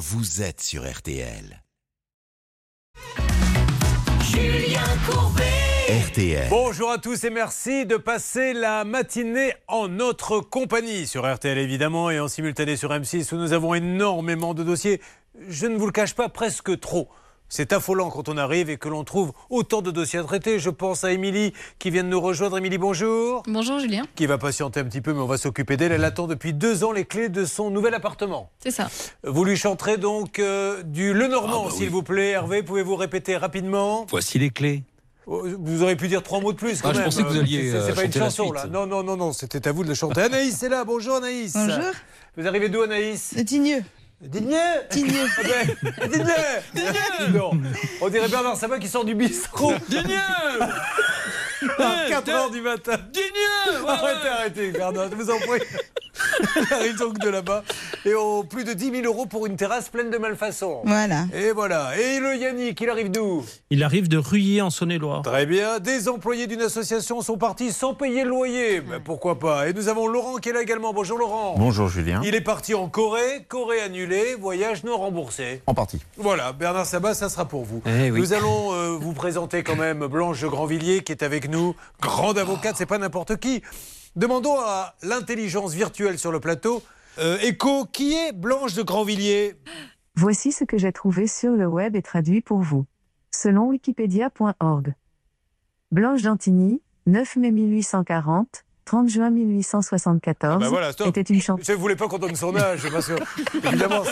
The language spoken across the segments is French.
vous êtes sur RTL. Julien Courbet. RTL. Bonjour à tous et merci de passer la matinée en notre compagnie sur RTL évidemment et en simultané sur M6 où nous avons énormément de dossiers. Je ne vous le cache pas, presque trop. C'est affolant quand on arrive et que l'on trouve autant de dossiers à traiter. Je pense à Émilie qui vient de nous rejoindre. Émilie, bonjour. Bonjour Julien. Qui va patienter un petit peu, mais on va s'occuper d'elle. Elle attend depuis deux ans les clés de son nouvel appartement. C'est ça. Vous lui chanterez donc euh, du Le Normand, Ah bah s'il oui. vous plaît. Hervé, pouvez-vous répéter rapidement? Voici les clés. Oh, Vous auriez pu dire trois mots de plus. Quand Ah, je même. pensais que vous alliez, C'est- C'est euh, pas une chanson là. Non, non, non, non. C'était à vous de le chanter. Anaïs est là. Bonjour Anaïs. Bonjour. Vous arrivez d'où Anaïs? Digneux. Digneux. Digneux. Ben, Digneux. Non. On dirait Bernard Sabat qui sort du bistrot à 4 h du matin. Arrêtez, arrêtez, Bernard, je vous en prie. Arrive donc de là-bas. Et oh, plus de 10 000 euros pour une terrasse pleine de malfaçons. Voilà. Et voilà. Et le Yannick, il arrive d'où? Il arrive de Ruyer en Saône-et-Loire. Très bien. Des employés d'une association sont partis sans payer le loyer. Ben, pourquoi pas? Et nous avons Laurent qui est là également. Bonjour Laurent. Bonjour Julien. Il est parti en Corée. Corée annulée. Voyage non remboursé. En partie. Voilà, Bernard Sabat, ça sera pour vous. Eh oui. Nous allons euh, vous présenter quand même Blanche de Grandvilliers qui est avec nous, grande avocate, c'est pas n'importe qui. Demandons à l'intelligence virtuelle sur le plateau. Euh, Echo, qui est Blanche de Grandvilliers? Voici ce que j'ai trouvé sur le web et traduit pour vous. Selon wikipedia.org. Blanche Gentigny, 9 mai 1840, 30 juin 1874, Ah bah voilà, stop. était une chanteuse. Je ne voulais pas qu'on donne son âge, parce que, évidemment,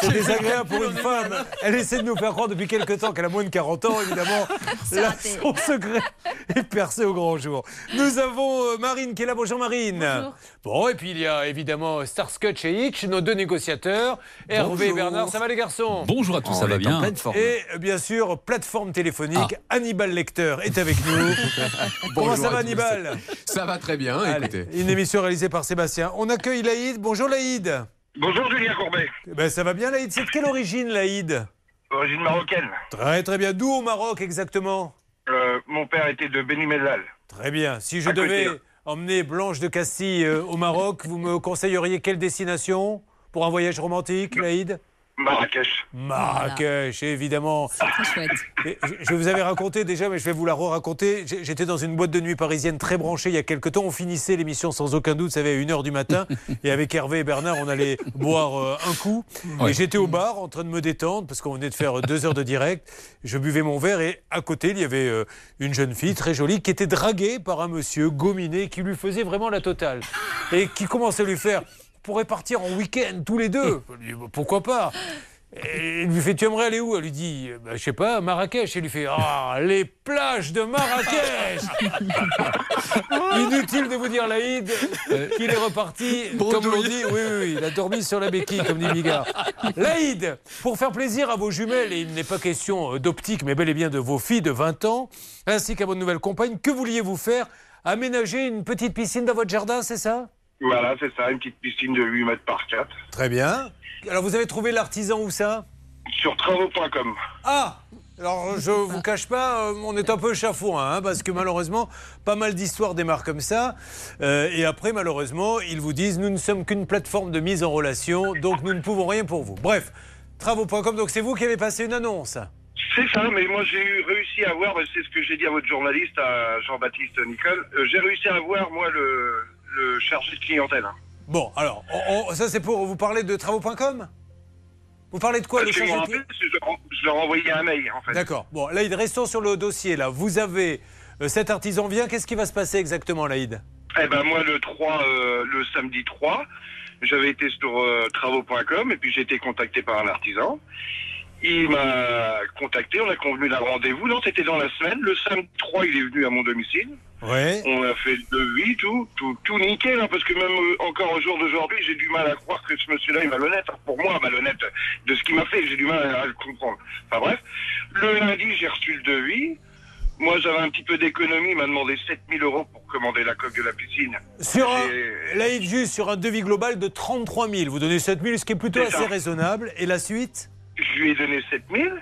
c'est désagréable pour une femme. Elle essaie de nous faire croire depuis quelque temps qu'elle a moins de 40 ans, évidemment. Là, son secret est percé au grand jour. Nous avons euh, Marine qui est là. Bonjour Marine. Bonjour. Bon, et puis il y a évidemment Starscotch et Hitch, nos deux négociateurs. Hervé et. Bernard, ça va les garçons? Bonjour à tous, ça va bien pleine forme. et euh, bien sûr, plateforme téléphonique, Hannibal Lecter est avec nous. Comment Bonjour ça va. Hannibal? Ça va très bien, Allez, écoutez. Une émission réalisée par Sébastien. On accueille Laïd. Bonjour Laïd. Bonjour Julien Courbet, Ben, ça va bien Laïd? C'est de quelle origine Laïd? Origine marocaine. Très très bien. D'où au Maroc exactement? Euh, mon père était de Beni Mellal. Très bien. Si je À devais emmener Blanche de Castille euh, au Maroc, vous me conseilleriez quelle destination pour un voyage romantique, Laïd? Marrakech. Marrakech, évidemment. Très chouette. Et je- vous avais raconté déjà, mais je vais vous la re-raconter. J'étais dans une boîte de nuit parisienne très branchée il y a quelques temps. On finissait l'émission sans aucun doute, ça avait à 1h du matin. Et avec Hervé et Bernard, on allait boire euh, un coup. Et j'étais au bar en train de me détendre parce qu'on venait de faire euh, deux heures de direct. Je buvais mon verre et à côté, il y avait euh, une jeune fille très jolie qui était draguée par un monsieur gominé qui lui faisait vraiment la totale. Et qui commençait à lui faire pourrait partir en week-end tous les deux. Lui Bah, Pourquoi pas? Et il lui fait Tu aimerais aller où? Elle lui dit bah, Je sais pas, Marrakech. Il lui fait Ah, les plages de Marrakech Inutile de vous dire, Laïd, qu'il est reparti, comme on dit. Oui, oui, oui, il a dormi sur la béquille, comme dit Bigard. Laïd, pour faire plaisir à vos jumelles, et il n'est pas question euh, d'optique, mais bel et bien de vos filles de 20 ans, ainsi qu'à votre nouvelle compagne, que vouliez-vous faire? Aménager une petite piscine dans votre jardin, c'est ça? Voilà, c'est ça, une petite piscine de 8 mètres par 4. Très bien. Alors, vous avez trouvé l'artisan où ça? Sur travaux.com. Ah alors, je vous cache pas, euh, on est un peu chafouin, hein, parce que malheureusement, pas mal d'histoires démarrent comme ça. Euh, et après, malheureusement, ils vous disent nous ne sommes qu'une plateforme de mise en relation, donc nous ne pouvons rien pour vous. Bref, travaux.com, donc c'est vous qui avez passé une annonce. C'est ça, mais moi j'ai réussi à voir, c'est ce que j'ai dit à votre journaliste, à Jean-Baptiste Nicole, euh, j'ai réussi à voir, moi, le, le chargé de clientèle. hein. Bon, alors, on- on- ça c'est pour vous parler de travaux.com Vous parlez de quoi le je chargé de- leur ai envoyé un mail, en fait. D'accord. Bon, Laïd, restons sur le dossier là. Vous avez euh, cet artisan vient, qu'est-ce qui va se passer exactement, Laïd? Eh ben moi le 3, euh, le samedi 3, j'avais été sur euh, travaux.com et puis j'ai été contacté par un artisan. Il m'a contacté, on a convenu d'un rendez-vous. Non, c'était dans la semaine. Le samedi 3, il est venu à mon domicile. Ouais. On a fait le devis, tout, tout, tout nickel, hein, parce que même euh, encore au jour d'aujourd'hui, j'ai du mal à croire que ce monsieur-là est malhonnête. Pour moi, malhonnête de ce qu'il m'a fait, j'ai du mal à, à le comprendre. Enfin bref, le lundi, j'ai reçu le devis. Moi, j'avais un petit peu d'économie, il m'a demandé 7000 euros pour commander la coque de la piscine. Sur un, J'ai- Laïd, juste sur un devis global de 33 000. Vous donnez 7 000, ce qui est plutôt assez ça. raisonnable. Et la suite? Je lui ai donné 7000.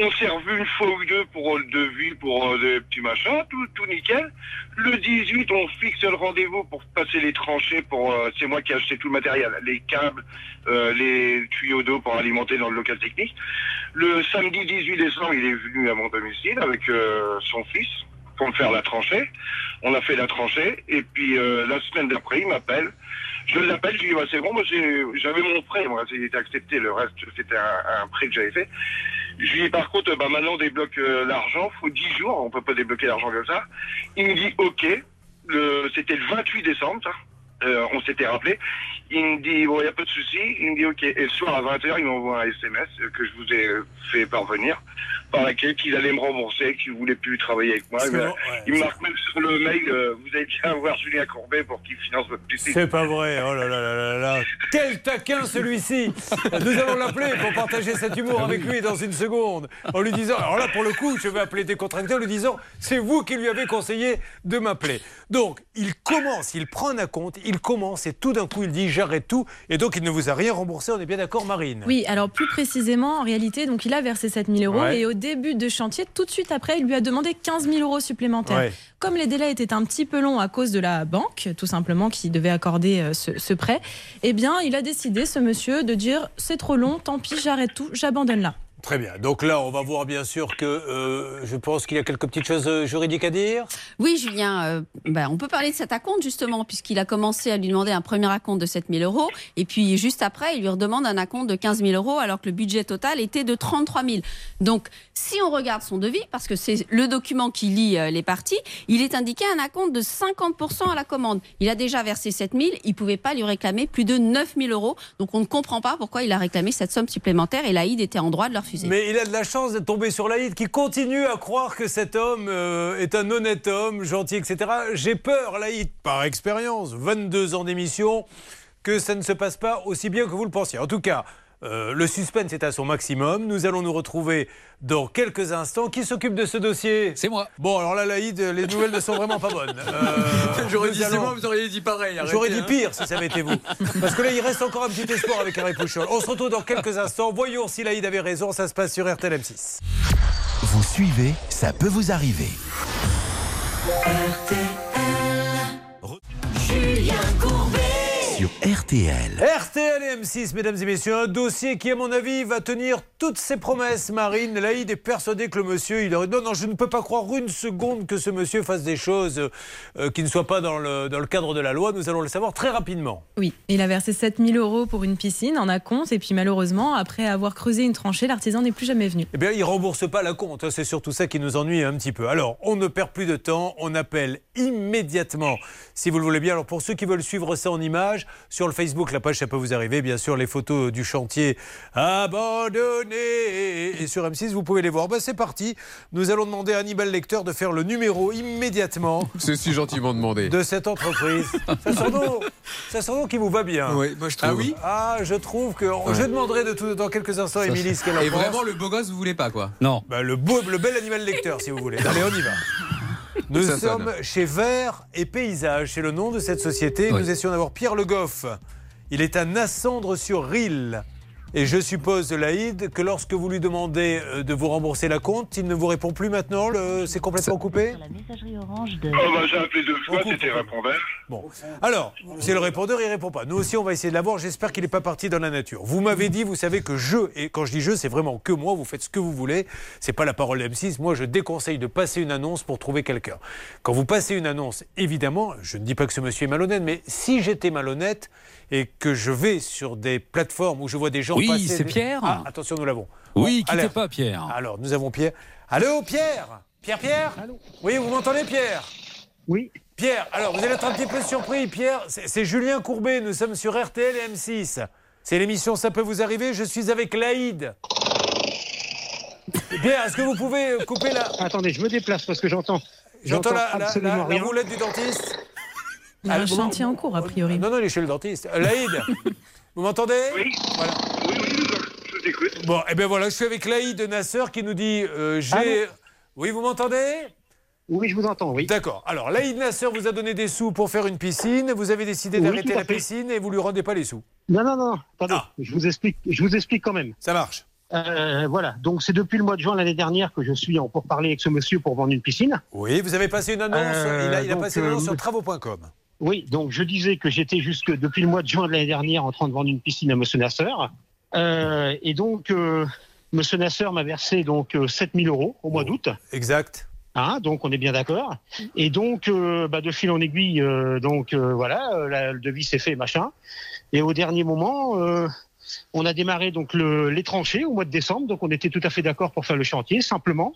On s'est revu une fois ou deux pour le devis, pour euh, des petits machins, tout, tout nickel. Le 18, on fixe le rendez-vous pour passer les tranchées. Pour, euh, c'est moi qui ai acheté tout le matériel, les câbles, euh, les tuyaux d'eau pour alimenter dans le local technique. Le samedi 18 décembre, il est venu à mon domicile avec euh, son fils pour me faire la tranchée. On a fait la tranchée et puis euh, la semaine d'après, il m'appelle. Je l'appelle, je lui dis bah, c'est bon, moi j'avais mon prêt, moi il était accepté, le reste c'était un, un prêt que j'avais fait. Je lui dis par contre, bah, maintenant on débloque euh, l'argent, faut 10 jours, on peut pas débloquer l'argent comme ça. Il me dit ok, c'était le 28 décembre, ça. Euh, on s'était rappelé. Il me dit, bon, il n'y a pas de souci. Il me dit, ok. Et le soir à 20h, il m'envoie un SMS euh, que je vous ai euh, fait parvenir, par laquelle qu'il allait me rembourser, qu'il voulait plus travailler avec moi. Mais, ouais, il me marque même sur le mail, euh, vous allez bien voir Julien Courbet pour qu'il finance votre piscine. C'est pas vrai. Oh là là là là là. Quel taquin celui-ci. Nous allons l'appeler pour partager cet humour avec lui dans une seconde. En lui disant, alors là pour le coup, je vais appeler des contracteurs en lui disant, c'est vous qui lui avez conseillé de m'appeler. Donc il commence, il prend un compte, il commence et tout d'un coup il dit j'arrête tout et donc il ne vous a rien remboursé. On est bien d'accord, Marine Oui, alors plus précisément, en réalité, donc il a versé 7 000 euros Ouais. et au début de chantier, tout de suite après, il lui a demandé 15 000 euros supplémentaires. Ouais. Comme les délais étaient un petit peu longs à cause de la banque, tout simplement, qui devait accorder euh, ce, ce prêt, eh bien, il a décidé, ce monsieur, de dire c'est trop long, tant pis, j'arrête tout, j'abandonne là. Très bien. Donc là, on va voir bien sûr que euh, je pense qu'il y a quelques petites choses euh, juridiques à dire. Oui, Julien, euh, ben, on peut parler de cet acompte justement, puisqu'il a commencé à lui demander un premier acompte de 7 000 euros, et puis juste après, il lui redemande un acompte de 15 000 euros, alors que le budget total était de 33 000. Donc, si on regarde son devis, parce que c'est le document qui lie les parties, il est indiqué un acompte de 50% à la commande. Il a déjà versé 7 000, il pouvait pas lui réclamer plus de 9 000 euros, donc on ne comprend pas pourquoi il a réclamé cette somme supplémentaire, et l'AID était en droit de le Mais il a de la chance de tomber sur Laïd qui continue à croire que cet homme euh, est un honnête homme, gentil, etc. J'ai peur, Laïd, par expérience, 22 ans d'émission, que ça ne se passe pas aussi bien que vous le pensiez. En tout cas, euh, le suspense est à son maximum. Nous allons nous retrouver dans quelques instants. Qui s'occupe de ce dossier? C'est moi. Bon, alors là, Laïd, les nouvelles ne sont vraiment pas bonnes. Euh, J'aurais dit c'est allons- moi, vous auriez dit pareil. J'aurais dit hein. pire si ça avait été vous. Parce que là, il reste encore un petit espoir avec Harry Pouchol. On se retrouve dans quelques instants. Voyons si Laïd avait raison. Ça se passe sur RTL M6. Vous suivez, ça peut vous arriver. Julien. Sur RTL. RTL et M6, mesdames et messieurs, un dossier qui, à mon avis, va tenir toutes ses promesses, Marine. Laïd est persuadé que le monsieur, il aurait... Non, non, je ne peux pas croire une seconde que ce monsieur fasse des choses euh, qui ne soient pas dans le, dans le cadre de la loi. Nous allons le savoir très rapidement. Oui, il a versé 7 000 euros pour une piscine en acompte, et puis malheureusement, après avoir creusé une tranchée, l'artisan n'est plus jamais venu. Eh bien, il rembourse pas la compte. hein. C'est surtout ça qui nous ennuie un petit peu. Alors, on ne perd plus de temps. On appelle immédiatement, si vous le voulez bien. Alors, pour ceux qui veulent suivre ça en images, sur le Facebook, la page, ça peut vous arriver. Bien sûr, les photos du chantier abandonné. Et sur M6, vous pouvez les voir. Ben, c'est parti. Nous allons demander à Hannibal Lecter de faire le numéro immédiatement C'est si gentiment demandé. de cette entreprise. Ça sent donc, ça sent donc qui vous va bien. Oui, moi je trouve. Ah oui Ah, je trouve que. Je demanderai de tout, dans quelques instants à Émilie ce qu'elle en Et pense. vraiment, le beau gosse, vous voulez pas quoi? Non. Bah, le, beau, le bel animal lecteur, si vous voulez. Allez, on y va. Nous sommes chez Vert et Paysage. C'est le nom de cette société. Oui. Nous essayons d'avoir Pierre Le Goff. Il est à Nassandre sur Rille. Et je suppose, Laïd, que lorsque vous lui demandez euh, de vous rembourser la compte, il ne vous répond plus maintenant le- C'est complètement coupé la messagerie orange de... Oh, bah, j'ai appelé deux fois, c'était répondeur. Bon. Alors, c'est le répondeur, il répond pas. Nous aussi, on va essayer de l'avoir. J'espère qu'il n'est pas parti dans la nature. Vous m'avez dit, vous savez que je, et quand je dis je, c'est vraiment que moi, vous faites ce que vous voulez. C'est pas la parole de M6. Moi, je déconseille de passer une annonce pour trouver quelqu'un. Quand vous passez une annonce, évidemment, je ne dis pas que ce monsieur est malhonnête, mais si j'étais malhonnête et que je vais sur des plateformes où je vois des gens Oui, passer. c'est Pierre. Ah, attention, nous l'avons. Oui, Bon, quittez pas, Pierre. Alors, nous avons Pierre. Allô, Pierre Pierre, Pierre Oui, vous m'entendez, Pierre Oui. Pierre, alors vous allez être un petit peu surpris. Pierre, c'est Julien Courbet. Nous sommes sur RTL et M6. C'est l'émission Ça peut vous arriver. Je suis avec Laïd. Pierre, est-ce que vous pouvez couper la. Attendez, je me déplace parce que j'entends. J'entends la, la- la- roulette du dentiste. Il y a Ah, un chantier en cours, a priori. Non, non, il est chez le dentiste. Laïd, vous m'entendez Oui. Voilà. Oui, oui, je vous écoute. Bon, eh bien voilà, je suis avec Laïd Nasser qui nous dit euh, j'ai. Oui, vous m'entendez Oui, je vous entends, oui. D'accord. Alors, Laïd Nasser vous a donné des sous pour faire une piscine. Vous avez décidé Oui, d'arrêter la piscine et vous lui rendez pas les sous. Non, non, non, attendez, Ah. je vous explique, je vous explique quand même. Ça marche. Euh, voilà, donc c'est depuis le mois de juin l'année dernière que je suis en pourparler avec ce monsieur pour vendre une piscine. Oui, vous avez passé une annonce, Euh, il a, il a donc, passé une annonce euh, sur travaux.com. Oui, donc je disais que j'étais jusque depuis le mois de juin de l'année dernière en train de vendre une piscine à monsieur Nasseur. Euh, et donc, euh, monsieur Nasseur m'a versé donc euh, 7000 euros au mois d'août. Exact. Hein, donc on est bien d'accord. Et donc, euh, bah, de fil en aiguille, euh, donc euh, voilà, euh, la- le devis s'est fait, machin. Et au dernier moment, euh, on a démarré donc le, les tranchées au mois de décembre. Donc on était tout à fait d'accord pour faire le chantier. Simplement,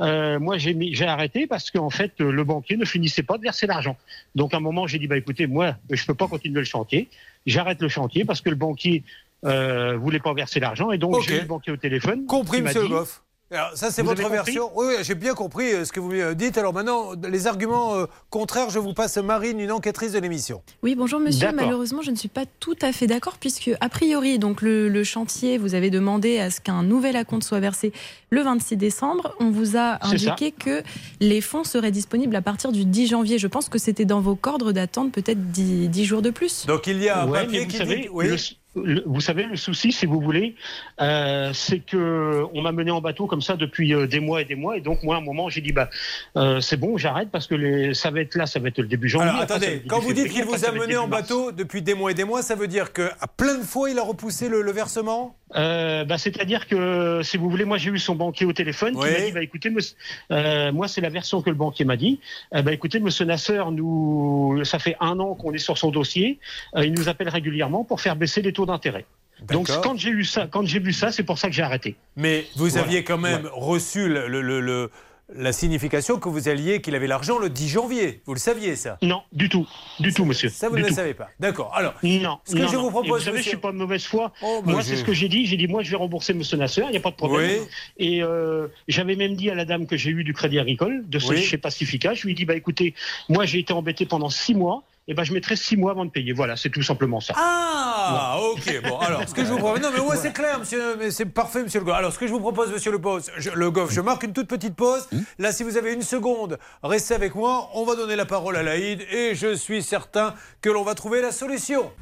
euh, moi j'ai mis, j'ai arrêté parce qu'en fait euh, le banquier ne finissait pas de verser l'argent. Donc à un moment j'ai dit bah écoutez moi je peux pas continuer le chantier. J'arrête le chantier parce que le banquier euh, voulait pas verser l'argent et donc j'ai eu le banquier au téléphone. Compris, monsieur dit- Goff. Alors, ça, c'est votre version. Oui, oui, j'ai bien compris euh, ce que vous me dites. Alors maintenant, les arguments euh, contraires, je vous passe Marine, une enquêtrice de l'émission. Oui, bonjour monsieur. Malheureusement, je ne suis pas tout à fait d'accord puisque, a priori, donc le, le chantier, vous avez demandé à ce qu'un nouvel acompte soit versé le 26 décembre. On vous a ça. indiqué que les fonds seraient disponibles à partir du 10 janvier. Je pense que c'était dans vos cordes d'attendre peut-être 10, 10 jours de plus. Donc il y a un Ouais, papier qui savez, dit. Oui. le- le- vous savez, le souci, si vous voulez, euh, c'est que on m'a mené en bateau comme ça depuis euh, des mois et des mois, et donc moi, à un moment, j'ai dit bah euh, c'est bon, j'arrête parce que les, ça va être là, ça va être le début janvier. Alors attendez, quand vous dites qu'il vous a mené en bateau depuis des mois et des mois, ça veut dire qu'à plein de fois, il a repoussé le, le versement? Euh, bah, C'est-à-dire que, si vous voulez, moi j'ai eu son banquier au téléphone qui m'a dit, bah, écoutez, monsieur- euh, moi c'est la version que le banquier m'a dit. Euh, bah, écoutez, monsieur Nasser, nous, ça fait un an qu'on est sur son dossier. Euh, il nous appelle régulièrement pour faire baisser les taux d'intérêt. Donc quand j'ai eu ça, quand j'ai vu ça, c'est pour ça que j'ai arrêté. Mais vous Voilà. aviez quand même reçu le, le- le- le- la signification que vous alliez, qu'il avait l'argent le 10 janvier. Vous le saviez, ça Non, du tout, du tout, monsieur. Ça, vous du ne le savez pas. D'accord. Alors, Non. Ce que non, je non. vous propose, Et vous savez, monsieur- je suis pas de mauvaise foi. Oh, bah, moi, je- c'est ce que j'ai dit. J'ai dit, moi, je vais rembourser Monsieur Nasser. Il n'y a pas de problème. Oui. Et euh, j'avais même dit à la dame que j'ai eu du Crédit Agricole, de ce Oui. chez Pacifica, je lui ai dit, bah écoutez, moi, j'ai été embêté pendant six mois. Et ben, je mettrai six mois avant de payer. Voilà, c'est tout simplement ça. Ah, ok. Bon, alors, ce que je vous propose. Non, mais ouais, c'est clair, monsieur. Mais c'est parfait, monsieur Le Goff. Alors, ce que je vous propose, monsieur Le, Pause, je, le Goff, je marque une toute petite pause. Là, si vous avez une seconde, restez avec moi. On va donner la parole à Laïd et je suis certain que l'on va trouver la solution.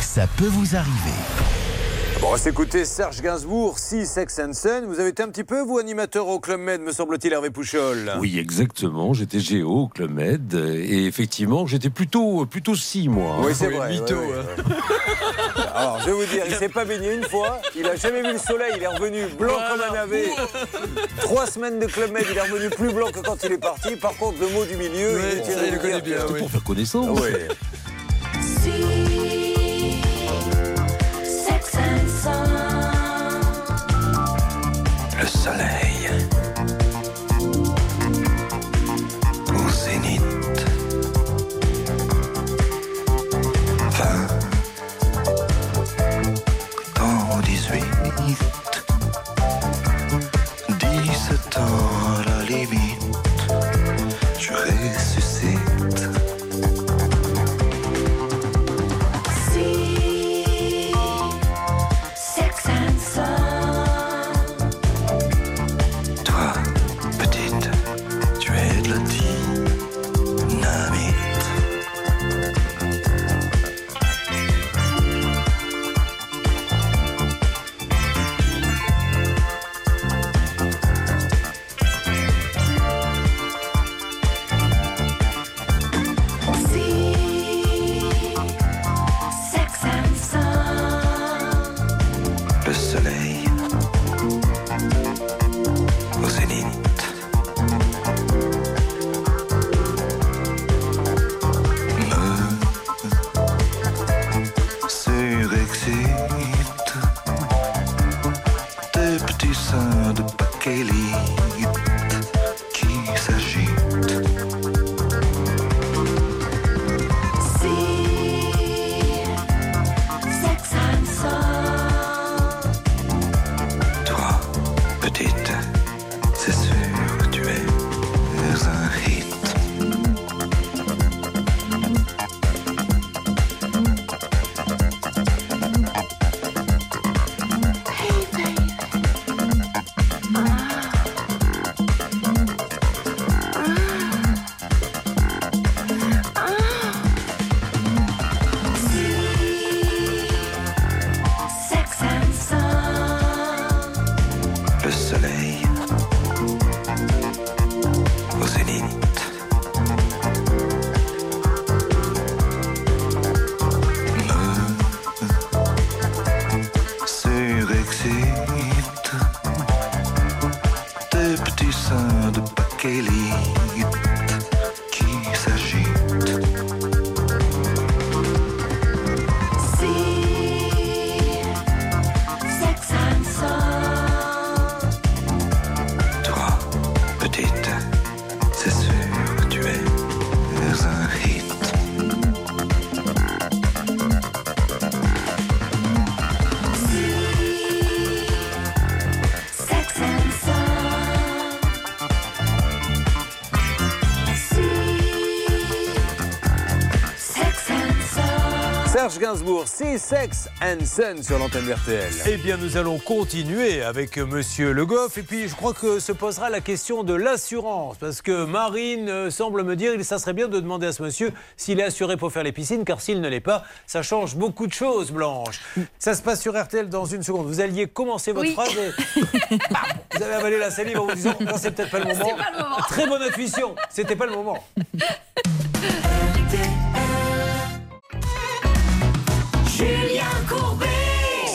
Ça peut vous arriver. Bon, on va s'écouter Serge Gainsbourg, si Sex and Sen. Vous avez été un petit peu, vous, animateur au Club Med, me semble-t-il, Hervé Pouchol. Oui, exactement. J'étais géo au Club Med et effectivement, j'étais plutôt plutôt si moi. Oui, c'est vrai. mytho, ouais, ouais, hein. Alors, je vais vous dire, il s'est pas baigné une fois, il a jamais vu le soleil, il est revenu blanc comme un navet. Trois semaines de Club Med, il est revenu plus blanc que quand il est parti. Par contre, le mot du milieu, Ouais, il est le connaît bien, Ah pour faire connaissance. ouais. Le soleil au zénith. 20 dans 18. 17 ans la limite. Serge Gainsbourg, c'est Sex and Sun sur l'antenne RTL. Eh bien, nous allons continuer avec Monsieur Le Goff. Et puis, je crois que se posera la question de l'assurance. Parce que Marine euh, semble me dire que ça serait bien de demander à ce monsieur s'il est assuré pour faire les piscines. Car s'il ne l'est pas, ça change beaucoup de choses, Blanche. Ça se passe sur RTL dans une seconde. Vous alliez commencer votre Oui. phrase et Bam vous avez avalé la salive en vous disant non, c'est peut-être pas le moment. pas le moment. Très bonne intuition. C'était pas le moment.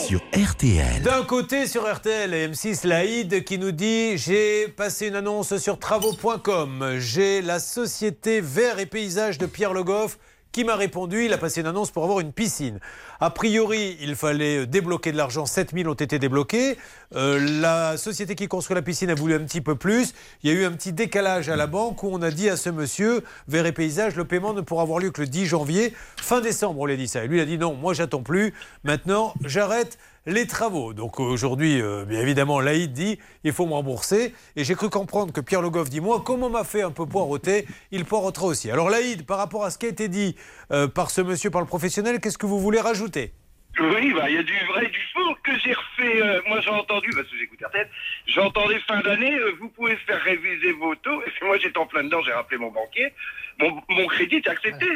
Sur RTL. D'un côté sur RTL et M6 Laïd qui nous dit j'ai passé une annonce sur travaux.com. J'ai la société Vert et Paysage de Pierre Le Goff qui m'a répondu. Il a passé une annonce pour avoir une piscine. A priori, il fallait débloquer de l'argent. 7000 ont été débloqués. Euh, la société qui construit la piscine a voulu un petit peu plus. Il y a eu un petit décalage à la banque où on a dit à ce monsieur, Vert et Paysage, le paiement ne pourra avoir lieu que le 10 janvier. Fin décembre, on lui a dit ça. Et lui, il a dit non, moi, j'attends plus. Maintenant, j'arrête les travaux. Donc aujourd'hui, euh, bien évidemment, Laïd dit il faut me rembourser. Et j'ai cru comprendre que Pierre Le Goff dit moi, comme on m'a fait un peu poireauter, il poirotera aussi. Alors Laïd, par rapport à ce qui a été dit euh, par ce monsieur, par le professionnel, qu'est-ce que vous voulez rajouter? Oui, bah, il y a du vrai et du faux que j'ai refait. euh, moi, j'ai entendu, parce que j'écoute RTL, j'entendais fin d'année, euh, vous pouvez faire réviser vos taux. Et puis moi, j'étais en plein dedans, j'ai rappelé mon banquier. Mon, mon crédit est accepté.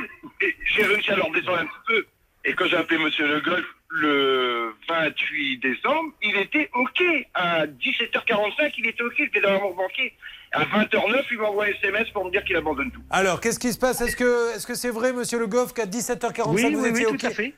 Et j'ai réussi à leur descendre un petit peu. Et quand j'ai appelé Monsieur Le Golf le 28 décembre, il était OK. À 17h45, il était OK, il était derrière mon banquier. À 20h09, il m'envoie un SMS pour me dire qu'il abandonne tout. Alors, qu'est-ce qui se passe? Est-ce que est-ce que c'est vrai, monsieur Le Goff, qu'à 17h45, Oui, vous oui, étiez oui, OK? tout à fait.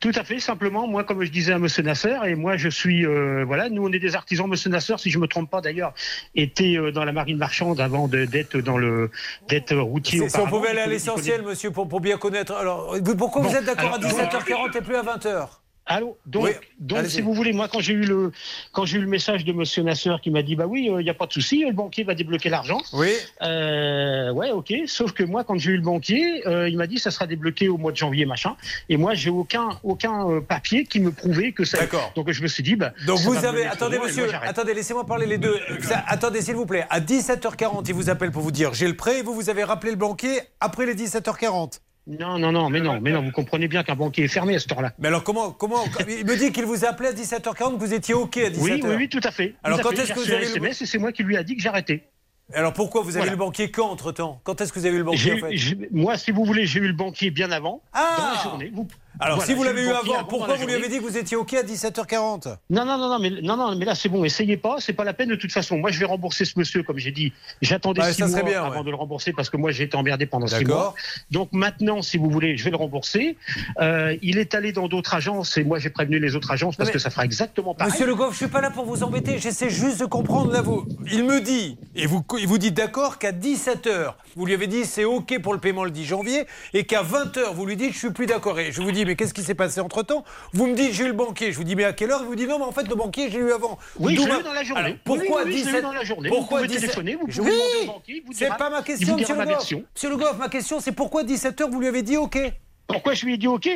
Tout à fait. Simplement, moi, comme je disais à Monsieur Nasser, et moi, je suis, euh, voilà, nous, on est des artisans. Monsieur Nasser, si je me trompe pas, d'ailleurs, était euh, dans la marine marchande avant de- d'être dans le, d'être routier. Si on pouvait aller à l'essentiel, monsieur, pour, pour bien connaître. Alors, vous- pourquoi vous êtes d'accord à alors, 17h40 et plus à 20h Allô donc, Oui, donc si vous voulez, moi, quand j'ai eu le, quand j'ai eu le message de Monsieur Nasser qui m'a dit, bah oui, il n'y a pas de souci, le banquier va débloquer l'argent. Oui. Euh, ouais, ok. Sauf que moi, quand j'ai eu le banquier, euh, il m'a dit, ça sera débloqué au mois de janvier, machin. Et moi, j'ai aucun, aucun euh, papier qui me prouvait que ça. D'accord. Donc je me suis dit, bah. Donc vous avez, attendez monsieur, moi, attendez, laissez-moi parler les deux. Ça- attendez s'il vous plaît, à 17h40, il vous appelle pour vous dire j'ai le prêt et vous, vous avez rappelé le banquier après les 17h40. Non, non, non, mais non, mais non, vous comprenez bien qu'un banquier est fermé à cette heure-là. Mais alors comment, comment, il me dit qu'il vous a appelé à 17h40, que vous étiez OK à 17h. Oui, oui, oui, tout à fait. Alors, quand est-ce que vous avez le- et c'est moi qui lui a dit que j'arrêtais. Alors pourquoi vous avez Voilà. eu le banquier quand entre-temps? Quand est-ce que vous avez eu le banquier en fait? Moi, si vous voulez, j'ai eu le banquier bien avant, Ah dans la journée. Vous- Alors voilà, si vous l'avez eu avant, pourquoi vous lui avez dit que vous étiez OK à 17h40 Non, non, non, non, mais, non, non, mais là c'est bon, essayez pas, c'est pas la peine de toute façon. Moi je vais rembourser ce monsieur, comme j'ai dit. J'attendais Bah, six mois bien, avant ouais. de le rembourser parce que moi j'ai été emmerdé pendant six mois. Donc maintenant, si vous voulez, je vais le rembourser. Euh, il est allé dans d'autres agences et moi j'ai prévenu les autres agences parce mais- que ça fera exactement pareil. Monsieur Le Goff, je suis pas là pour vous embêter, j'essaie juste de comprendre là vous. Il me dit et vous il vous dit d'accord qu'à 17h, vous lui avez dit c'est OK pour le paiement le 10 janvier et qu'à 20h vous lui dites je suis plus d'accord et je vous dis mais qu'est-ce qui s'est passé entre-temps Vous me dites j'ai eu le banquier, je vous dis mais à quelle heure Il vous dit non mais en fait le banquier j'ai eu avant. Oui, je l'ai eu dans la journée. Alors, pourquoi Oui, oui, oui, je l'ai eu 17 dans la journée. Pourquoi vous pouvez 17 téléphoner, vous pouvez Oui, demander au banquier, vous C'est pas ma question monsieur Le Goff. Monsieur Le Goff, ma question c'est pourquoi 17h vous lui avez dit OK Pourquoi je lui ai dit OK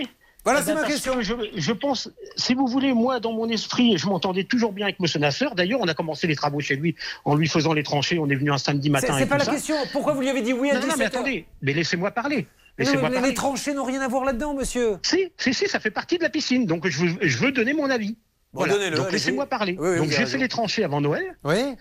Voilà, Eh c'est ben, ma question. que Je, je pense, si vous voulez, moi, dans mon esprit, je m'entendais toujours bien avec M. Nasser. D'ailleurs, on a commencé les travaux chez lui en lui faisant les tranchées. On est venu un samedi matin. c'est pas la ça. question. Pourquoi vous lui avez dit oui à Non, 17h non, mais attendez, mais laissez-moi parler. Mais Laissez-moi les- tranchées n'ont rien à voir là-dedans, monsieur. Si, si, si, ça fait partie de la piscine. Donc, je veux, je veux donner mon avis. Bon, Voilà. donnez-le, Donc, laissez-moi parler. Oui, oui, donc, j'ai fait les tranchées avant Noël. Oui.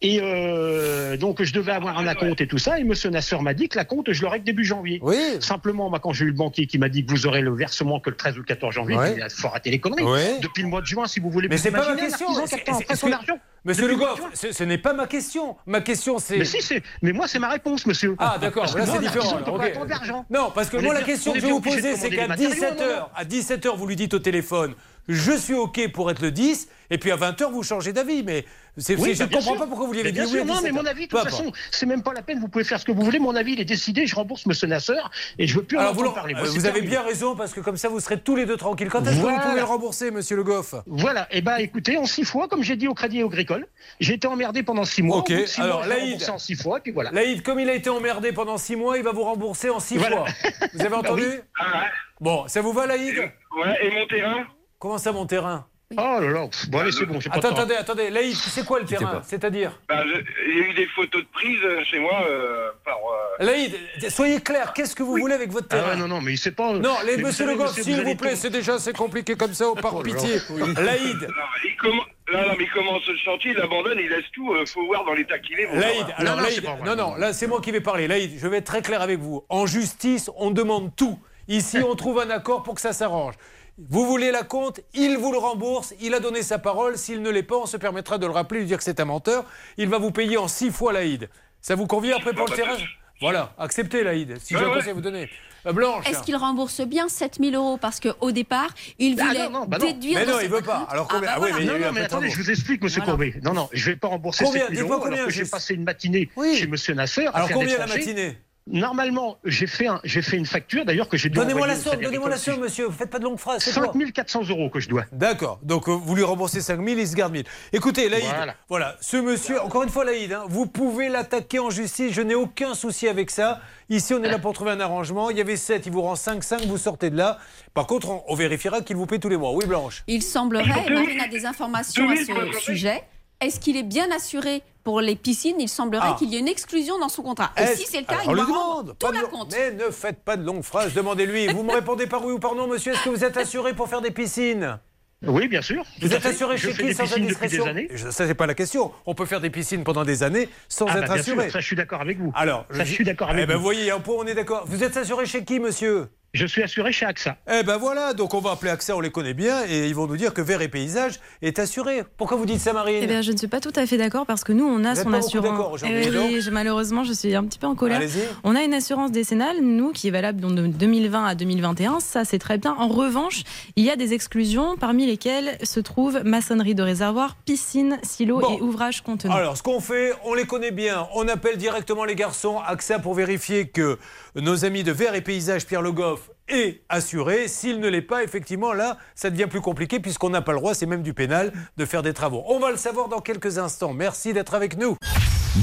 Et euh, donc, je devais avoir un acompte et tout ça. Et M. Nasser m'a dit que l'acompte, je l'aurais que début janvier. Oui. Simplement, moi, quand j'ai eu le banquier qui m'a dit que vous aurez le versement que le 13 ou le 14 janvier, il a faut arrêter les conneries. Depuis le mois de juin, si vous voulez. Mais c'est pas ma question. C'est- son argent. Monsieur Le Goff, ce, ce n'est pas ma question. Ma question, c'est. Mais si, c'est. Mais moi, c'est ma réponse, monsieur. Ah, d'accord, là c'est différent. alors. Non, parce que On moi, la question on que je vais vous poser, c'est qu'à les matériaux, 17h, non, non. à 17h, vous lui dites au téléphone je suis OK pour être le 10, et puis à 20h, vous changez d'avis. Mais Oui, je ne bien comprends sûr. pas pourquoi vous lui avez dit bien oui à sûr, non, mais 17 mon avis, de toute importe. façon, c'est même pas la peine, vous pouvez faire ce que vous voulez. Mon avis, il est décidé, je rembourse Monsieur Nasseur et je veux plus en Alors, vous, parler. euh, Moi, vous avez bien raison, parce que comme ça, vous serez tous les deux tranquilles. Quand est-ce que Voilà. vous pouvez le rembourser, monsieur Le Goff? Voilà, et ben écoutez, en six fois, comme j'ai dit au Crédit Agricole, j'ai été emmerdé pendant six mois. Ok, six alors, mois, Laïd. en six fois, puis voilà. Laïd, comme il a été emmerdé pendant 6 mois, il va vous rembourser en 6 Voilà. fois. Vous avez entendu? Ah ouais. Bon, ça vous va, Laïd? Ouais, et mon terrain? Comment ça, mon terrain? Oh là là, bon allez, c'est bon, j'ai pas Attends, de temps. attendez, attendez. Laïd, c'est quoi le terrain. C'est-à-dire? Bah, Il y a eu des photos de prise euh, chez moi euh, par. euh, Laïd, soyez clair, qu'est-ce que vous voulez avec votre Ah terrain? ouais, non, non, mais il sait pas. Non, les, mais vous monsieur Le Goff, s'il vous plaît, c'est déjà assez compliqué comme ça, par Oh là là. pitié. Laïd, non, il commen- non, non, mais il commence le chantier, il abandonne, il laisse tout. euh, faut voir dans l'état qu'il est. Laïd, alors non, Laïd, vrai. non, non, là c'est moi qui vais parler. Laïd, je vais être très clair avec vous. En justice, on demande tout. Ici, on trouve un accord pour que ça s'arrange. Vous voulez la compte, il vous le rembourse, il a donné sa parole. S'il ne l'est pas, on se permettra de le rappeler, lui dire que c'est un menteur. Il va vous payer en six fois Laïd. Ça vous convient après pour le terrain? Voilà, acceptez Laïd, si j'ai un conseil à vous donner. Euh, Blanche Est-ce qu'il rembourse bien 7000 euros? Parce qu'au départ, il Ah, voulait non, non, bah non. déduire. Mais non, il veut pas. Alors combien Ah, bah Ah oui, mais il y a Non, eu non, un mais attendez, je vous explique, monsieur Voilà. Courbet. Non, non, je vais pas rembourser Combien 7 000 Dites-moi euros, combien, alors que j'ai passé une matinée Oui. chez monsieur Nasser. Alors combien la matinée Normalement, j'ai fait, un, j'ai fait une facture, d'ailleurs, que j'ai dû Donnez-moi la somme, donnez-moi la somme, monsieur. Faites pas de longues phrases. c'est quoi 5 400 euros que je dois. D'accord. Donc euh, vous lui remboursez 5 000, il se garde 1000. Écoutez, Laïd, voilà, Voilà. ce monsieur, encore une fois, Laïd, hein, vous pouvez l'attaquer en justice. Je n'ai aucun souci avec ça. Ici, on est là pour trouver un arrangement. Il y avait 7, il vous rend 5, 5, vous sortez de là. Par contre, on, on vérifiera qu'il vous paie tous les mois. Oui, Blanche Il semblerait, et Marine a des informations à ce sujet, est-ce qu'il est bien assuré pour les piscines? Il semblerait Ah. qu'il y ait une exclusion dans son contrat. Et si c'est le cas, Alors, il lui rendre demande. tout la compte. Mais ne faites pas de longues phrases. Demandez-lui. Vous me répondez par oui ou par non, monsieur? Est-ce que vous êtes assuré pour faire des piscines? Oui, bien sûr. Vous êtes assuré chez qui des sans indiscrétion? des années. Je- Ça, c'est pas la question. On peut faire des piscines pendant des années sans Ah, être bah, bien sûr, assuré. ça, je suis d'accord avec vous. Alors, ça, je suis d'accord avec Eh ben, vous. voyez, un point, on est d'accord. Vous êtes assuré chez qui, monsieur? Je suis assuré chez AXA. Eh ben voilà, donc on va appeler AXA, on les connaît bien, et ils vont nous dire que Vert et Paysage est assuré. Pourquoi vous dites ça, Marine Eh bien, je ne suis pas tout à fait d'accord parce que nous, on a Vous êtes son assurance. d'accord aujourd'hui, Eh oui, je- malheureusement, je suis un petit peu en colère. Allez-y. On a une assurance décennale, nous, qui est valable donc, de 2020 à 2021. Ça, c'est très bien. En revanche, il y a des exclusions, parmi lesquelles se trouvent maçonnerie de réservoir, piscine, silo Bon. et ouvrages contenants. Alors, ce qu'on fait, on les connaît bien. On appelle directement les garçons AXA pour vérifier que nos amis de Vert et Paysage, Pierre Le Goff, est assuré. S'il ne l'est pas, effectivement, là, ça devient plus compliqué puisqu'on n'a pas le droit, c'est même du pénal, de faire des travaux. On va le savoir dans quelques instants. Merci d'être avec nous.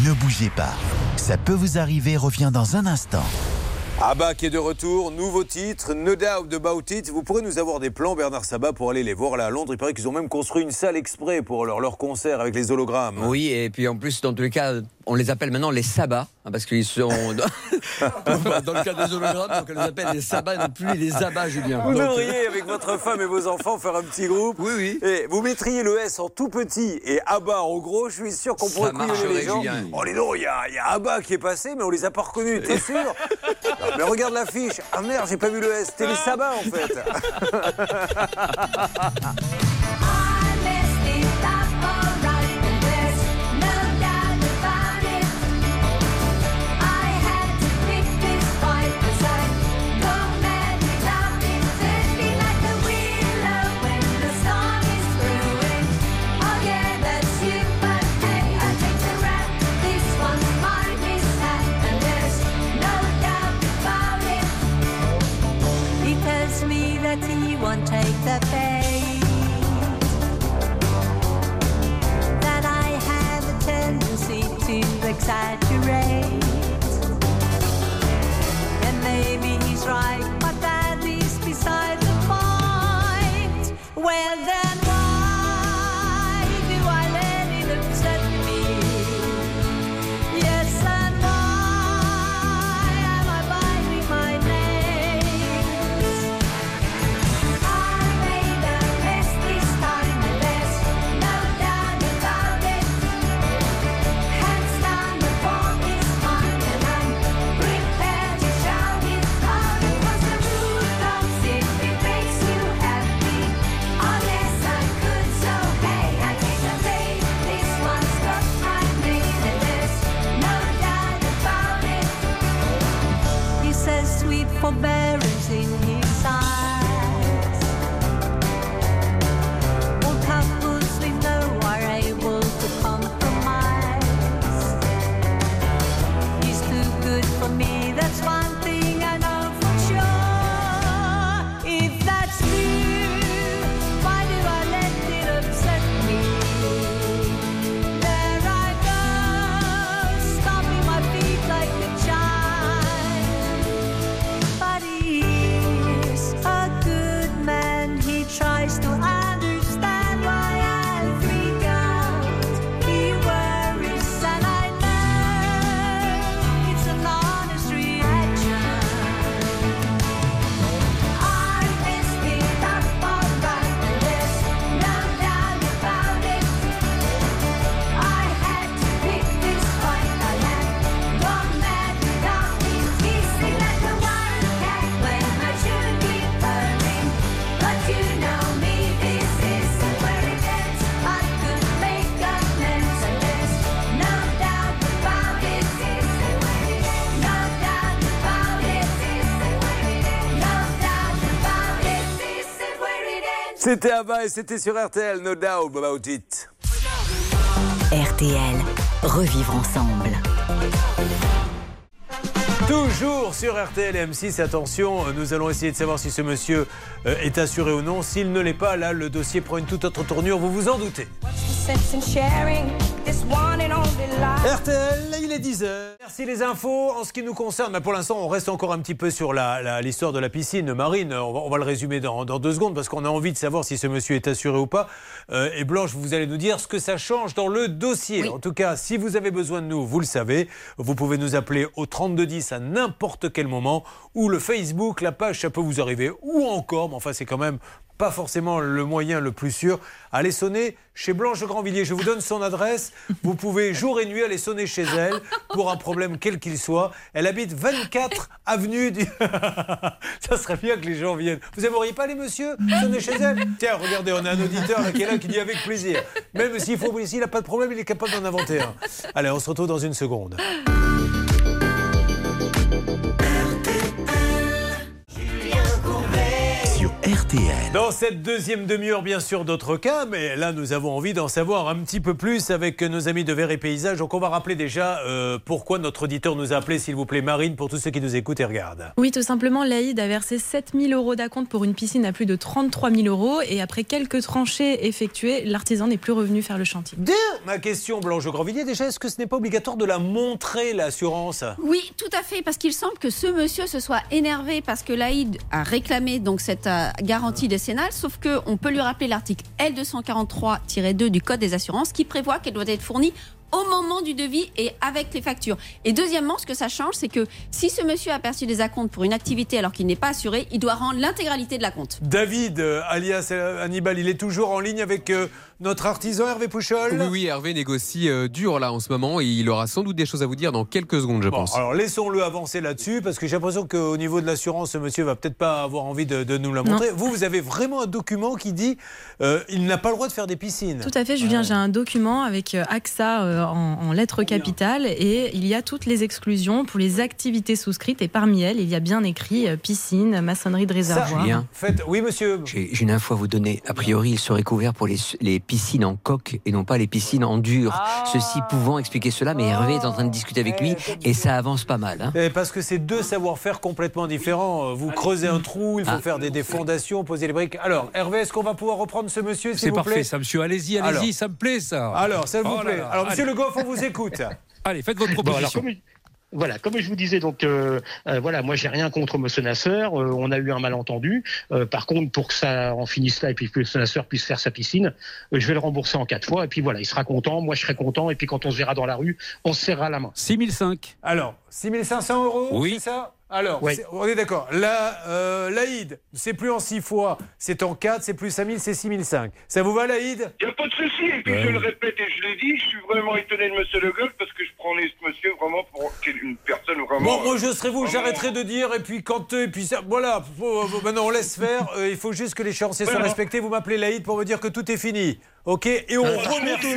Ne bougez pas. Ça peut vous arriver, revient dans un instant. Abba qui est de retour, nouveau titre, No Doubt About It. Vous pourrez nous avoir des plans, Bernard Sabat, pour aller les voir là à Londres. Il paraît qu'ils ont même construit une salle exprès pour leur, leur concert avec les hologrammes. Oui, et puis en plus, dans tous les cas, on les appelle maintenant les sabbats, hein, parce qu'ils sont dans, dans le cas des hologrammes, donc on les appelle les sabbats, non plus les abats, Julien. Vous Donc, devriez, avec votre femme et vos enfants, faire un petit groupe. Oui, oui. Et vous mettriez le S en tout petit et Abba en gros. Je suis sûr qu'on pourrait marcherait, les gens. Julien. Oh, les non, il y a, y a Abba qui est passé, mais on les a pas reconnus. T'es sûr Non, Mais regarde l'affiche. Ah merde, j'ai pas vu le S. C'était les sabbats en fait. and take the bait. That I have a tendency to exaggerate. And maybe he's right, but that is beside the point. Well, C'était Abba et c'était sur RTL, no doubt about it. RTL, revivre ensemble. Toujours sur RTL et M6, attention, nous allons essayer de savoir si ce monsieur euh, est assuré ou non. S'il ne l'est pas, là, le dossier prend une toute autre tournure, vous vous en doutez. RTL, il est 10h. Merci les infos. En ce qui nous concerne, mais pour l'instant, on reste encore un petit peu sur la- la- l'histoire de la piscine marine. On va, on va le résumer dans, dans deux secondes parce qu'on a envie de savoir si ce monsieur est assuré ou pas. Euh, et Blanche, vous allez nous dire ce que ça change dans le dossier. En tout cas, si vous avez besoin de nous, vous le savez, vous pouvez nous appeler au 3210 à n'importe quel moment ou le Facebook, la page, ça peut vous arriver ou encore, mais enfin, c'est quand même pas forcément le moyen le plus sûr. Allez sonner chez Blanche Grandvilliers. Je vous donne son adresse. Vous pouvez jour et nuit aller sonner chez elle pour un problème quel qu'il soit. Elle habite 24 avenue du. Ça serait bien que les gens viennent. Vous aimeriez pas les monsieur sonner chez elle? Tiens, regardez, on a un auditeur qui est là qui dit avec plaisir. Même s'il faut, s'il n'a pas de problème, il est capable d'en inventer un. Allez, on se retrouve dans une seconde. Sur RTL. Dans cette deuxième demi-heure, bien sûr, d'autres cas, mais là, nous avons envie d'en savoir un petit peu plus avec nos amis de Verre et Paysage. Donc, on va rappeler déjà euh, pourquoi notre auditeur nous a appelé, s'il vous plaît, Marine, pour tous ceux qui nous écoutent et regardent. Oui, tout simplement, l'AID a versé 7 000 euros d'acompte pour une piscine à plus de 33 000 euros. Et après quelques tranchées effectuées, l'artisan n'est plus revenu faire le chantier. Ma question, Blanche de Grandvilliers, déjà, est-ce que ce n'est pas obligatoire de la montrer, l'assurance? Oui, tout à fait, parce qu'il semble que ce monsieur se soit énervé parce que l'AID a réclamé donc cette euh, garantie décennale, sauf que on peut lui rappeler l'article L243-2 du Code des assurances qui prévoit qu'elle doit être fournie au moment du devis et avec les factures. Et deuxièmement, ce que ça change, c'est que si ce monsieur a perçu des acomptes pour une activité alors qu'il n'est pas assuré, il doit rendre l'intégralité de la compte. David, euh, alias Hannibal, il est toujours en ligne avec euh, notre artisan Hervé Pouchol Oui, oui, Hervé négocie euh, dur là en ce moment et il aura sans doute des choses à vous dire dans quelques secondes, je Bon, pense. alors laissons-le avancer là-dessus parce que j'ai l'impression qu'au niveau de l'assurance, ce monsieur va peut-être pas avoir envie de, de nous la montrer. Vous, vous avez vraiment un document qui dit euh, il n'a pas le droit de faire des piscines. Tout à fait, Julien, j'ai un document avec euh, AXA euh, en, en lettres capitales et il y a toutes les exclusions pour les activités souscrites et parmi elles, il y a bien écrit euh, piscine, maçonnerie de réservoir. Julien. Faites... Oui, monsieur. J'ai j'ai une info à vous donner. A priori, il serait couvert pour les, les piscines en coque et non pas les piscines en dur. Ceci pouvant expliquer cela, mais Hervé est en train de discuter avec lui et ça avance pas mal. hein. Eh, Parce que c'est deux savoir-faire complètement différents. Euh, Vous creusez un trou, il faut Ah. faire des, des fondations, poser les briques. Alors, Hervé, est-ce qu'on va pouvoir reprendre ce monsieur, s'il C'est vous parfait, plaît ça, monsieur. Allez-y, allez-y, ça me plaît, ça. Alors, ça vous Oh là plaît. là, Alors, monsieur allez. Le Goff, on vous écoute. Allez, faites votre Bon, alors, proposition. comme, voilà, comme je vous disais, donc euh, euh, voilà, moi j'ai rien contre Monsieur Nasser. euh, on a eu un malentendu. Euh, par contre, pour que ça en finisse là et puis que Monsieur Nasser puisse faire sa piscine, euh, je vais le rembourser en quatre fois. Et puis voilà, il sera content, moi je serai content. Et puis quand on se verra dans la rue, on se serrera la main. 6005. Alors, 6500 euros, Oui. c'est ça? Alors, Oui. on est d'accord. La, euh, L'Aïd, c'est plus en 6 fois, c'est en 4, c'est plus 5000, c'est 6005. Ça vous va, l'Aïd? Il n'y a pas de souci. Et puis Ouais. je le répète et je l'ai dit, je suis vraiment étonné de Monsieur Le Goff parce que je prenais ce monsieur vraiment pour une personne vraiment. Bon, moi je serai vous, j'arrêterai de dire, et puis quand, euh, et puis ça, voilà, faut- maintenant on laisse faire, euh, il faut juste que l'échéancier soit Voilà. respecté, vous m'appelez Laïd pour me dire que tout est fini, ok Et on Euh, remercie,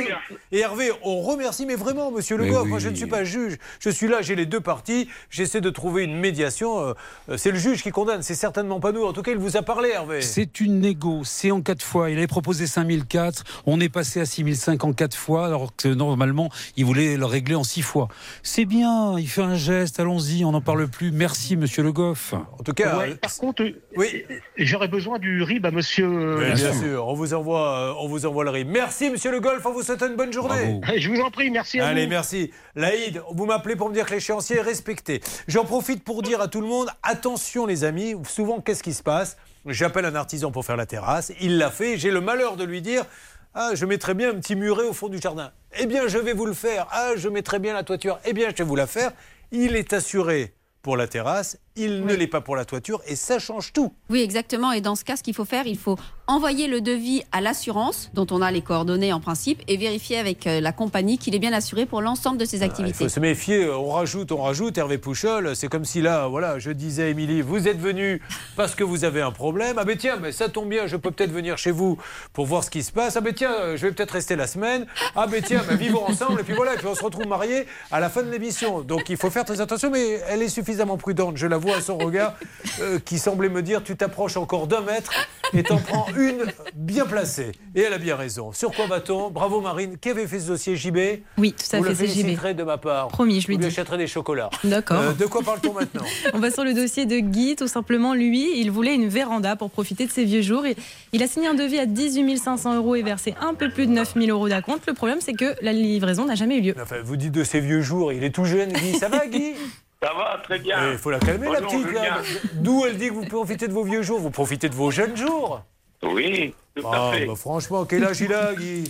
et Hervé, on remercie, mais vraiment, monsieur Le Goff, oui. moi je ne suis pas juge, je suis là, j'ai les deux parties, j'essaie de trouver une médiation, euh, euh, c'est le juge qui condamne, c'est certainement pas nous, en tout cas il vous a parlé, Hervé. C'est une négo, c'est en quatre fois. Il avait proposé 5004, on est passé à 6005 en quatre fois, alors que normalement, il voulait le régler en six fois. C'est bien, il fait un geste, allons-y, on n'en parle plus. Merci, monsieur Le Goff. En tout cas, Ouais, euh, par contre, oui. j'aurais besoin du RIB à Monsieur. Mais bien sûr, on vous envoie, on vous envoie le Merci, monsieur Le Golf, on vous souhaite une bonne journée. Bravo. Je vous en prie, merci à Allez, vous. merci. Laïd, vous m'appelez pour me dire que l'échéancier est respecté. J'en profite pour dire à tout le monde, attention les amis, souvent qu'est-ce qui se passe? J'appelle un artisan pour faire la terrasse, il l'a fait, j'ai le malheur de lui dire, ah, je mettrais bien un petit muret au fond du jardin. Eh bien, je vais vous le faire. Ah, je mettrais bien la toiture. Eh bien, je vais vous la faire. Il est assuré pour la terrasse, il ne l'est pas pour la toiture, et ça change tout. Oui, exactement. Et dans ce cas, ce qu'il faut faire, il faut envoyer le devis à l'assurance, dont on a les coordonnées en principe, et vérifier avec euh, la compagnie qu'il est bien assuré pour l'ensemble de ses Il activités. faut se méfier, on rajoute, on rajoute. Hervé Pouchol, c'est comme si là, voilà, je disais à Émilie, vous êtes venu parce que vous avez un problème. Ah ben tiens, mais ça tombe bien, je peux peut-être venir chez vous pour voir ce qui se passe. Ah ben tiens, euh, je vais peut-être rester la semaine. Ah ben tiens, ben vivons ensemble. Et puis voilà, et puis on se retrouve mariés à la fin de l'émission. Donc il faut faire très attention, mais elle est suffisamment prudente, je l'avoue. Voix, à son regard, euh, qui semblait me dire tu t'approches encore d'un mètre et t'en prends une bien placée. Et elle a bien raison. Sur quoi va-t-on Bravo Marine. Qui avait fait ce dossier JB Oui, tout à Vous fait, le c'est JB. de ma part. Promis, je lui Vous lui dis. achèterez des chocolats. D'accord. Euh, de quoi parle-t-on maintenant On va sur le dossier de Guy, tout simplement. Lui, il voulait une véranda pour profiter de ses vieux jours. Et il a signé un devis à 18 500 euros et versé un peu plus de 9 000 euros d'acompte. Le problème, c'est que la livraison n'a jamais eu lieu. Enfin, vous dites de ses vieux jours, il est tout jeune, Guy. Ça va, Guy? Ça va, très bien. Il faut la calmer, la Bonjour, petite. là. D'où elle dit que vous profitez de vos vieux jours Vous profitez de vos jeunes jours Oui, tout Ah, à fait. bah, franchement, quel âge il a, Guy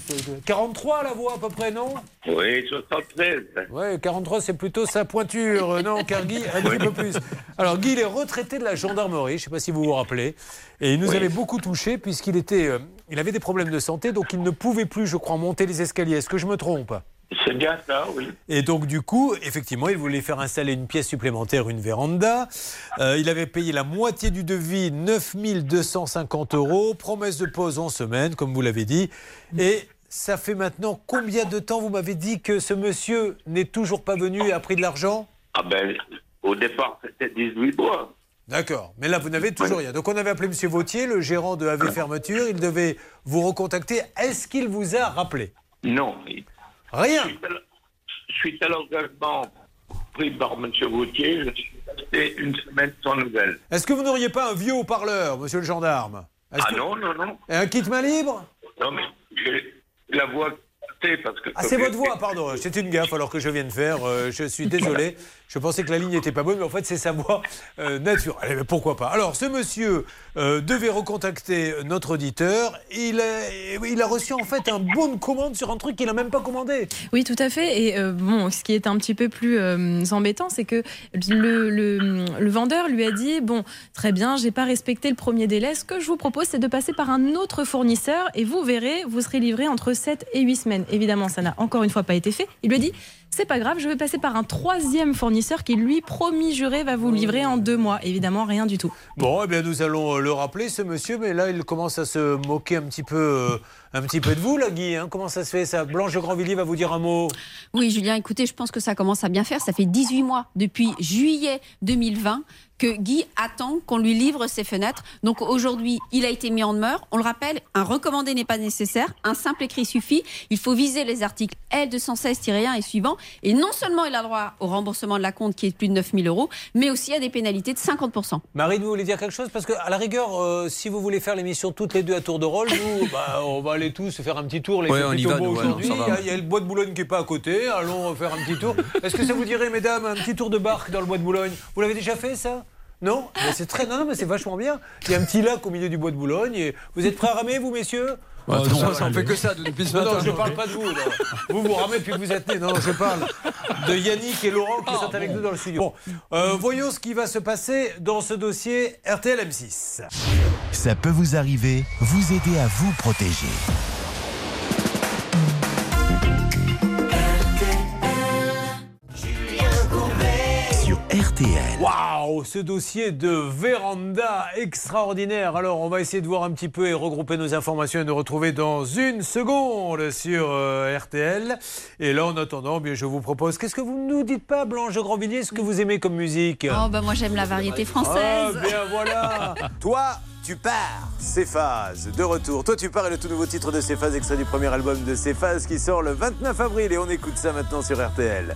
43 la voix à peu près, non Oui, 73. Ouais, 43 c'est plutôt sa pointure, euh, non, car Guy, un petit peu plus. Alors Guy, il est retraité de la gendarmerie, je ne sais pas si vous vous rappelez, et il nous Oui. avait beaucoup touché puisqu'il était, euh, il avait des problèmes de santé, donc il ne pouvait plus, je crois, monter les escaliers. Est-ce que je me trompe C'est bien ça, oui. Et donc, du coup, effectivement, il voulait faire installer une pièce supplémentaire, une véranda. Euh, il avait payé la moitié du devis, 9 250 euros. Promesse de pause en semaine, comme vous l'avez dit. Et ça fait maintenant combien de temps, vous m'avez dit, que ce monsieur n'est toujours pas venu et a pris de l'argent? Ah ben, au départ, c'était 18 mois. D'accord. Mais là, vous n'avez toujours rien. Donc, on avait appelé M. Vautier, le gérant de AV Fermeture. Il devait vous recontacter. Est-ce qu'il vous a rappelé? Non. Rien. Suite à l- Suite à l'engagement pris par M. Gauthier, je suis resté une semaine sans nouvelles. Est-ce que vous n'auriez pas un vieux haut-parleur, monsieur le gendarme? Ah que- non, non, non. Et un kit main libre? Non, mais j'ai la voix parce que... Ah, c'est votre voix, pardon. C'est une gaffe alors que je viens de faire. Euh, je suis désolé. Je pensais que la ligne n'était pas bonne, mais en fait, c'est sa voix euh, naturelle. Eh bien, pourquoi pas Alors, ce monsieur euh, devait recontacter notre auditeur. Il a, il a reçu en fait un bon de commande sur un truc qu'il n'a même pas commandé. Oui, tout à fait. Et euh, bon, ce qui est un petit peu plus euh, embêtant, c'est que le vendeur lui a dit bon, très bien, j'ai pas respecté le premier délai. Ce que je vous propose, c'est de passer par un autre fournisseur et vous verrez, vous serez livré entre 7 et 8 semaines. Évidemment, ça n'a encore une fois pas été fait. Il lui a dit c'est pas grave, je vais passer par un troisième fournisseur qui, lui, promis juré, va vous livrer en deux mois. Évidemment, rien du tout. Bon, eh bien, nous allons euh, le rappeler, ce monsieur, mais là, il commence à se moquer un petit peu, euh, un petit peu de vous, là, Guy. hein. Comment ça se fait, ça? Blanche Grandvilliers va vous dire un mot. Oui, Julien, écoutez, je pense que ça commence à bien faire. Ça fait 18 mois, depuis juillet 2020, que Guy attend qu'on lui livre ses fenêtres. Donc aujourd'hui, il a été mis en demeure. On le rappelle, un recommandé n'est pas nécessaire. Un simple écrit suffit. Il faut viser les articles L216-1 et suivants. Et non seulement il a droit au remboursement de la compte qui est de plus de 9000 euros, mais aussi à des pénalités de 50%. Marine, vous voulez dire quelque chose? Parce que, à la rigueur, euh, si vous voulez faire l'émission toutes les deux à tour de rôle, nous, bah, on va aller tous faire un petit tour. Les Ouais, fait on y plutôt va, beau nous, ouais, aujourd'hui. ça va. Il y a- il y, a le bois de Boulogne qui est pas à côté. Allons faire un petit tour. Est-ce que ça vous dirait, mesdames, un petit tour de barque dans le bois de Boulogne? Vous l'avez déjà fait, ça? Non Mais C'est très. Non, non, mais c'est vachement bien. Il y a un petit lac au milieu du bois de Boulogne. Et vous êtes prêts à ramer, vous, messieurs? Bah, toute non, façon, ça, on fait que ça depuis ce non, non, matin. je ne parle pas de vous. non. Vous vous ramez depuis que vous êtes nés. Non, non, je parle de Yannick et Laurent qui sont avec nous dans le studio. Bon, euh, voyons ce qui va se passer dans ce dossier RTL M6. Ça peut vous arriver, vous aider à vous protéger. RTL. Waouh, ce dossier de véranda extraordinaire. Alors, on va essayer de voir un petit peu et regrouper nos informations et nous retrouver dans une seconde sur euh, RTL. Et là, en attendant, bien, je vous propose. Qu'est-ce que vous ne nous dites pas, Blanche de Grandvilliers, ce que vous aimez comme musique? Oh, bah moi j'aime la variété Ah, française. bien voilà. Toi, tu pars. Céphase, de retour. Toi, tu pars est le tout nouveau titre de Céphase, extrait du premier album de Céphase qui sort le 29 avril. Et on écoute ça maintenant sur RTL.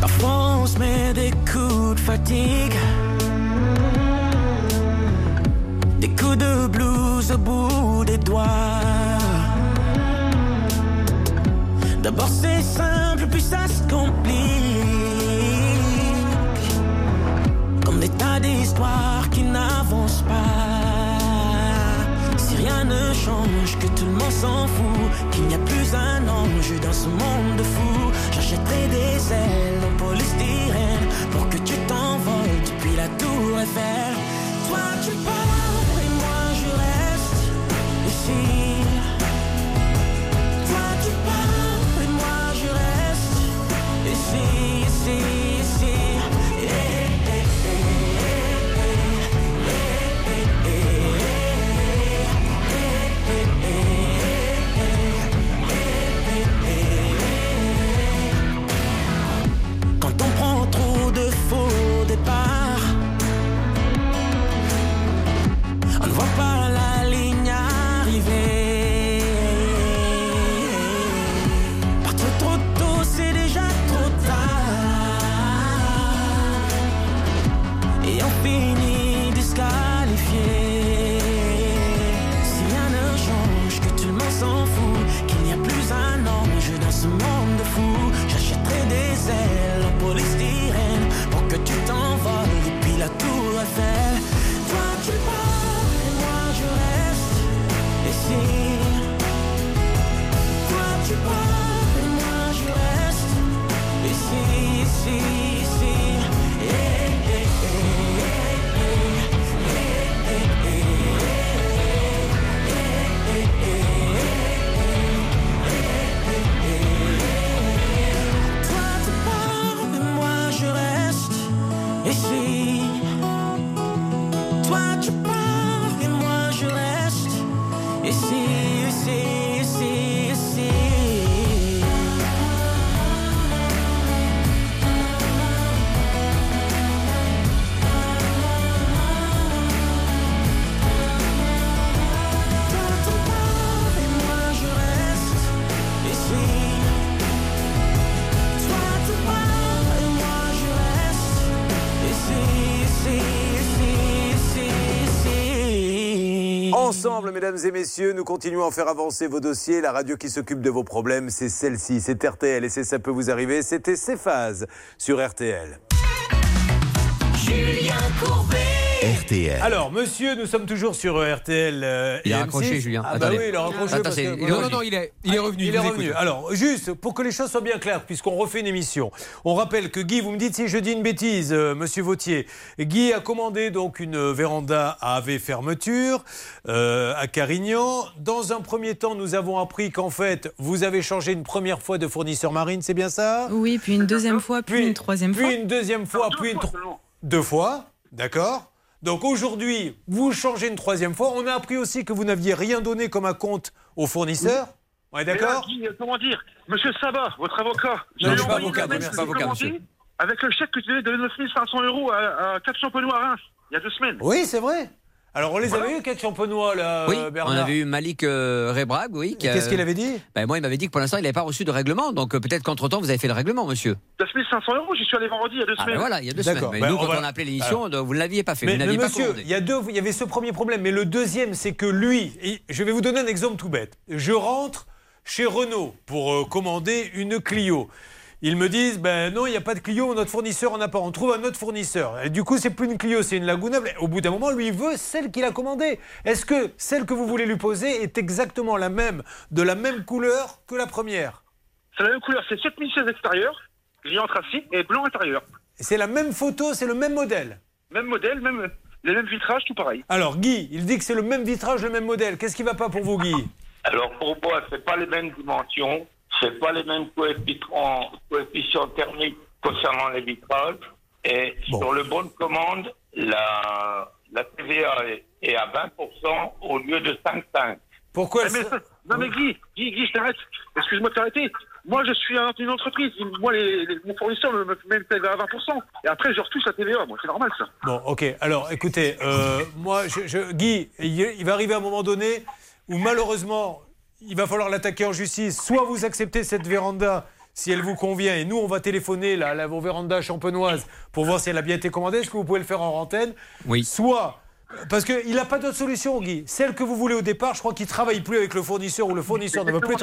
Parfois on se met des coups de fatigue. Des coups de blues au bout des doigts. D'abord c'est simple puis ça se complique. Comme des tas d'histoires qui n'avancent pas Si rien ne change, que tout le monde s'en fout Qu'il n'y a plus un ange dans ce monde de fous J'achèterai des ailes en polystyrène Pour que tu t'envoles depuis la tour Eiffel. Toi tu pars mesdames et messieurs. Nous continuons à faire avancer vos dossiers. La radio qui s'occupe de vos problèmes, c'est celle-ci. C'est RTL et c'est ça peut vous arriver. C'était Céphase sur RTL. Julien Courbet. RTL. Alors, monsieur, nous sommes toujours sur euh, RTL. euh, Il a et raccroché, M6. Julien. Ah, bah oui, il a raccroché. Attends, parce c'est- que- il est voilà. revenu. Non, non, il est- il est revenu, Il il est revenu. écoute. Alors, juste pour que les choses soient bien claires, puisqu'on refait une émission, on rappelle que Guy, vous me dites si je dis une bêtise, euh, monsieur Vautier. Guy a commandé donc une véranda à AV Fermeture euh, à Carignan. Dans un premier temps, nous avons appris qu'en fait, vous avez changé une première fois de fournisseur marine, c'est bien ça? Oui, puis une deuxième fois, puis, une troisième puis fois. une deuxième fois, puis une tro- deux fois, d'accord? Donc aujourd'hui, vous changez une troisième fois. On a appris aussi que vous n'aviez rien donné comme un compte au fournisseur. On est Mais là, d'accord Comment dire Monsieur Sabat, votre avocat. Non, je suis pas avocat, je suis pas avocat, monsieur. Avec le chèque que tu donnais de 9500 euros à, à Cap Champenois à Reims, il y a deux semaines. Oui, c'est vrai. Alors on les avait eu, quelques champenois là, Oui, euh, on Bernard. avait eu Malik euh, Rebrag, oui. qu'est-ce qu'il avait dit? Ben, Moi, il m'avait dit que pour l'instant, il n'avait pas reçu de règlement. Donc euh, peut-être qu'entre-temps, vous avez fait le règlement, monsieur. 9500 euros, j'y suis allé vendredi il y a deux Ah semaines. ben voilà, il y a deux semaines. Mais Ben, nous, on quand va- on a appelé l'émission, Alors. vous ne l'aviez pas fait. Mais, vous mais n'aviez pas monsieur, il y, a deux, il y avait ce premier problème. Mais le deuxième, c'est que lui, et je vais vous donner un exemple tout bête. Je rentre chez Renault pour euh, commander une Clio. Ils me disent, ben non, il n'y a pas de Clio, notre fournisseur en a pas. On trouve un autre fournisseur. Et du coup, c'est plus une Clio, c'est une Laguna. Au bout d'un moment, lui, il veut celle qu'il a commandée. Est-ce que celle que vous voulez lui poser est exactement la même, de la même couleur que la première? C'est la même couleur, c'est 7016 extérieur, gris anthracite et blanc intérieur. Et C'est la même photo, c'est le même modèle? Même modèle, même, les mêmes vitrages, tout pareil. Alors, Guy, il dit que c'est le même vitrage, le même modèle. Qu'est-ce qui va pas pour vous, Guy? Alors pour moi, c'est pas les mêmes dimensions, c'est pas les mêmes coefficients, coefficients thermiques concernant les vitrages. Et sur le bon de commande, la, la TVA est, est à 20% au lieu de 5,5. Pourquoi mais ça- Non mais Guy, Guy, Guy, je t'arrête. Excuse-moi de t'arrêter. Moi, je suis un- une entreprise. Moi, les, les- mon fournisseur me me met une TVA à 20%. Et après, je retouche la TVA. Moi, c'est normal, ça. Bon, ok. Alors, écoutez, euh, moi, je, je- Guy, il, il va arriver un moment donné où malheureusement, il va falloir l'attaquer en justice. Soit vous acceptez cette véranda si elle vous convient, et nous, on va téléphoner là, à vos vérandas champenoises pour voir si elle a bien été commandée. Est-ce que vous pouvez le faire en antenne? Oui. Soit. Parce qu'il n'a pas d'autre solution, Guy. Celle que vous voulez au départ, je crois qu'il ne travaille plus avec le fournisseur ou le fournisseur ne veut plus,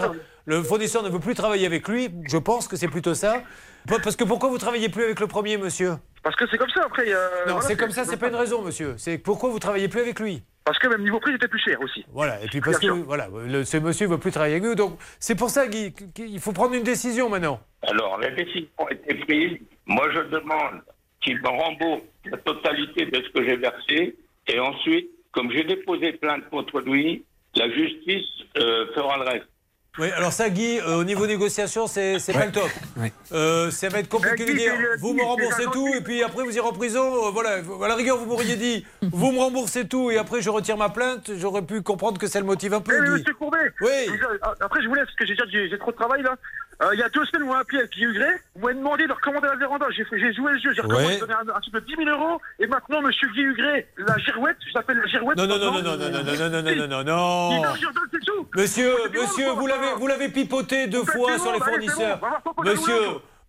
le fournisseur ne veut plus travailler avec lui. Je pense que c'est plutôt ça. Parce que pourquoi vous travaillez plus avec le premier, monsieur? Parce que c'est comme ça, après. Non, voilà, c'est comme ça, c'est pas une raison, monsieur. C'est pourquoi vous travaillez plus avec lui? Parce que même niveau prix, c'était plus cher aussi. Voilà, et puis parce que voilà, le- ce monsieur veut plus travailler avec nous. Donc c'est pour ça, Guy, qu'il faut prendre une décision maintenant. Alors, les décisions ont été prises. Moi, je demande qu'il me rembourse la totalité de ce que j'ai versé. Et ensuite, comme j'ai déposé plainte contre lui, la justice euh, fera le reste. Oui, alors ça, Guy, euh, au niveau négociation, c'est c'est pas le top. Euh, ça va être compliqué de dire. Vous me remboursez tout, et puis après vous irez en prison. Euh, voilà, à la rigueur, vous m'auriez dit, vous me remboursez tout, et après je retire ma plainte. J'aurais pu comprendre que ça le motive un peu. Eh, mais Guy. monsieur Courbet Oui. vous- Après, je vous laisse, parce que j'ai déjà j'ai j'ai trop de travail, là. Euh, il y a deux semaines, vous m'avez appelé avec Guy. Vous m'avez demandé de recommander la véranda. J'ai joué le jeu, j'ai recommandé, Ouais. un, un truc de 10 000 euros. Et maintenant, monsieur Guy Hugré, la girouette, je l'appelle la girouette. Non, non, non, non, non, non, non, non, non, non, non, non, non. Monsieur, monsieur, vous l'avez, vous l'avez pipoté deux fois sur les fournisseurs. on Monsieur,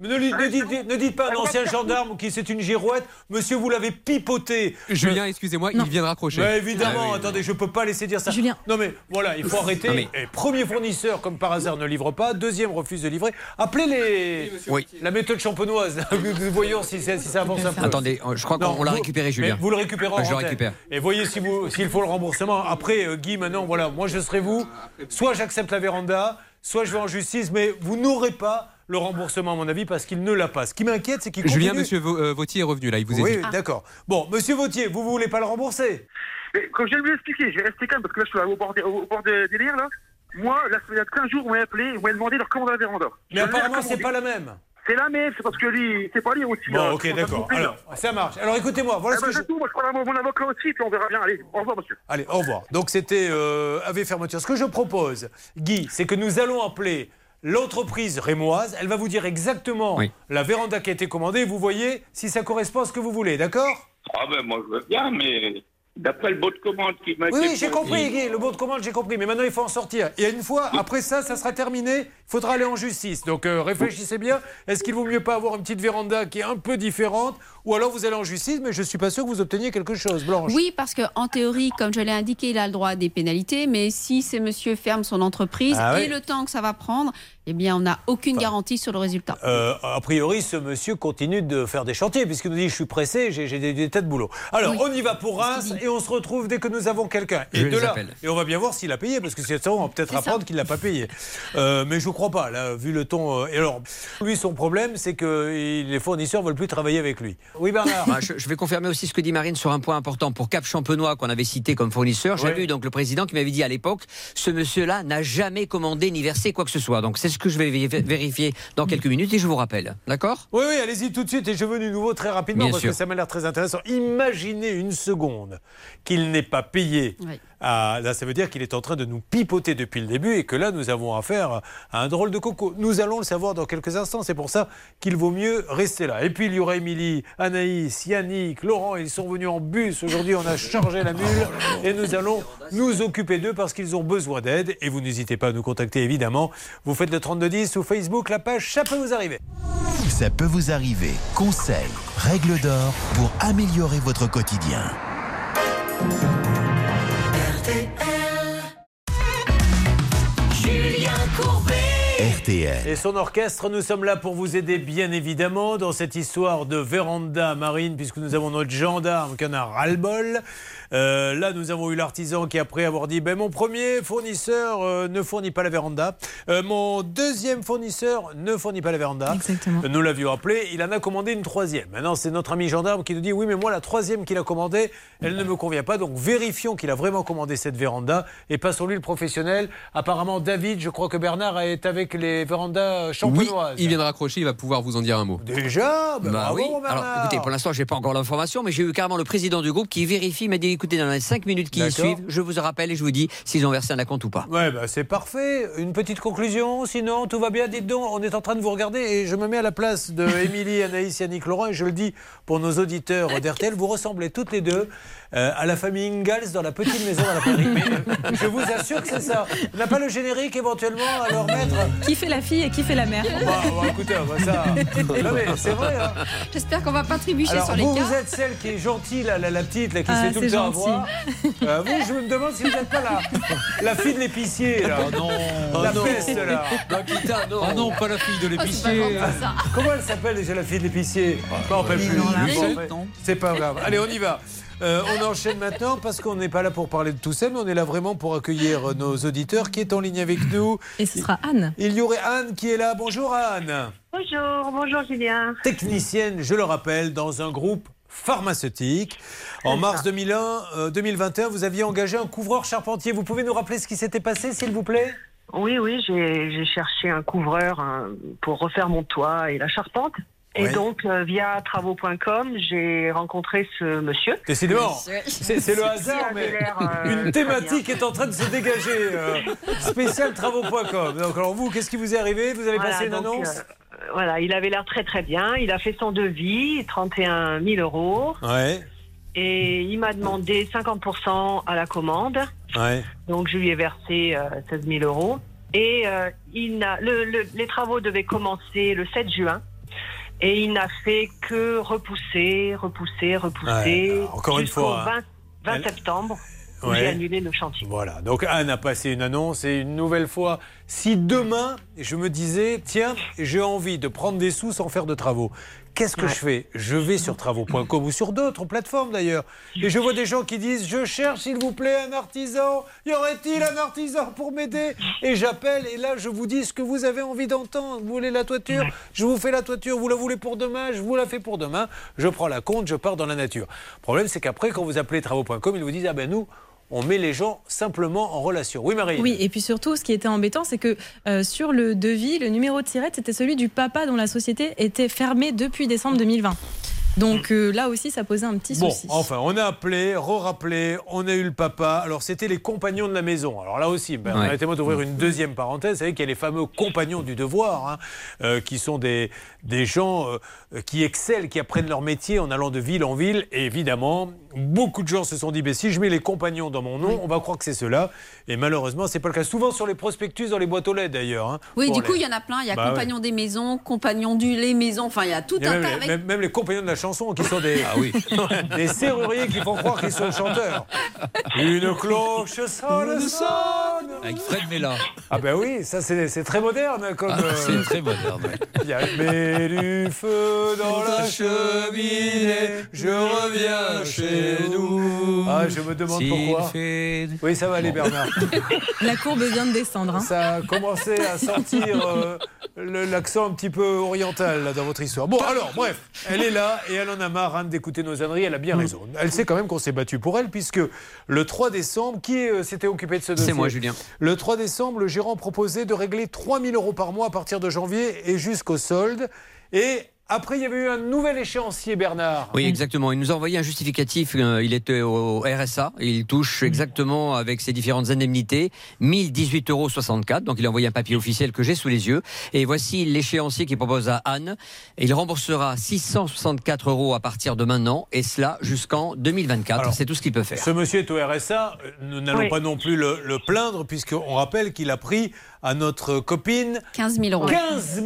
voulu. ne, lui- ne dites, ne dites pas un ancien gendarme qui c'est une girouette. Monsieur, vous l'avez pipoté. Julien, excusez-moi, il vient de raccrocher. Mais évidemment, Ah oui. attendez, je peux pas laisser dire ça. Julien. Non mais voilà, il faut arrêter. Non, mais- Et premier fournisseur, comme par hasard, ne livre pas. Deuxième refuse de livrer. Appelez les Oui. la méthode champenoise. Voyons si, ça- si ça avance un peu. Attendez, je crois Non, qu'on l'a récupéré, mais Julien. Vous le récupérez en Je le antenne. récupère. Et voyez si s'il faut le remboursement. Après, euh, Guy, maintenant, voilà, moi je serai vous. Soit j'accepte la véranda, soit je vais en justice, mais vous n'aurez pas le remboursement, à mon avis, parce qu'il ne l'a pas. Ce qui m'inquiète, c'est qu'il continue. Julien, monsieur euh, Vautier est revenu là, il vous Oui, écoute. oui, d'accord. Bon, monsieur Vautier, vous ne voulez pas le rembourser? Mais comme je viens de vous expliquer, je vais rester calme parce que là, je suis au bord des, au bord des délires, là. Moi, là, il y a 15 jours, on m'a appelé, on m'a demandé de recommander la véranda. Mais apparemment, c'est pas la même. C'est la même, c'est parce que lui, c'est pas lui aussi. Bon, là. ok, d'accord. Alors, ça marche. Alors, écoutez-moi, voilà Eh ce ben, que je... tout, moi je prends mon avocat aussi, puis on verra bien. Allez, au revoir, monsieur. Allez, au revoir. Donc, c'était euh, AV Fermeture. Ce que je propose, Guy, c'est que nous allons appeler l'entreprise rémoise. Elle va vous dire exactement la véranda qui a été commandée. Vous voyez si ça correspond à ce que vous voulez, d'accord? Ah ben moi je veux bien, mais d'après le bon de commande qui m'a Oui, été oui, j'ai compris, Guy, le bon de commande, j'ai compris. Mais maintenant, il faut en sortir. Et une fois, après ça, ça sera terminé, il faudra aller en justice. Donc euh, réfléchissez bien. Est-ce qu'il vaut mieux pas avoir une petite véranda qui est un peu différente Ou alors vous allez en justice, mais je suis pas sûr que vous obteniez quelque chose, Blanche. Oui, parce qu'en théorie, comme je l'ai indiqué, il a le droit à des pénalités, mais si ces monsieur ferme son entreprise Ah et oui. le temps que ça va prendre, eh bien, on n'a aucune garantie sur le résultat. Euh, a priori, ce monsieur continue de faire des chantiers, puisqu'il nous dit Je suis pressé, j'ai j'ai des, des tas de boulot. Alors, on y va pour Reims et on se retrouve dès que nous avons quelqu'un. Et Je de là, appelle. et on va bien voir s'il a payé, parce que c'est ça, on va peut-être C'est ça. apprendre qu'il l'a pas payé. Euh, mais je crois pas, là, vu le ton. euh, et alors, lui, son problème, c'est que les fournisseurs veulent plus travailler avec lui. Oui, Bernard Ah, je, je vais confirmer aussi ce que dit Marine sur un point important. Pour Cap Champenois, qu'on avait cité comme fournisseur, j'ai Ouais. vu donc le président qui m'avait dit à l'époque ce monsieur-là n'a jamais commandé ni versé quoi que ce soit. Donc c'est ce que je vais vé- vérifier dans quelques minutes et je vous rappelle. D'accord? Oui, oui, allez-y tout de suite et je veux du nouveau très rapidement Bien parce sûr. que ça m'a l'air très intéressant. Imaginez une seconde qu'il n'ait pas payé. À- là, ça veut dire qu'il est en train de nous pipoter depuis le début et que là, nous avons affaire à un drôle de coco. Nous allons le savoir dans quelques instants. C'est pour ça qu'il vaut mieux rester là. Et puis, il y aura Émilie, Anaïs, Yannick, Laurent. Ils sont venus en bus. Aujourd'hui, on a chargé la mule et nous allons nous occuper d'eux parce qu'ils ont besoin d'aide. Et vous n'hésitez pas à nous contacter, évidemment. Vous faites le 3210 ou Facebook, la page Ça peut vous arriver. Ça peut vous arriver. Conseils, règles d'or pour améliorer votre quotidien. RTL. Et son orchestre, nous sommes là pour vous aider bien évidemment dans cette histoire de véranda marine puisque nous avons notre gendarme qui en a ras-le-bol. Euh, là, nous avons eu l'artisan qui, après avoir dit ben, Mon premier fournisseur euh, ne fournit pas la véranda, Euh, mon deuxième fournisseur ne fournit pas la véranda. Exactement. Nous l'avions appelé, il en a commandé une troisième. Maintenant, c'est notre ami gendarme qui nous dit Oui, mais moi, la troisième qu'il a commandée, elle ne me convient pas. Donc, vérifions qu'il a vraiment commandé cette véranda et passons-lui le professionnel. Apparemment, David, je crois que Bernard est avec les vérandas Oui, champenoises. il vient de raccrocher, il va pouvoir vous en dire un mot. Déjà? Ben Bah bravo, oui. Bernard. Alors écoutez, pour l'instant, j'ai pas encore l'information, mais j'ai eu carrément le président du groupe qui vérifie, m'a dit écoutez, dans les 5 minutes qui suivent, je vous rappelle et je vous dis s'ils ont versé un acompte ou pas. Ouais, bah, c'est parfait. Une petite conclusion, sinon tout va bien. Dites donc, on est en train de vous regarder et je me mets à la place de Émilie, Anaïs, Yannick, Laurent et je le dis pour nos auditeurs d'RTL, vous ressemblez toutes les deux euh, à la famille Ingalls dans la petite maison à la prairie. Mais, euh, je vous assure que c'est ça. On n'a pas le générique éventuellement à leur mettre Qui fait la fille et qui fait la mère Bah, bah, écoutez, bah, ça. Non, mais c'est vrai. hein. J'espère qu'on va pas trébucher Alors, sur les vous, cas. vous êtes celle qui est gentille, la, la, la petite, là, qui Ah, sait tout le temps avoir. Euh, vous, je me demande si vous n'êtes pas la, la fille de l'épicier, là. Oh non. La Oh non. peste, là. Ah non, pas la fille de l'épicier. Comment elle s'appelle déjà la fille de l'épicier? Je m'en rappelle plus. non, la Bon, fille, mais non? C'est pas grave. Allez, on y va. Euh, on enchaîne maintenant parce qu'on n'est pas là pour parler de tout ça, mais on est là vraiment pour accueillir nos auditeurs qui est en ligne avec nous. Et ce sera Anne. Il y aurait Anne qui est là. Bonjour Anne. Bonjour, bonjour Julien. Technicienne, je le rappelle, dans un groupe pharmaceutique. En mars 2001, euh, 2021, vous aviez engagé un couvreur charpentier. Vous pouvez nous rappeler ce qui s'était passé, s'il vous plaît? Oui, oui, j'ai cherché un couvreur hein, pour refaire mon toit et la charpente. Et Ouais. donc, euh, via travaux.com, j'ai rencontré ce monsieur. Décidément, c'est c'est le hasard, mais euh, une thématique est en train de se dégager. euh, spécial travaux.com. Donc, alors vous, qu'est-ce qui vous est arrivé? Vous avez Voilà, passé une donc, annonce? euh, Voilà, il avait l'air très très bien. Il a fait son devis, 31 000 euros. Ouais, Et il m'a demandé 50% à la commande. ouais. Donc je lui ai versé euh, 16 000 euros. Et euh, il le- le- les travaux devaient commencer le 7 juin. Et il n'a fait que repousser, repousser, repousser. Ouais, encore une jusqu'au fois, hein. 20, 20 Elle- septembre, où Ouais. j'ai annulé le chantier. Voilà, donc Anne a passé une annonce et une nouvelle fois, si demain je me disais, tiens, j'ai envie de prendre des sous sans faire de travaux, qu'est-ce que Ouais. je fais? Je vais sur travaux.com ou sur d'autres plateformes d'ailleurs, et je vois des gens qui disent, je cherche s'il vous plaît un artisan, y aurait-il un artisan pour m'aider? Et j'appelle et là je vous dis ce que vous avez envie d'entendre. Vous voulez la toiture? Je vous fais la toiture, vous la voulez pour demain? Je vous la fais pour demain, je prends la compte, je pars dans la nature. Le problème c'est qu'après quand vous appelez travaux.com, ils vous disent, ah ben nous, on met les gens simplement en relation. Oui, Marie Oui, et puis surtout, ce qui était embêtant, c'est que euh, sur le devis, le numéro de tirette, c'était celui du papa dont la société était fermée depuis décembre 2020. Donc euh, là aussi, ça posait un petit Bon, souci. enfin, on a appelé, re-rappelé, on a eu le papa. Alors, c'était les compagnons de la maison. Alors là aussi, ben, Ouais. permettez-moi d'ouvrir une deuxième parenthèse. Vous savez qu'il y a les fameux compagnons du devoir, hein, euh, qui sont des, des gens euh, qui excellent, qui apprennent leur métier en allant de ville en ville. Et évidemment, beaucoup de gens se sont dit, ben, si je mets les compagnons dans mon nom, on va croire que c'est cela. Et malheureusement, c'est pas le cas. Souvent sur les prospectus, dans les boîtes aux lettres d'ailleurs. hein, Oui, du les- coup, il y en a plein. Il y a Bah ouais. Compagnons des maisons, Compagnons du lait maison. Enfin, il y a tout Il y a un même, tas les- avec. même- même les compagnons de la chanson qui sont des, des serruriers qui font croire qu'ils sont chanteurs. Une cloche sonne, sonne. Avec Fred Mella. Ah ben oui, ça c'est très moderne comme. Ah, c'est euh, très moderne. ouais. Il y a mets du feu dans la cheminée, je reviens chez nous. Ah, je me demande pourquoi. fait- Oui, ça va aller, Bernard. La courbe vient de descendre. hein. Ça a commencé à sentir euh, l'accent un petit peu oriental là, dans votre histoire. Bon, alors, bref, elle est là et elle en a marre d'écouter nos âneries. Elle a bien raison. Elle sait quand même qu'on s'est battu pour elle, puisque le 3 décembre, qui euh, s'était occupé de ce dossier C'est moi, Julien. Le 3 décembre, le gérant proposait de régler 3000 euros par mois à partir de janvier et jusqu'au solde. Et après, il y avait eu un nouvel échéancier, Bernard. Oui, exactement. Il nous a envoyé un justificatif. euh, Il était au RSA. Il touche exactement avec ses différentes indemnités 1018,64 euros. Donc il a envoyé un papier officiel que j'ai sous les yeux. Et voici l'échéancier qu'il propose à Anne. Il remboursera 664 euros à partir de maintenant, et cela jusqu'en 2024. C'est tout ce qu'il peut faire. Ce monsieur est au RSA. euh, Nous n'allons Oui. pas non plus le, le plaindre, puisqu'on rappelle qu'il a pris à notre copine 15 000 euros. 15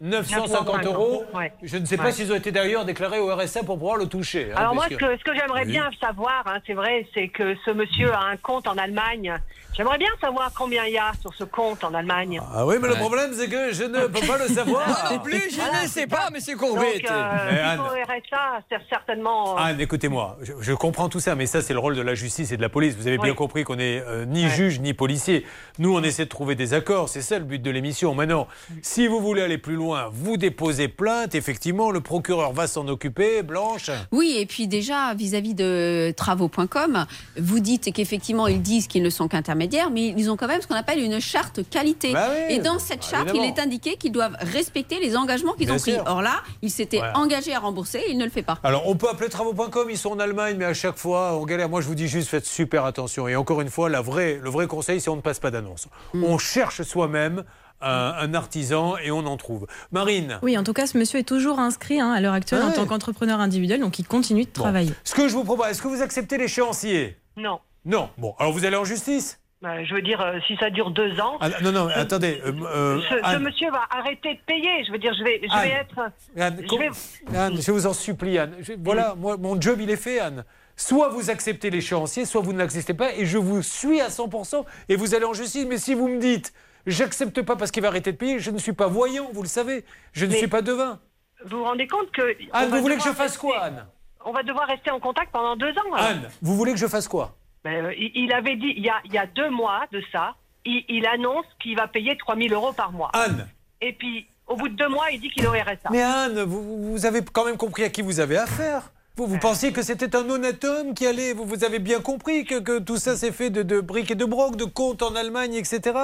950 euros. Ouais. Je ne sais pas Ouais. s'ils ont été d'ailleurs déclarés au RSA pour pouvoir le toucher. hein, Alors moi, ce que, ce que j'aimerais Oui. bien savoir, hein, c'est vrai, c'est que ce monsieur a un compte en Allemagne. J'aimerais bien savoir combien il y a sur ce compte en Allemagne. Ah oui, mais le problème, c'est que je ne peux pas le savoir. Moi non plus, je ne sais pas, monsieur Donc, Courbet. euh, Mais il Anne- faut RSA, c'est certainement... euh, Anne, écoutez-moi, je, je comprends tout ça, mais ça, c'est le rôle de la justice et de la police. Vous avez bien compris qu'on n'est euh, ni juge ni policier. Nous, on essaie de trouver des accords. C'est ça le but de l'émission. Maintenant, si vous voulez aller plus loin, vous déposez plainte. Effectivement, le procureur va s'en occuper. Blanche Oui, et puis déjà, vis-à-vis de travaux.com, vous dites qu'effectivement, ils disent qu'ils ne sont qu'intermédiaires, mais ils ont quand même ce qu'on appelle une charte qualité. Bah oui, et dans cette charte, évidemment. il est indiqué qu'ils doivent respecter les engagements qu'ils ont pris. sûr. Or là, il s'était Voilà. engagé à rembourser et il ne le fait pas. Alors, on peut appeler travaux.com, ils sont en Allemagne, mais à chaque fois, on galère. Moi, je vous dis juste, faites super attention. Et encore une fois, la vraie, le vrai conseil, c'est on ne passe pas d'annonce. Mm. On cherche soi-même un, un artisan et on en trouve. Marine Oui, en tout cas, ce monsieur est toujours inscrit hein, à l'heure actuelle Ah en tant qu'entrepreneur individuel, donc il continue de Bon. travailler. Ce que je vous propose, est-ce que vous acceptez l'échéancier? Non. Non. Bon, alors vous allez en justice? Bah, je veux dire, euh, si ça dure deux ans, Ah, Non, non, attendez. euh, euh, ce, monsieur va arrêter de payer. Je veux dire, je vais, je Anne. vais être... Anne, je com- vais- Anne, je vous en supplie, Anne. Je- voilà, moi, mon job, il est fait, Anne. Soit vous acceptez l'échéancier, soit vous ne l'acceptez pas, et je vous suis à 100%, et vous allez en justice. Mais si vous me dites, j'accepte pas parce qu'il va arrêter de payer, je ne suis pas voyant, vous le savez. Je ne Mais- suis pas devin. Vous vous rendez compte que... Anne, vous voulez que je fasse quoi, Anne? On va devoir rester en contact pendant deux ans. alors. Anne, vous voulez que je fasse quoi? Euh, il il avait dit, il y a, il y a deux mois de ça, il, il annonce qu'il va payer 3000 euros par mois. Anne Et puis, au bout de deux mois, il dit qu'il aurait RSA. Mais Anne, vous, vous avez quand même compris à qui vous avez affaire. Vous, vous pensiez que c'était un honnête homme qui allait. Vous, vous avez bien compris que, que tout ça s'est fait de, de briques et de broc, de comptes en Allemagne, etc.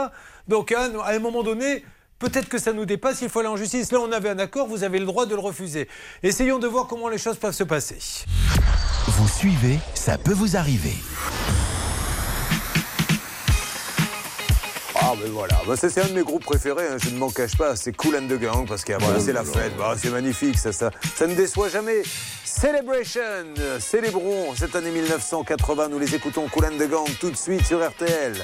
Donc, Anne, à un moment donné, peut-être que ça nous dépasse, il faut aller en justice. Là, on avait un accord, vous avez le droit de le refuser. Essayons de voir comment les choses peuvent se passer. Vous suivez, ça peut vous arriver. Ah ben voilà, Bah, ça c'est un de mes groupes préférés, hein, je ne m'en cache pas, c'est Cool and the Gang parce qu'après c'est la fête, Bah, c'est magnifique, ça, ça, ça ne déçoit jamais. Celebration, célébrons cette année 1980, nous les écoutons Cool and the Gang tout de suite sur RTL.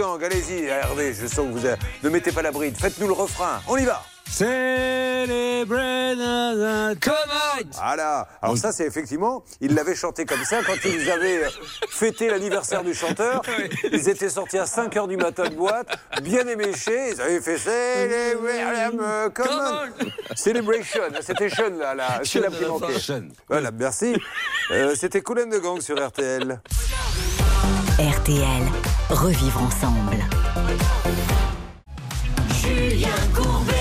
Allez-y, RD, je sens que vous avez- ne mettez pas la bride, faites-nous le refrain, on y va Celebrate Voilà. Alors ça, c'est effectivement, ils l'avaient chanté comme ça quand ils avaient euh, fêté l'anniversaire du chanteur. Ils étaient sortis à 5 heures du matin de boîte, bien éméchés. Ils avaient fait. Celebration. C'était Sean, là, là. C'est la. Sean. Voilà, merci. Euh, C'était Cool and the Gang sur RTL. RTL. Revivre ensemble. Julien Courbet.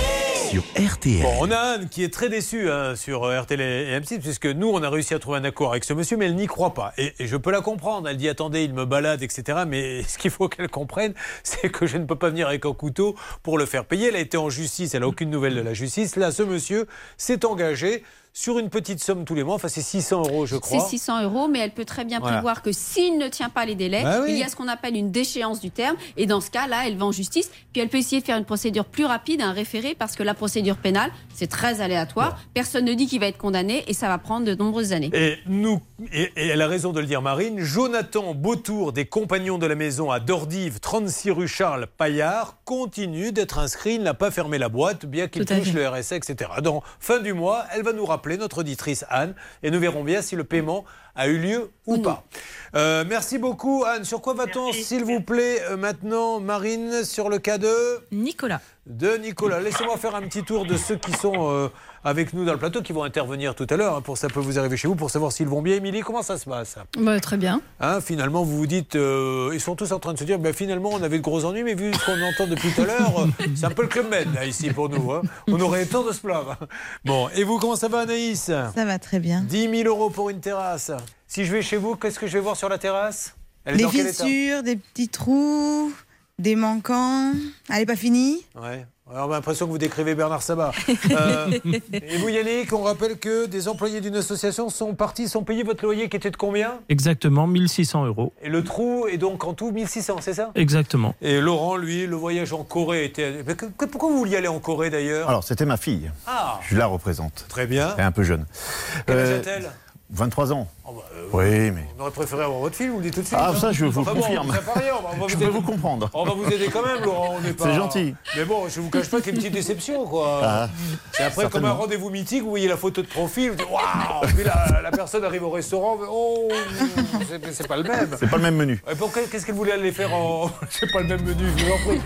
Sur RTL. Bon, on a Anne qui est très déçue hein, sur euh, RTL et M6, puisque nous, on a réussi à trouver un accord avec ce monsieur, mais elle n'y croit pas. Et, et je peux la comprendre. Elle dit attendez, il me balade, etc. Mais ce qu'il faut qu'elle comprenne, c'est que je ne peux pas venir avec un couteau pour le faire payer. Elle a été en justice, elle n'a aucune nouvelle de la justice. Là, ce monsieur s'est engagé sur une petite somme tous les mois. Enfin, c'est 600 euros, je C'est crois. 600 euros, mais elle peut très bien Voilà. prévoir que s'il ne tient pas les délais, Bah oui. il y a ce qu'on appelle une déchéance du terme. Et dans ce cas-là, elle va en justice. Puis elle peut essayer de faire une procédure plus rapide, un référé, parce que la procédure pénale, c'est très aléatoire. Personne ne dit qu'il va être condamné et ça va prendre de nombreuses années. Et nous, et, et elle a raison de le dire, Marine. Jonathan Beautour, des Compagnons de la Maison à Dordive, 36 rue Charles Paillard, continue d'être inscrit. Il n'a pas fermé la boîte, bien qu'il touche le RSA, etc. Donc, fin du mois, elle va nous rappeler, notre auditrice Anne, et nous verrons bien si le paiement a eu lieu ou pas. Euh, merci beaucoup, Anne. Sur quoi va-t-on, s'il vous plaît, euh, maintenant, Marine, sur le cas de Nicolas. de Nicolas. Laissez-moi faire un petit tour de ceux qui sont euh, avec nous dans le plateau, qui vont intervenir tout à l'heure. hein, pour ça peut vous arriver chez vous, pour savoir s'ils vont bien. Émilie, comment ça se passe? Bah, très bien. Hein, Finalement, vous vous dites, euh, ils sont tous en train de se dire, ben, finalement, on avait de gros ennuis, mais vu ce qu'on entend depuis tout à l'heure, euh, c'est un peu le club med là ici pour nous. hein. On aurait tort de se plaindre. Bon, et vous, comment ça va, Anaïs? Ça va très bien. 10 000 euros pour une terrasse. Si je vais chez vous, qu'est-ce que je vais voir sur la terrasse? Elle est Des dans quel état? fissures, des petits trous, des manquants. Elle n'est pas finie? Ouais. Alors, on a l'impression que vous décrivez Bernard Sabat. Euh, et vous, Yannick, on rappelle que des employés d'une association sont partis, sont payés votre loyer qui était de combien? Exactement, 1600 euros. Et le trou est donc en tout 1600, c'est ça? Exactement. Et Laurent, lui, le voyage en Corée était. Mais que- que- pourquoi vous vouliez aller en Corée d'ailleurs? Alors, c'était ma fille. Ah Je la représente. Très bien. Elle est un peu jeune. Quel âge Euh, a-t-elle? 23 ans. Oh, bah, euh, oui, mais. On aurait préféré avoir votre fille, vous le dites tout de suite. Ah, hein. ça, je vous Enfin bon, confirme. rien, on va- on Je vous peux aider. vous comprendre. On va vous aider quand même, Laurent. on n'est pas- C'est gentil. Mais bon, je vous cache pas qu'il y a une petite déception, quoi. Ah, C'est après, comme un rendez-vous mythique, vous voyez la photo de profil, vous dites Waouh Puis la, la personne arrive au restaurant, mais, oh c'est- C'est pas le même. C'est pas le même menu. Et pourquoi Qu'est-ce qu'elle voulait aller faire en. C'est pas le même menu, je vous en prie.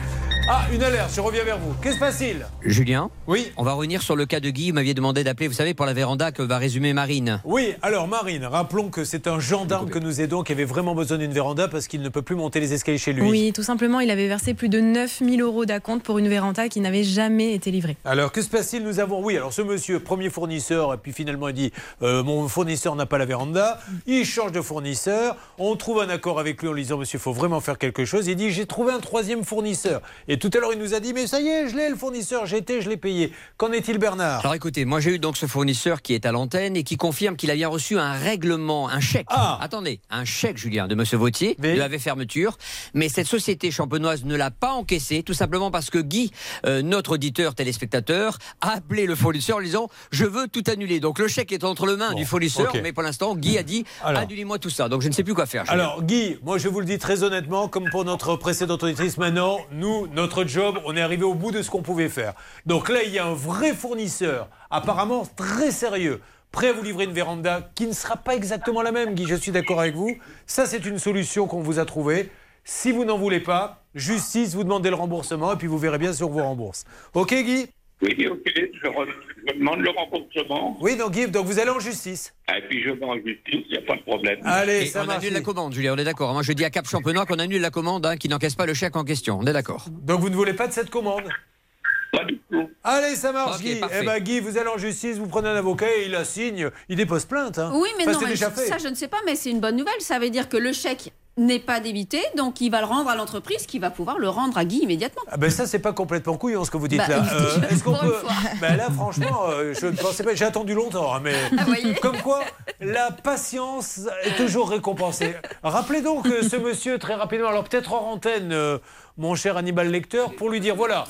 Ah, une alerte, je reviens vers vous. Qu'est-ce qui se passe-t-il? Julien Oui. On va revenir sur le cas de Guy. Vous m'aviez demandé d'appeler, vous savez, pour la véranda que va résumer Marine. Oui, alors Marine, rappelons que c'est un gendarme que nous aidons qui avait vraiment besoin d'une véranda parce qu'il ne peut plus monter les escaliers chez lui. Oui, tout simplement, il avait versé plus de 9000 euros d'acompte pour une véranda qui n'avait jamais été livrée. Alors, que se passe-t-il? Nous avons, oui, alors ce monsieur, premier fournisseur, et puis finalement il dit euh, Mon fournisseur n'a pas la véranda. Il change de fournisseur. On trouve un accord avec lui en lui disant Monsieur, il faut vraiment faire quelque chose. Il dit J'ai trouvé un troisième fournisseur. Et tout à l'heure, il nous a dit, mais ça y est, je l'ai, le fournisseur, j'ai été, je l'ai payé. Qu'en est-il, Bernard? Alors écoutez, moi j'ai eu donc ce fournisseur qui est à l'antenne et qui confirme qu'il a bien reçu un règlement, un chèque. Ah. Attendez, un chèque, Julien, de Monsieur Vautier, de la fermeture. Mais cette société champenoise ne l'a pas encaissé, tout simplement parce que Guy, euh, notre auditeur téléspectateur, a appelé le fournisseur en lui disant Je veux tout annuler. Donc le chèque est entre les mains du fournisseur, mais pour l'instant, Guy a dit. Annulez-moi tout ça. Donc je ne sais plus quoi faire. Julien. Alors, Guy, moi je vous le dis très honnêtement, comme pour notre précédente auditrice, maintenant, nous, notre job, on est arrivé au bout de ce qu'on pouvait faire. Donc là, il y a un vrai fournisseur, apparemment très sérieux, prêt à vous livrer une véranda qui ne sera pas exactement la même, Guy, je suis d'accord avec vous. Ça, c'est une solution qu'on vous a trouvée. Si vous n'en voulez pas, justice, vous demandez le remboursement et puis vous verrez bien si on vous rembourse. Ok, Guy? Oui, ok, je, re- je demande le remboursement. Oui, donc Guy, donc vous allez en justice. Et puis je vais en justice, il n'y a pas de problème. Allez, Et ça on marche. annule la commande, Julien, on est d'accord. Moi je dis à Cap Champenois qu'on annule la commande, hein, qui n'encaisse pas le chèque en question. On est d'accord. Donc vous ne voulez pas de cette commande? Pas du tout. Allez, ça marche, Guy. parfait. Eh ben, Guy, vous allez en justice, vous prenez un avocat, et il la signe, il dépose plainte. hein. Oui, mais Enfin, non, c'est mais déjà fait. ça je ne sais pas, mais c'est une bonne nouvelle. Ça veut dire que le chèque n'est pas débité, donc il va le rendre à l'entreprise qui va pouvoir le rendre à Guy immédiatement. Ah ben ça, c'est pas complètement couillon ce que vous dites Bah, là. Euh, Est-ce qu'on peut. Ben là, franchement, euh, je ne pensais pas. J'ai attendu longtemps, hein, mais. Ah. Comme quoi, la patience est toujours récompensée. Rappelez donc euh, ce monsieur très rapidement, alors peut-être hors antenne, mon cher Hannibal Lecteur, pour lui dire voilà.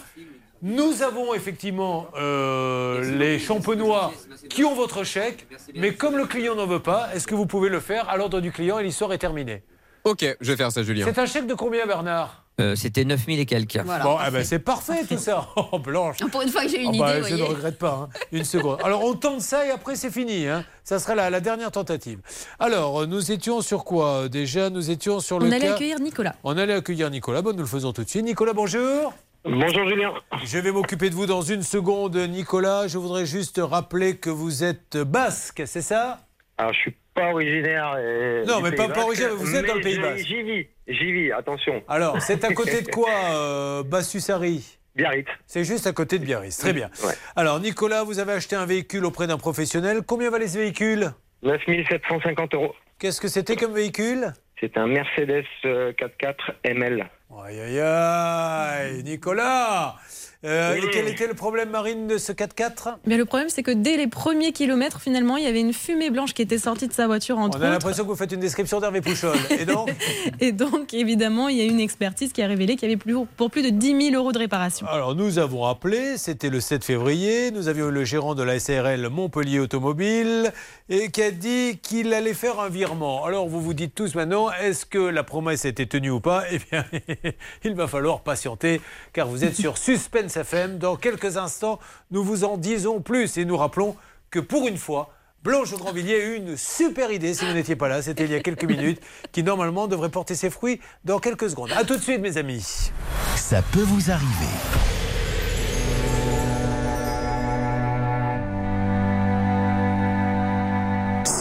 Nous avons effectivement euh, les champenois qui ont votre chèque, mais comme le client n'en veut pas, est-ce que vous pouvez le faire à l'ordre du client et l'histoire est terminée? Ok, je vais faire ça, Julien. C'est un chèque de combien, Bernard? Euh, C'était 9000 et quelques. Bon, eh ben, c'est parfait tout ça. Oh, Blanche. Pour une fois que j'ai une Ah bah, idée, je ne regrette pas. hein. Une seconde. Alors, on tente ça et après, c'est fini. hein. Ça sera la, la dernière tentative. Alors, euh, nous étions sur quoi Déjà, nous étions sur le On allait cas- accueillir Nicolas. On allait accueillir Nicolas. Bon, nous le faisons tout de suite. Nicolas, bonjour. Bonjour Julien. Je vais m'occuper de vous dans une seconde, Nicolas. Je voudrais juste rappeler que vous êtes basque, c'est ça? Alors je suis pas originaire. euh, Non, mais pas- pas originaire, vous êtes dans le Pays Basque. J'y vis, j'y vis, attention. Alors, c'est à côté de quoi, euh, Bassusari Biarritz. C'est juste à côté de Biarritz. Très bien. Ouais. Alors, Nicolas, vous avez acheté un véhicule auprès d'un professionnel. Combien valait ce véhicule 9750 euros. Qu'est-ce que c'était comme véhicule? C'est un Mercedes euh, 4x4 ML. Aïe, aïe, aïe, Nicolas Euh, Oui. Et quel était le problème, Marine, de ce 4x4 Mais le problème, c'est que dès les premiers kilomètres, finalement, il y avait une fumée blanche qui était sortie de sa voiture, On entre a autres. l'impression que vous faites une description d'Hervé Pouchol. Et donc Et donc, évidemment, il y a une expertise qui a révélé qu'il y avait plus, pour plus de 10 000 euros de réparation. Alors, nous avons appelé, c'était le 7 février. Nous avions eu le gérant de la SARL Montpellier Automobile et qui a dit qu'il allait faire un virement. Alors, vous vous dites tous maintenant, est-ce que la promesse a été tenue ou pas? Eh bien, il va falloir patienter car vous êtes sur Suspense FM. Dans quelques instants, nous vous en disons plus et nous rappelons que pour une fois, Blanche Grandvilliers a eu une super idée, si vous n'étiez pas là, c'était il y a quelques minutes, qui normalement devrait porter ses fruits dans quelques secondes. A tout de suite, mes amis. Ça peut vous arriver.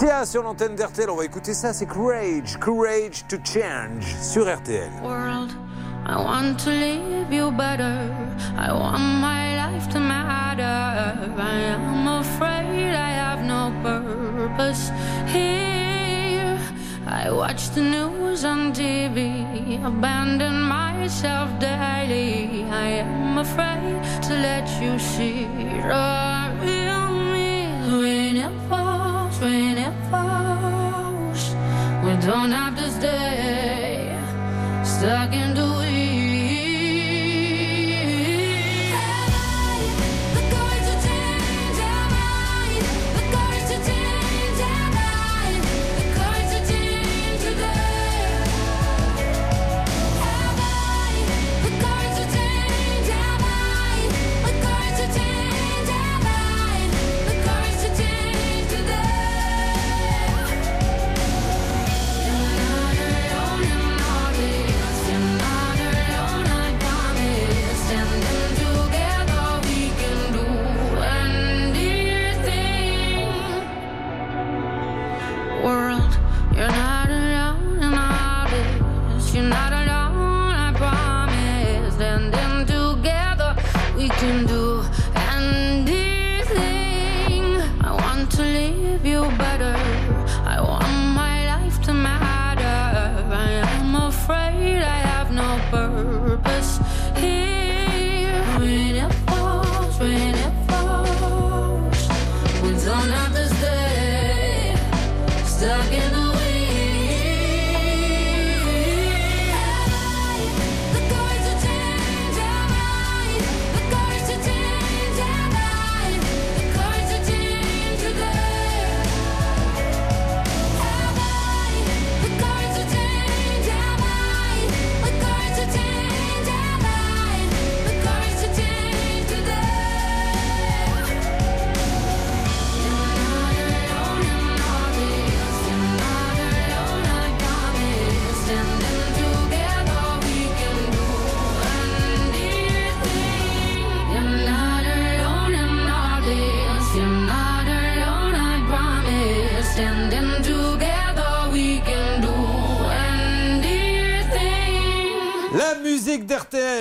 Sia sur l'antenne d'RTL, on va écouter ça, c'est Courage, Courage to Change sur RTL. world. I want to leave you better. I want my life to matter. I am afraid I have no purpose here. I watch the news on TV, abandon myself daily. I am afraid to let you see the real me when falls. We don't have to stay stuck in the weeds.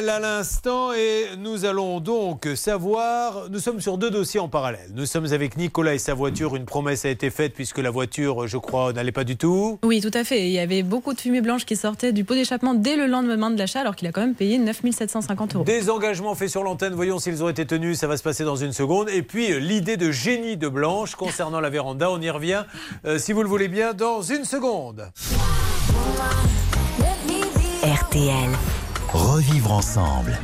À l'instant et nous allons donc savoir, nous sommes sur deux dossiers en parallèle. Nous sommes avec Nicolas et sa voiture, une promesse a été faite puisque la voiture, je crois, n'allait pas du tout. Oui, tout à fait. Il y avait beaucoup de fumée blanche qui sortait du pot d'échappement dès le lendemain de l'achat, alors qu'il a quand même payé 9 750 euros. Des engagements faits sur l'antenne, voyons s'ils ont été tenus, ça va se passer dans une seconde. Et puis euh, l'idée de génie de Blanche concernant la véranda, on y revient, euh, si vous le voulez bien, dans une seconde. RTL. Revivre ensemble.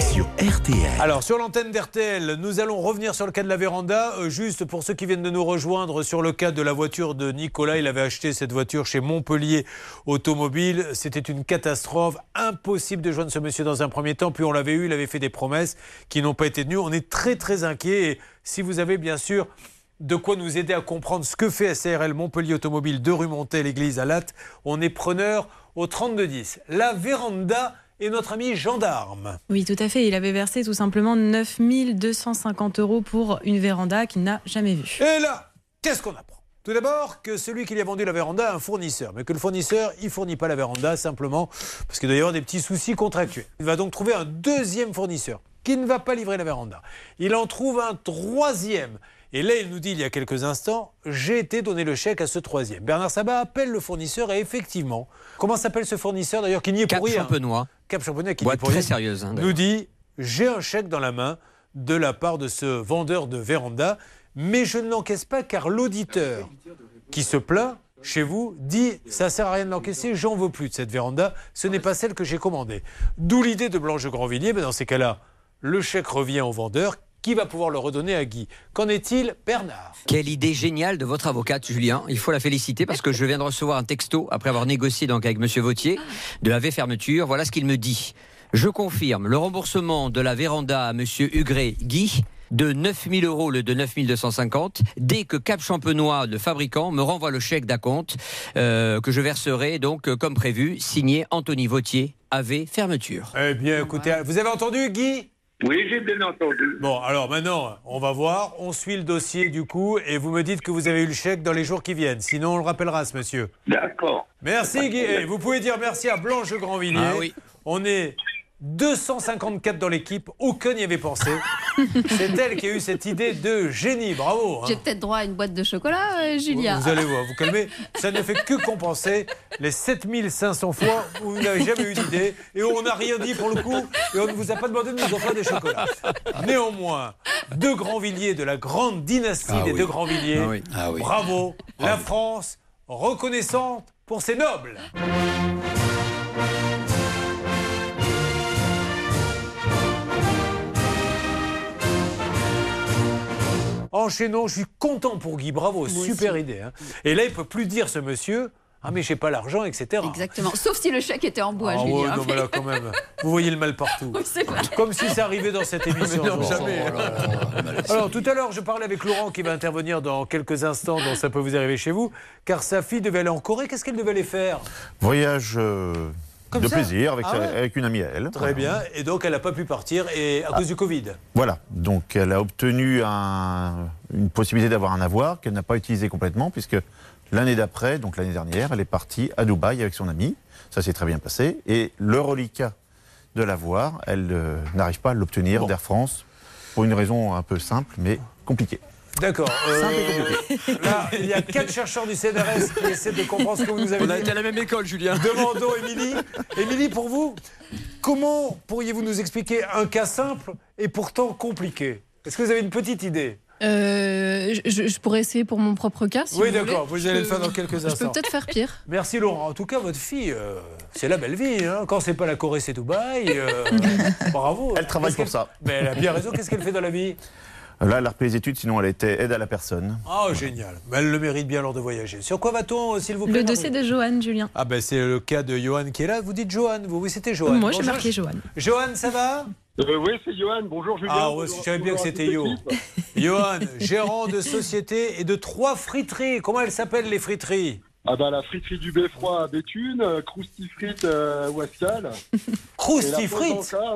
Sur RTL. Alors, sur l'antenne d'RTL, nous allons revenir sur le cas de la véranda. Euh, juste pour ceux qui viennent de nous rejoindre sur le cas de la voiture de Nicolas, il avait acheté cette voiture chez Montpellier Automobile. C'était une catastrophe. Impossible de joindre ce monsieur dans un premier temps. Puis on l'avait eu, il avait fait des promesses qui n'ont pas été tenues. On est très, très inquiets. Et si vous avez bien sûr de quoi nous aider à comprendre ce que fait SARL Montpellier Automobile de rue Montée, l'église à Latte, on est preneur au 3210. La véranda et notre ami gendarme. Oui, tout à fait. Il avait versé tout simplement 9 250 euros pour une véranda qu'il n'a jamais vue. Et là, qu'est-ce qu'on apprend? Tout d'abord, que celui qui lui a vendu la véranda a un fournisseur, mais que le fournisseur, il fournit pas la véranda simplement parce qu'il doit y avoir des petits soucis contractuels. Il va donc trouver un deuxième fournisseur qui ne va pas livrer la véranda. Il en trouve un troisième. Et là, il nous dit il y a quelques instants, j'ai été donné le chèque à ce troisième. Bernard Sabat appelle le fournisseur et effectivement, comment s'appelle ce fournisseur d'ailleurs qui n'y est Cap pour rien? Champenois. Cap Champenois qui n'y est pour très rien, sérieuse, hein, nous dit j'ai un chèque dans la main de la part de ce vendeur de véranda, mais je ne l'encaisse pas car l'auditeur qui se plaint chez vous dit ça sert à rien de l'encaisser, j'en veux plus de cette véranda, ce n'est pas celle que j'ai commandée. D'où l'idée de Blanche de Grandvilliers, mais dans ces cas-là, le chèque revient au vendeur qui va pouvoir le redonner à Guy? Qu'en est-il, Bernard? Quelle idée géniale de votre avocate, Julien. Il faut la féliciter parce que je viens de recevoir un texto après avoir négocié donc avec Monsieur Vautier de AV Fermeture. Voilà ce qu'il me dit. Je confirme le remboursement de la véranda à Monsieur Hugré Guy de 9 000 euros le de 9 250 dès que Cap Champenois, le fabricant, me renvoie le chèque d'acompte euh, que je verserai donc euh, comme prévu, signé Anthony Vautier, AV Fermeture. Eh bien, écoutez, vous avez entendu, Guy? Oui, j'ai bien entendu. Bon, alors maintenant, on va voir. On suit le dossier du coup et vous me dites que vous avez eu le chèque dans les jours qui viennent. Sinon, on le rappellera, ce monsieur. D'accord. Merci, Guy. Vous pouvez dire merci à Blanche Grandvilliers. Ah oui. On est 254 dans l'équipe. Aucun n'y avait pensé. C'est elle qui a eu cette idée de génie. Bravo. hein. J'ai peut-être droit à une boîte de chocolat, euh, Julia. Vous allez voir, vous calmez. Ça ne fait que compenser les 7500 fois où vous n'avez jamais eu d'idée et où on n'a rien dit pour le coup et on ne vous a pas demandé de nous offrir des chocolats. Néanmoins, deux Grandvilliers de la grande dynastie Ah des oui. deux Grandvilliers. Ah oui. Ah oui. Bravo, la France reconnaissante pour ses nobles. Enchaînons, je suis content pour Guy, bravo, super idée. hein. Et là, il peut plus dire ce monsieur, ah mais j'ai pas l'argent, etc. Exactement. Sauf si le chèque était en bois, Ah ouais, non, mais là, quand même, vous voyez le mal partout. Oui. Comme si ça arrivait dans cette émission. Mais non, Laurent. jamais. Alors tout à l'heure, je parlais avec Laurent qui va intervenir dans quelques instants, dont ça peut vous arriver chez vous, car sa fille devait aller en Corée. Qu'est-ce qu'elle devait aller faire? Voyage euh, Comme de ça plaisir avec, Ah ouais avec une amie à elle. Très bien. Et donc, elle n'a pas pu partir et à cause du Covid. Voilà, donc elle a obtenu un- une possibilité d'avoir un avoir qu'elle n'a pas utilisé complètement, puisque l'année d'après, donc l'année dernière, elle est partie à Dubaï avec son ami. Ça s'est très bien passé. Et le reliquat de l'avoir, elle euh, n'arrive pas à l'obtenir d'Air France, pour une raison un peu simple, mais compliquée. D'accord. Euh, là, il y a quatre chercheurs du CNRS qui essaient de comprendre ce que vous nous avez On a dit. été à la même école, Julien. Demandons Émilie. Émilie, pour vous, comment pourriez-vous nous expliquer un cas simple et pourtant compliqué? Est-ce que vous avez une petite idée? Euh, je, je pourrais essayer pour mon propre cas. Si Oui, vous d'accord, vous allez Je le faire dans quelques Je instants. peux peut-être faire pire. Merci Laurent. En tout cas, votre fille, euh, c'est la belle vie. hein. Quand c'est pas la Corée, c'est Dubaï. euh, bravo. Elle travaille pour ça. Mais elle a bien raison. Qu'est-ce qu'elle fait dans la vie? Là, elle a repris les études, sinon elle était aide à la personne. Oh, génial. Mais elle le mérite bien lors de voyager. Sur quoi va-t-on, euh, s'il vous plaît Le dossier de Johan, Julien. Ah ben c'est le cas de Johan qui est là. Vous dites Johan, vous oui c'était Johan. Moi, j'ai marqué Johan. Johan, ça va Euh, oui, c'est Johan. Bonjour Julien. Ah ouais, Bonjour- je savais bien que c'était Yo. Johan, gérant de société et de trois friteries. Comment elles s'appellent les friteries? Ah bah la friterie du Beffroi à Béthune, euh, Krusty Frites euh, à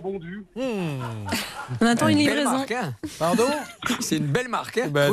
Bondu. On attend une Belle livraison. marque, hein. Pardon? C'est une belle marque. Hein. Bah.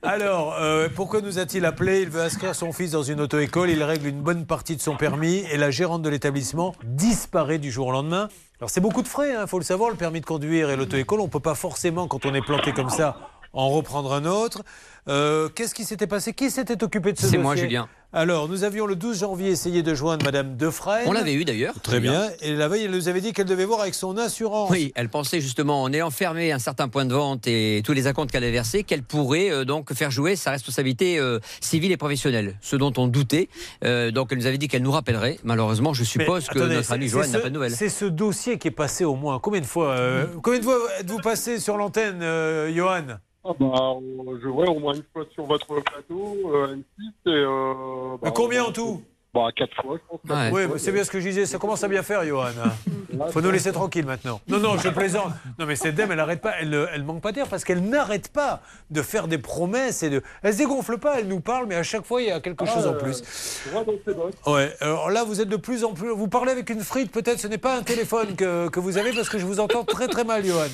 Alors, euh, pourquoi nous a-t-il appelé? Il veut inscrire son fils dans une auto-école, il règle une bonne partie de son permis et la gérante de l'établissement disparaît du jour au lendemain. Alors c'est beaucoup de frais, il faut le savoir, le permis de conduire et l'auto-école, on ne peut pas forcément, quand on est planté comme ça, en reprendre un autre. Euh, Qu'est-ce qui s'était passé? Qui s'était occupé de ce C'est dossier? Moi, Julien. Alors, nous avions le 12 janvier essayé de joindre Madame Defresne. On l'avait eu d'ailleurs. Très bien. Et la veille, elle nous avait dit qu'elle devait voir avec son assurance. Oui, elle pensait justement, en ayant fermé un certain point de vente et tous les acomptes qu'elle avait versés, qu'elle pourrait euh, donc faire jouer sa responsabilité euh, civile et professionnelle, ce dont on doutait. Euh, donc elle nous avait dit qu'elle nous rappellerait. Malheureusement, je suppose Mais que attendez, notre ami c'est- Joanne c'est n'a pas de nouvelles. C'est ce dossier qui est passé au moins combien de fois euh, Combien de fois êtes-vous passé sur l'antenne, euh, Johan? Ah bah, on- je vois au moins une fois sur votre plateau, euh, M6, et... Euh, bah, Combien en tout? Bah, quatre fois, je pense. Oui, c'est bien ce que je disais. Ça commence à bien faire, Johan. Faut nous laisser tranquille maintenant. Non, non, je plaisante. Non, mais cette dame, elle n'arrête pas. Elle, ne- elle manque pas d'air parce qu'elle n'arrête pas de faire des promesses et de. Elle se dégonfle pas. Elle nous parle, mais à chaque fois, il y a quelque chose en Ah, plus. droit dans ses bottes. Ouais. Alors là, vous êtes de plus en plus. Vous parlez avec une frite, peut-être. Ce n'est pas un téléphone que, que vous avez parce que je vous entends très très mal, Johan.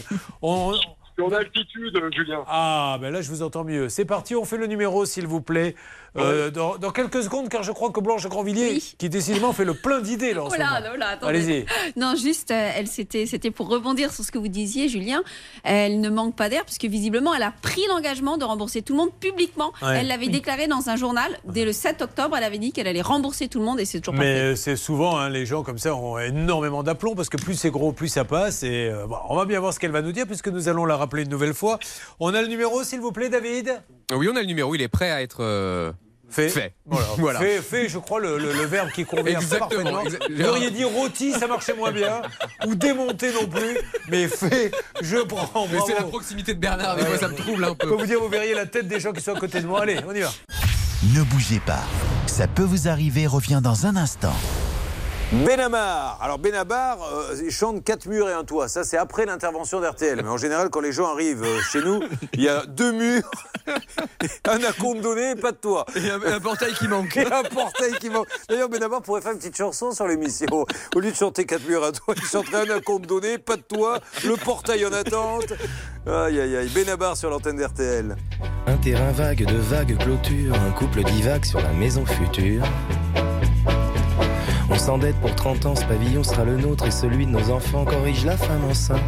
On, en altitude, Julien. Ah, ben là, je vous entends mieux. C'est parti, on fait le numéro, s'il vous plaît. Euh, dans, dans quelques secondes, car je crois que Blanche Grandvilliers, qui décidément fait le plein d'idées là, en Oh ce là, oh là, attendez. Allez-y. Non, juste, euh, elle c'était, c'était pour rebondir sur ce que vous disiez, Julien. Elle ne manque pas d'air puisque visiblement, elle a pris l'engagement de rembourser tout le monde publiquement. Ouais. Elle l'avait Oui. déclaré dans un journal dès le 7 octobre. Elle avait dit qu'elle allait rembourser tout le monde et c'est toujours pas Mais euh, c'est souvent, hein, les gens comme ça ont énormément d'aplomb parce que plus c'est gros, plus ça passe. Et euh, bon, on va bien voir ce qu'elle va nous dire puisque nous allons la rappeler une nouvelle fois. On a le numéro, s'il vous plaît, David? Oui, on a le numéro, il est prêt à être euh, Fait. Voilà. Voilà. Fait, fait, je crois, le, le- le verbe qui convient Exactement, parfaitement. Vous auriez dit rôti, ça marchait moins bien. Ou démonté non plus. Mais fait, je prends. Mais c'est la proximité de Bernard, des fois ça me trouble un Je peu. peux vous dire, vous verriez la tête des gens qui sont à côté de moi. Allez, on y va. Ne bougez pas. Ça peut vous arriver, revient dans un instant. Benabar. Alors Benabar, euh, il chante quatre murs et un toit. Ça, c'est après l'intervention d'RTL. Mais en général, quand les gens arrivent euh, chez nous, il y a deux murs, un acompte donné et pas de toit. Et un, un portail qui manque. Et un portail qui manque. D'ailleurs, Benabar pourrait faire une petite chanson sur l'émission. Au lieu de chanter quatre murs et un toit, il chanterait un acompte donné, pas de toit, le portail en attente. Aïe, aïe, aïe. Benabar sur l'antenne d'RTL. Un terrain vague de vagues clôtures, un couple divague sur la maison future. On s'endette pour 30 ans, ce pavillon sera le nôtre et celui de nos enfants corrige la femme enceinte.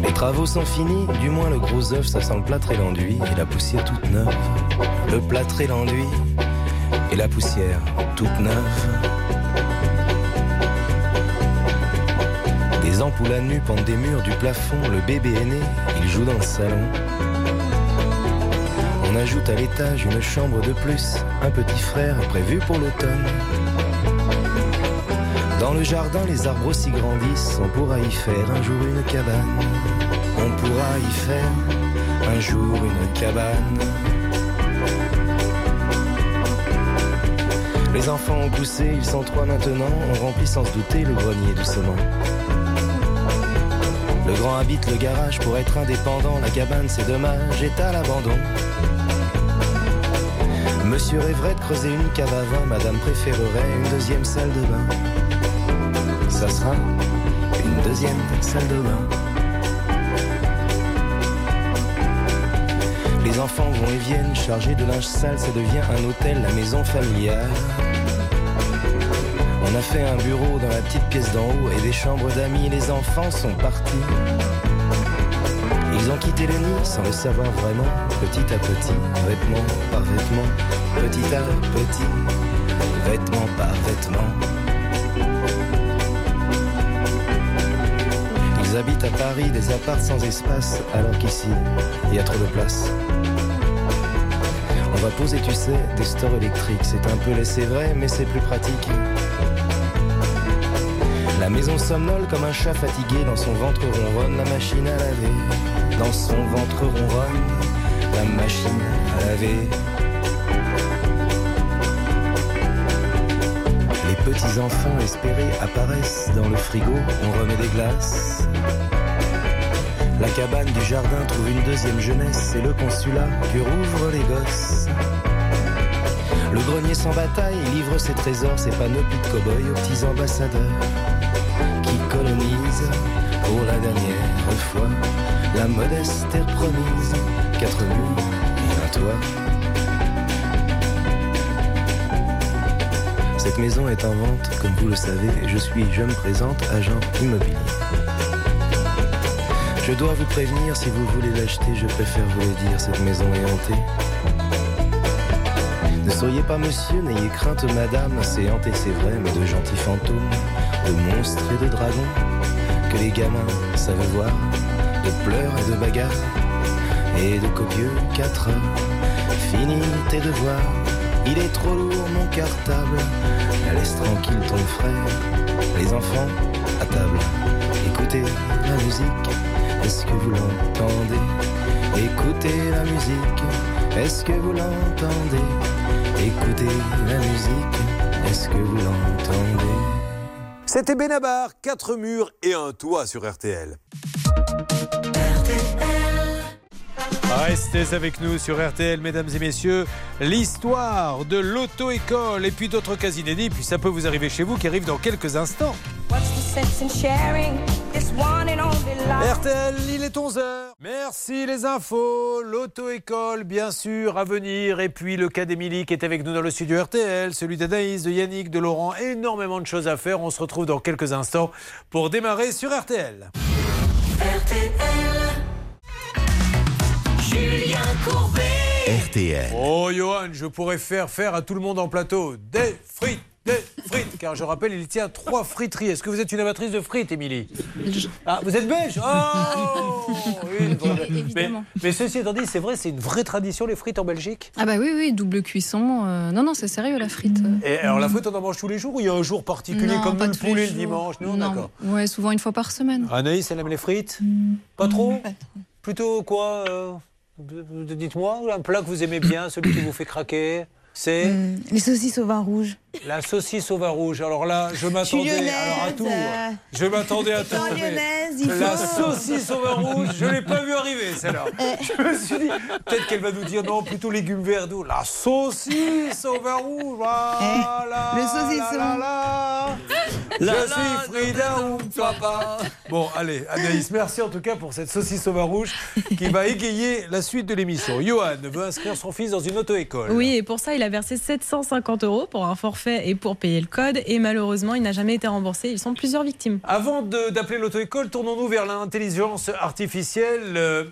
Les travaux sont finis, du moins le gros œuf, ça sent le plâtre et l'enduit et la poussière toute neuve. Le plâtre et l'enduit et la poussière toute neuve. Des ampoules à nu pendent des murs du plafond, le bébé est né, il joue dans le salon. On ajoute à l'étage une chambre de plus, un petit frère prévu pour l'automne. Dans le jardin, les arbres aussi grandissent, on pourra y faire un jour une cabane. On pourra y faire un jour une cabane. Les enfants ont poussé, ils sont trois maintenant, on remplit sans se douter le grenier doucement. Le grand habite le garage pour être indépendant, la cabane c'est dommage, est à l'abandon. Monsieur rêverait de creuser une cave à vin, madame préférerait une deuxième salle de bain. Ça sera une deuxième salle de bain. Les enfants vont et viennent, chargés de linge sale, ça devient un hôtel, la maison familiale. On a fait un bureau dans la petite pièce d'en haut et des chambres d'amis, les enfants sont partis. Ils ont quitté le nid sans le savoir vraiment, petit à petit, vêtement par vêtement, petit à petit, vêtement par vêtement. Ils habitent à Paris des apparts sans espace, alors qu'ici, il y a trop de place. On va poser, tu sais, des stores électriques, c'est un peu laissé vrai, mais c'est plus pratique. La maison somnole comme un chat fatigué, dans son ventre ronronne la machine à laver. Dans son ventre ronronne la machine à laver. Les petits enfants espérés apparaissent dans le frigo, on remet des glaces. La cabane du jardin trouve une deuxième jeunesse, c'est le consulat que rouvrent les gosses. Le grenier sans bataille livre ses trésors, ses panoplies de cow-boys aux petits ambassadeurs pour la dernière fois la modeste terre promise, quatre murs et un toit. Cette maison est en vente, comme vous le savez, je suis, je me présente, agent immobilier. Je dois vous prévenir, si vous voulez l'acheter, je préfère vous le dire, cette maison est hantée. Ne soyez pas monsieur, n'ayez crainte madame, c'est hanté, c'est vrai, mais de gentils fantômes, de monstres et de dragons, que les gamins savent voir, de pleurs et de bagarres, et de copieux quatre heures. Fini tes devoirs, il est trop lourd mon cartable, laisse tranquille ton frère, les enfants à table, écoutez la musique, est-ce que vous l'entendez? Écoutez la musique, est-ce que vous l'entendez? Écoutez la musique, est-ce que vous l'entendez? C'était Benabar, quatre murs et un toit sur RTL. Restez avec nous sur RTL, mesdames et messieurs. L'histoire de l'auto-école et puis d'autres cas inédits. Puis ça peut vous arriver chez vous qui arrive dans quelques instants. RTL, il est 11h. Merci les infos. L'auto-école, bien sûr, à venir. Et puis le cas d'Émilie qui est avec nous dans le studio RTL. Celui d'Anaïs, de Yannick, de Laurent. Énormément de choses à faire. On se retrouve dans quelques instants pour démarrer sur RTL. Julien Courbet. RTL. Oh Johan, je pourrais faire faire à tout le monde en plateau des frites, des frites, car je rappelle, il tient trois friteries. Est-ce que vous êtes une amatrice de frites, Émilie Ah, vous êtes belge Oh Oui, une vraie- mais, ceci étant dit, c'est vrai, c'est une vraie tradition les frites en Belgique. Ah bah oui, oui, double cuisson. euh, Non, non, c'est sérieux la frite. Et alors la frite, on en mange tous les jours ou il y a un jour particulier Non, comme pas nous, le poulet le dimanche Non, Non. d'accord. Ouais, souvent une fois par semaine. Anaïs, elle aime les frites Pas trop Plutôt quoi euh, Dites-moi, un plat que vous aimez bien, celui qui vous fait craquer c'est Hum, Les saucisses au vin rouge. la saucisse au vin rouge. Alors là, je m'attendais à tout. euh, Je m'attendais à tout. La saucisse au vin rouge, je l'ai pas vu arriver celle-là. Je me suis dit, peut-être qu'elle va nous dire non, plutôt légumes verts d'eau. La saucisse au vin rouge, voilà. le saucisson. la, la, la. Je suis Frida ou papa. Bon, allez, Anaïs, merci en tout cas pour cette saucisse au vin rouge qui va égayer la suite de l'émission. Johan veut inscrire son fils dans une auto-école. Oui, et pour ça, il a versé 750 euros pour un forfait et pour payer le code. Et malheureusement, il n'a jamais été remboursé. Ils sont plusieurs victimes. Avant d'appeler l'auto-école, tournons-nous vers l'intelligence artificielle. Euh,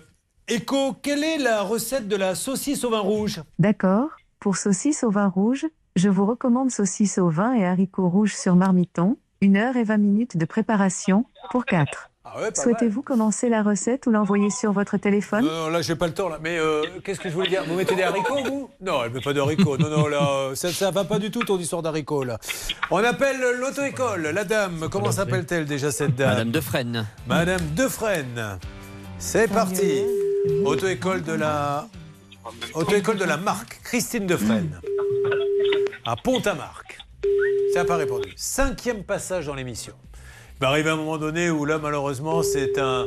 Echo, quelle est la recette de la saucisse au vin rouge? D'accord, pour saucisse au vin rouge, je vous recommande saucisse au vin et haricots rouges sur marmiton, 1 heure et 20 minutes de préparation, pour 4. Ah ouais, Souhaitez-vous commencer la recette ou l'envoyer sur votre téléphone? Non, non, là, j'ai pas le temps, là. Mais euh, qu'est-ce que je voulais dire? Vous mettez des haricots, vous? Non, elle met pas de haricots. Non, non, là, euh, ça, ça va pas du tout, ton histoire d'haricots, là. On appelle l'auto-école. La dame, comment s'appelle-t-elle déjà, cette dame? Madame Defresne. Madame Defresne. C'est parti. Auto-école de la... Auto-école de la marque, Christine Defresne. À Pont-à-Marc. Ça n'a pas répondu. Cinquième passage dans l'émission. Il va arriver un moment donné où là, malheureusement, c'est un,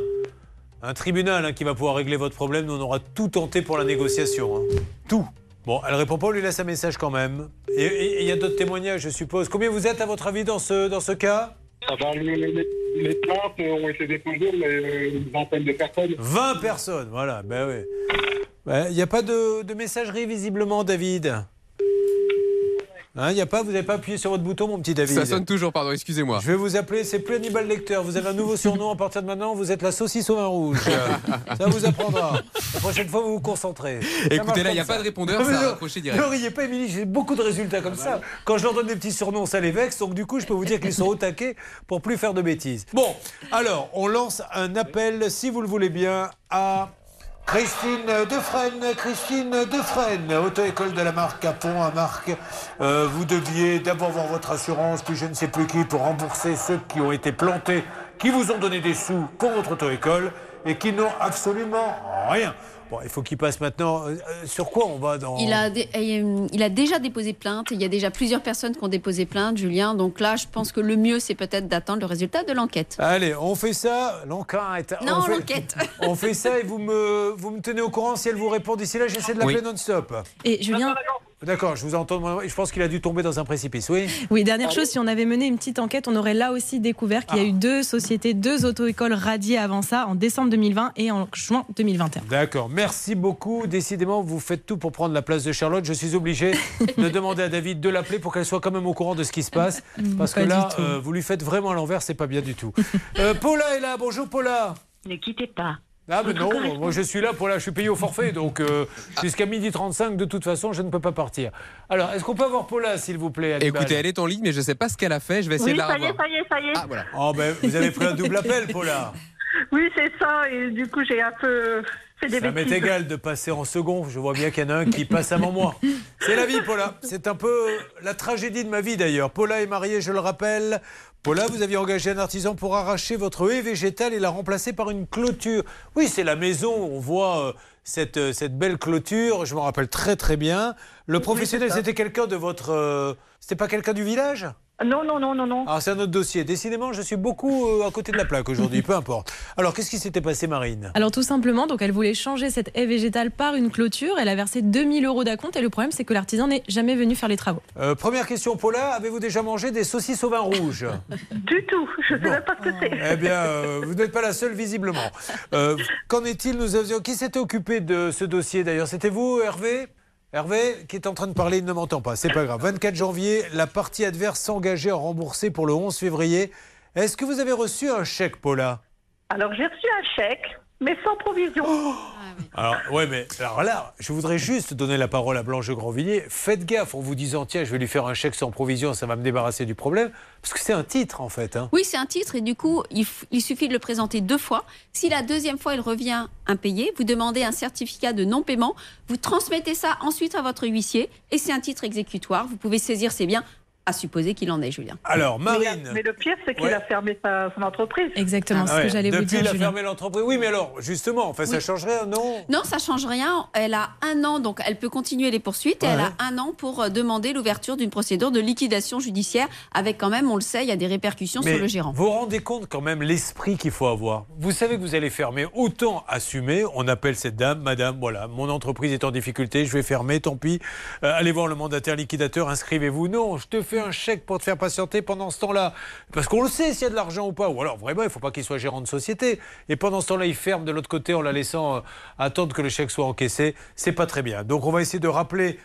un tribunal hein, qui va pouvoir régler votre problème. Nous, on aura tout tenté pour la négociation. hein. Tout. Bon, elle répond pas, on lui laisse un message quand même. Et- il y a d'autres témoignages, je suppose. Combien vous êtes, à votre avis, dans ce, dans ce cas? Ah bah, les, les- plaintes euh, ont été déposées, mais euh, une vingtaine de personnes. 20 personnes, voilà, ben oui. Ouais, Il n'y a pas de, de messagerie visiblement, David? Hein, Il n'y a pas, vous n'avez pas appuyé sur votre bouton, mon petit David Ça sonne toujours, pardon, excusez-moi. Je vais vous appeler, c'est plus Hannibal Lecter. Vous avez un nouveau surnom à partir de maintenant, vous êtes la saucisse au vin rouge. Ça vous apprendra. La prochaine fois, vous vous concentrez. Écoutez, là, il n'y a pas de répondeur, Non, ça a non, raccroché direct. Ne riez pas, Émilie, j'ai beaucoup de résultats comme ça. Quand je leur donne des petits surnoms, ça les vexe. Donc, du coup, je peux vous dire qu'ils sont au taquet pour plus faire de bêtises. Bon, alors, on lance un appel, si vous le voulez bien, à. Christine Defresne, Christine Defresne, auto-école de la marque à Pont à Marc. Euh, vous deviez d'abord voir votre assurance, puis je ne sais plus qui, pour rembourser ceux qui ont été plantés, qui vous ont donné des sous pour votre auto-école et qui n'ont absolument rien. Bon, il faut qu'il passe maintenant. euh, euh, sur quoi on va dans. Il a, dé- euh, il a déjà déposé plainte. Il y a déjà plusieurs personnes qui ont déposé plainte, Julien. Donc là, je pense que le mieux, c'est peut-être d'attendre le résultat de l'enquête. Allez, on fait ça. L'enquête. Non, on fait- l'enquête. On fait ça et vous me, vous me tenez au courant si elle vous répond d'ici là. J'essaie de l'appeler Oui. non-stop. Et Julien, D'accord, je vous entends. Je pense qu'il a dû tomber dans un précipice, oui Oui, dernière chose, si on avait mené une petite enquête, on aurait là aussi découvert qu'il y a eu deux sociétés, deux auto-écoles radiées avant ça, en décembre 2020 et en juin 2021. D'accord, merci beaucoup. Décidément, vous faites tout pour prendre la place de Charlotte. Je suis obligé de demander à David de l'appeler pour qu'elle soit quand même au courant de ce qui se passe. Parce que là, euh, vous lui faites vraiment à l'envers, c'est pas bien du tout. Euh, Paula est là, bonjour Paula. Ne quittez pas. Ah mais non, moi je suis là pour là, je suis payé au forfait, donc euh, jusqu'à midi 35, de toute façon, je ne peux pas partir. Alors, est-ce qu'on peut avoir Paula, s'il vous plaît Hannibal Écoutez, elle est en ligne, mais je ne sais pas ce qu'elle a fait. Je vais essayer Oui, de la ça y est, ça y est, ça y est. Ah, voilà. Oh ben, vous avez pris un double appel, Paula. Oui, c'est ça. Et du coup, j'ai un peu fait des Ça m'est égal de passer en second. Je vois bien qu'il y en a un qui passe avant moi. C'est la vie, Paula. C'est un peu la tragédie de ma vie, d'ailleurs. Paula est mariée, je le rappelle. Paula, vous aviez engagé un artisan pour arracher votre haie végétale et la remplacer par une clôture. Oui, c'est la maison. On voit euh, cette, euh, cette belle clôture. Je m'en rappelle très, très bien. Le professionnel, c'était quelqu'un de votre. euh, C'était pas quelqu'un du village? Non, non, non, non, non. Alors, c'est un autre dossier. Décidément, je suis beaucoup euh, à côté de la plaque aujourd'hui. Peu importe. Alors, qu'est-ce qui s'était passé, Marine? Alors tout simplement, donc elle voulait changer cette haie végétale par une clôture. Elle a versé 2000 euros d'acompte et le problème c'est que l'artisan n'est jamais venu faire les travaux. Euh, première question, Paula, avez-vous déjà mangé des saucisses au vin rouge? Du tout. Je sais même pas ce que c'est. Eh bien, euh, vous n'êtes pas la seule, visiblement. Euh, Qu'en est-il? Nous avions... Qui s'était occupé de ce dossier, d'ailleurs? C'était vous, Hervé? Hervé, qui est en train de parler, il ne m'entend pas. C'est pas grave. 24 janvier, la partie adverse s'engageait à rembourser pour le 11 février. Est-ce que vous avez reçu un chèque, Paula? Alors, j'ai reçu un chèque, mais sans provision. Oh Alors, ouais, mais alors là, je voudrais juste donner la parole à Blanche Grandvilliers. Faites gaffe en vous disant, tiens, je vais lui faire un chèque sans provision, ça va me débarrasser du problème. Parce que c'est un titre, en fait. hein. Oui, c'est un titre et du coup, il, f- il suffit de le présenter deux fois. Si la deuxième fois il revient impayé, vous demandez un certificat de non-paiement, vous transmettez ça ensuite à votre huissier et c'est un titre exécutoire. Vous pouvez saisir ses biens, à supposer qu'il en est, Julien. Alors, Marine. mais le pire, c'est qu'il Ouais. a fermé sa, son entreprise. Exactement, Ah ouais, Depuis, il a fermé l'entreprise. Oui, mais alors, justement, enfin, ça Oui. changerait, non? Non, ça change rien. Elle a un an, donc elle peut continuer les poursuites. Et elle a un an pour euh, demander l'ouverture d'une procédure de liquidation judiciaire, avec quand même, on le sait, il y a des répercussions Mais sur le gérant. Vous vous rendez compte quand même l'esprit qu'il faut avoir. Vous savez que vous allez fermer, autant assumer. On appelle cette dame, madame, voilà, mon entreprise est en difficulté, je vais fermer, tant pis. Euh, allez voir le mandataire liquidateur, inscrivez-vous. Non, je te fais un chèque pour te faire patienter pendant ce temps-là. Parce qu'on le sait s'il y a de l'argent ou pas. Ou alors vraiment, il ne faut pas qu'il soit gérant de société. Et pendant ce temps-là, il ferme de l'autre côté en la laissant euh, attendre que le chèque soit encaissé. C'est pas très bien. Donc on va essayer de rappeler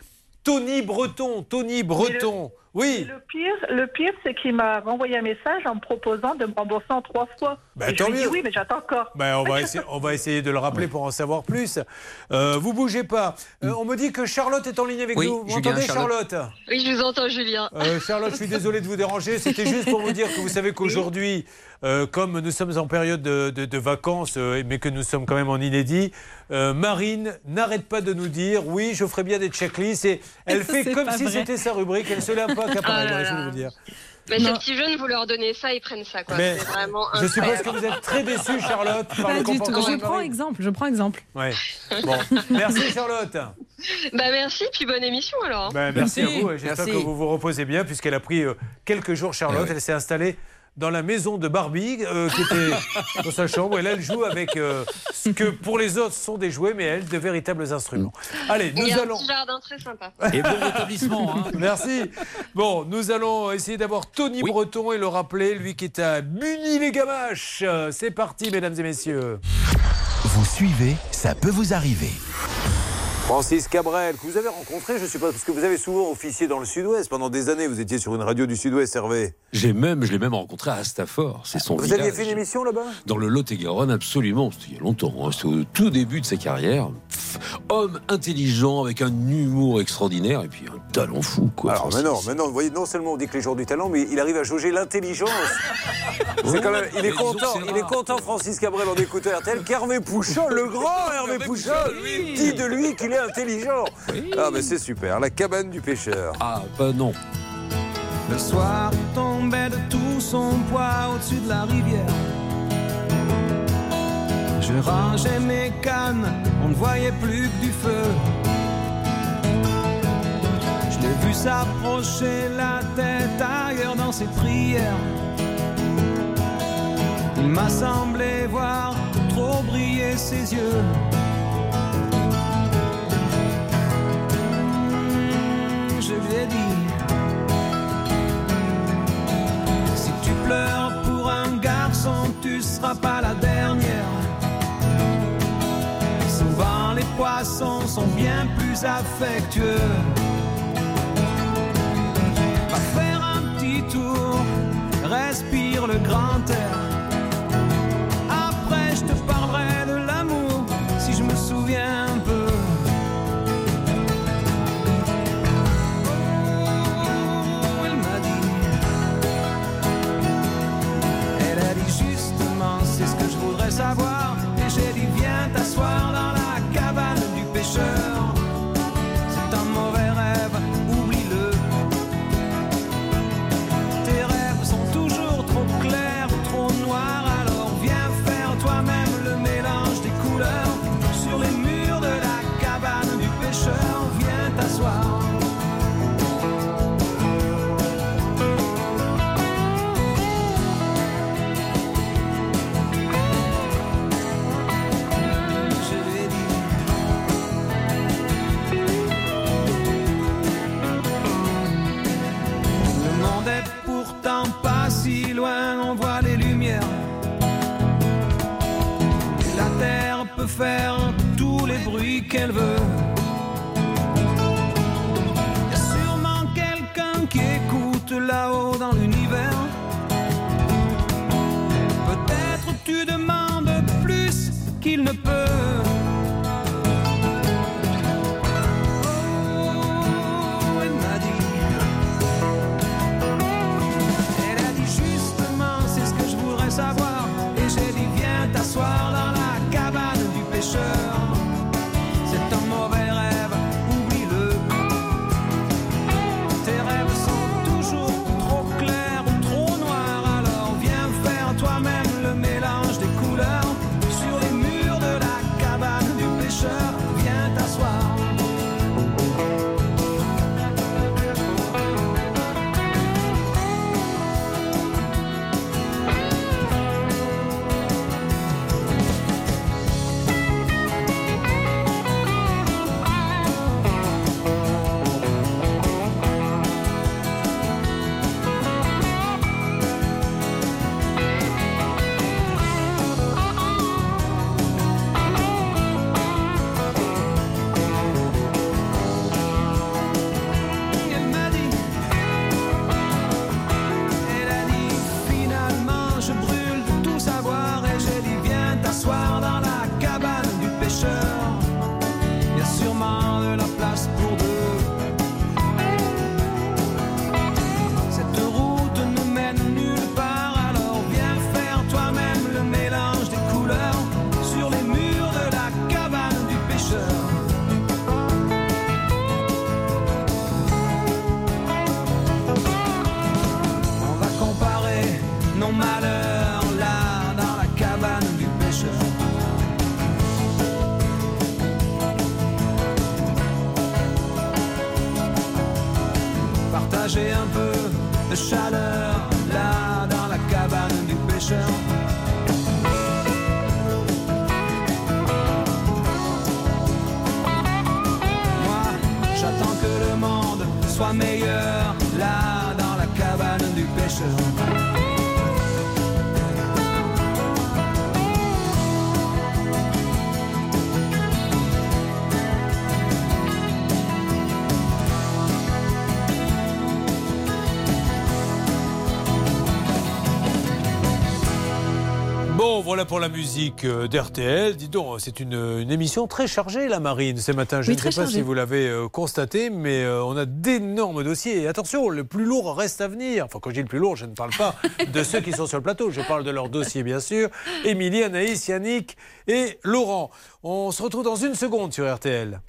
Tony Breton. Tony Breton. Oui. Le pire, le pire c'est qu'il m'a renvoyé un message en me proposant de me rembourser en trois fois. Bah, Et je lui ai dit oui, mais j'attends encore. Ben, on, va essayer, on va essayer de le rappeler pour en savoir plus. Euh, vous bougez pas. Euh, on me dit que Charlotte est en ligne avec Oui, nous. Vous Julien, m'entendez, Charlotte. Charlotte? Oui, je vous entends, Julien. Euh, Charlotte, je suis désolé de vous déranger. C'était juste pour vous dire que vous savez qu'aujourd'hui, euh, comme nous sommes en période de, de- de vacances, euh, mais que nous sommes quand même en inédit, euh, Marine n'arrête pas de nous dire oui, je ferai bien des checklists. Et elle fait comme si c'était sa rubrique. Elle se lève pas qu'à Ah là voilà, je veux vous dire. Mais Non. ces petits jeunes, vous leur donnez ça, ils prennent ça. Quoi. Mais vraiment je suppose que vous êtes très déçue, Charlotte, par Pas le du tout. Je prends exemple. Je prends exemple. Ouais. Bon, merci Charlotte. Bah merci, puis bonne émission alors. Ben, merci, à vous. J'espère que vous vous reposez bien, puisqu'elle a pris quelques jours, Charlotte. Elle s'est installée dans la maison de Barbie, euh, qui était dans sa chambre. Et là, elle joue avec euh, ce que pour les autres sont des jouets, mais elle, de véritables instruments. Allez, Il nous a allons. un petit jardin très sympa. Merci. Bon, nous allons essayer d'avoir Tony Breton et le rappeler, lui qui est à Muny-les-Gamaches. Euh, C'est parti, mesdames et messieurs. Vous suivez, ça peut vous arriver. Francis Cabrel, que vous avez rencontré, je suppose, parce que vous avez souvent officié dans le Sud-Ouest. Pendant des années, vous étiez sur une radio du Sud-Ouest, Hervé. J'ai même, je l'ai même rencontré à Stafford. C'est son Vous village. aviez fait une émission là-bas? Dans le Lot-et-Garonne, absolument. C'était il y a longtemps. hein. C'était au tout début de sa carrière. Pff, homme intelligent, avec un humour extraordinaire et puis un talent fou. Quoi. Alors Francis. maintenant, maintenant, vous voyez, non seulement on dit que les gens du talent, mais il arrive à jauger l'intelligence. C'est quand même, il est content, il est content, Francis Cabrel, en écoutant RTL, qu'Hervé Pouchol, le grand Hervé Pouchol, dit de lui qu'il est intelligent. Ah, mais c'est super, la cabane du pêcheur. Ah, bah non. Le soir tombait de tout son poids au-dessus de la rivière. Je rangeais mes cannes, on ne voyait plus que du feu. Je l'ai vu s'approcher la tête ailleurs dans ses prières. Il m'a semblé voir trop briller ses yeux. je lui ai dit. Si tu pleures pour un garçon, tu seras pas la dernière. Souvent les poissons sont bien plus affectueux. Va faire un petit tour, respire le grand air. Faire tous les bruits qu'elle veut. Y a sûrement quelqu'un qui écoute là-haut dans l'univers. Peut-être tu demandes plus qu'il ne peut. Voilà pour la musique euh, d'RTL. Dis donc, c'est une, une émission très chargée, la Marine, ce matin. Je Oui, ne sais pas chargée. si vous l'avez euh, constaté, mais euh, on a d'énormes dossiers. Et attention, le plus lourd reste à venir. Enfin, quand je dis le plus lourd, je ne parle pas de ceux qui sont sur le plateau. Je parle de leurs dossiers, bien sûr. Émilie, Anaïs, Yannick et Laurent. On se retrouve dans une seconde sur RTL.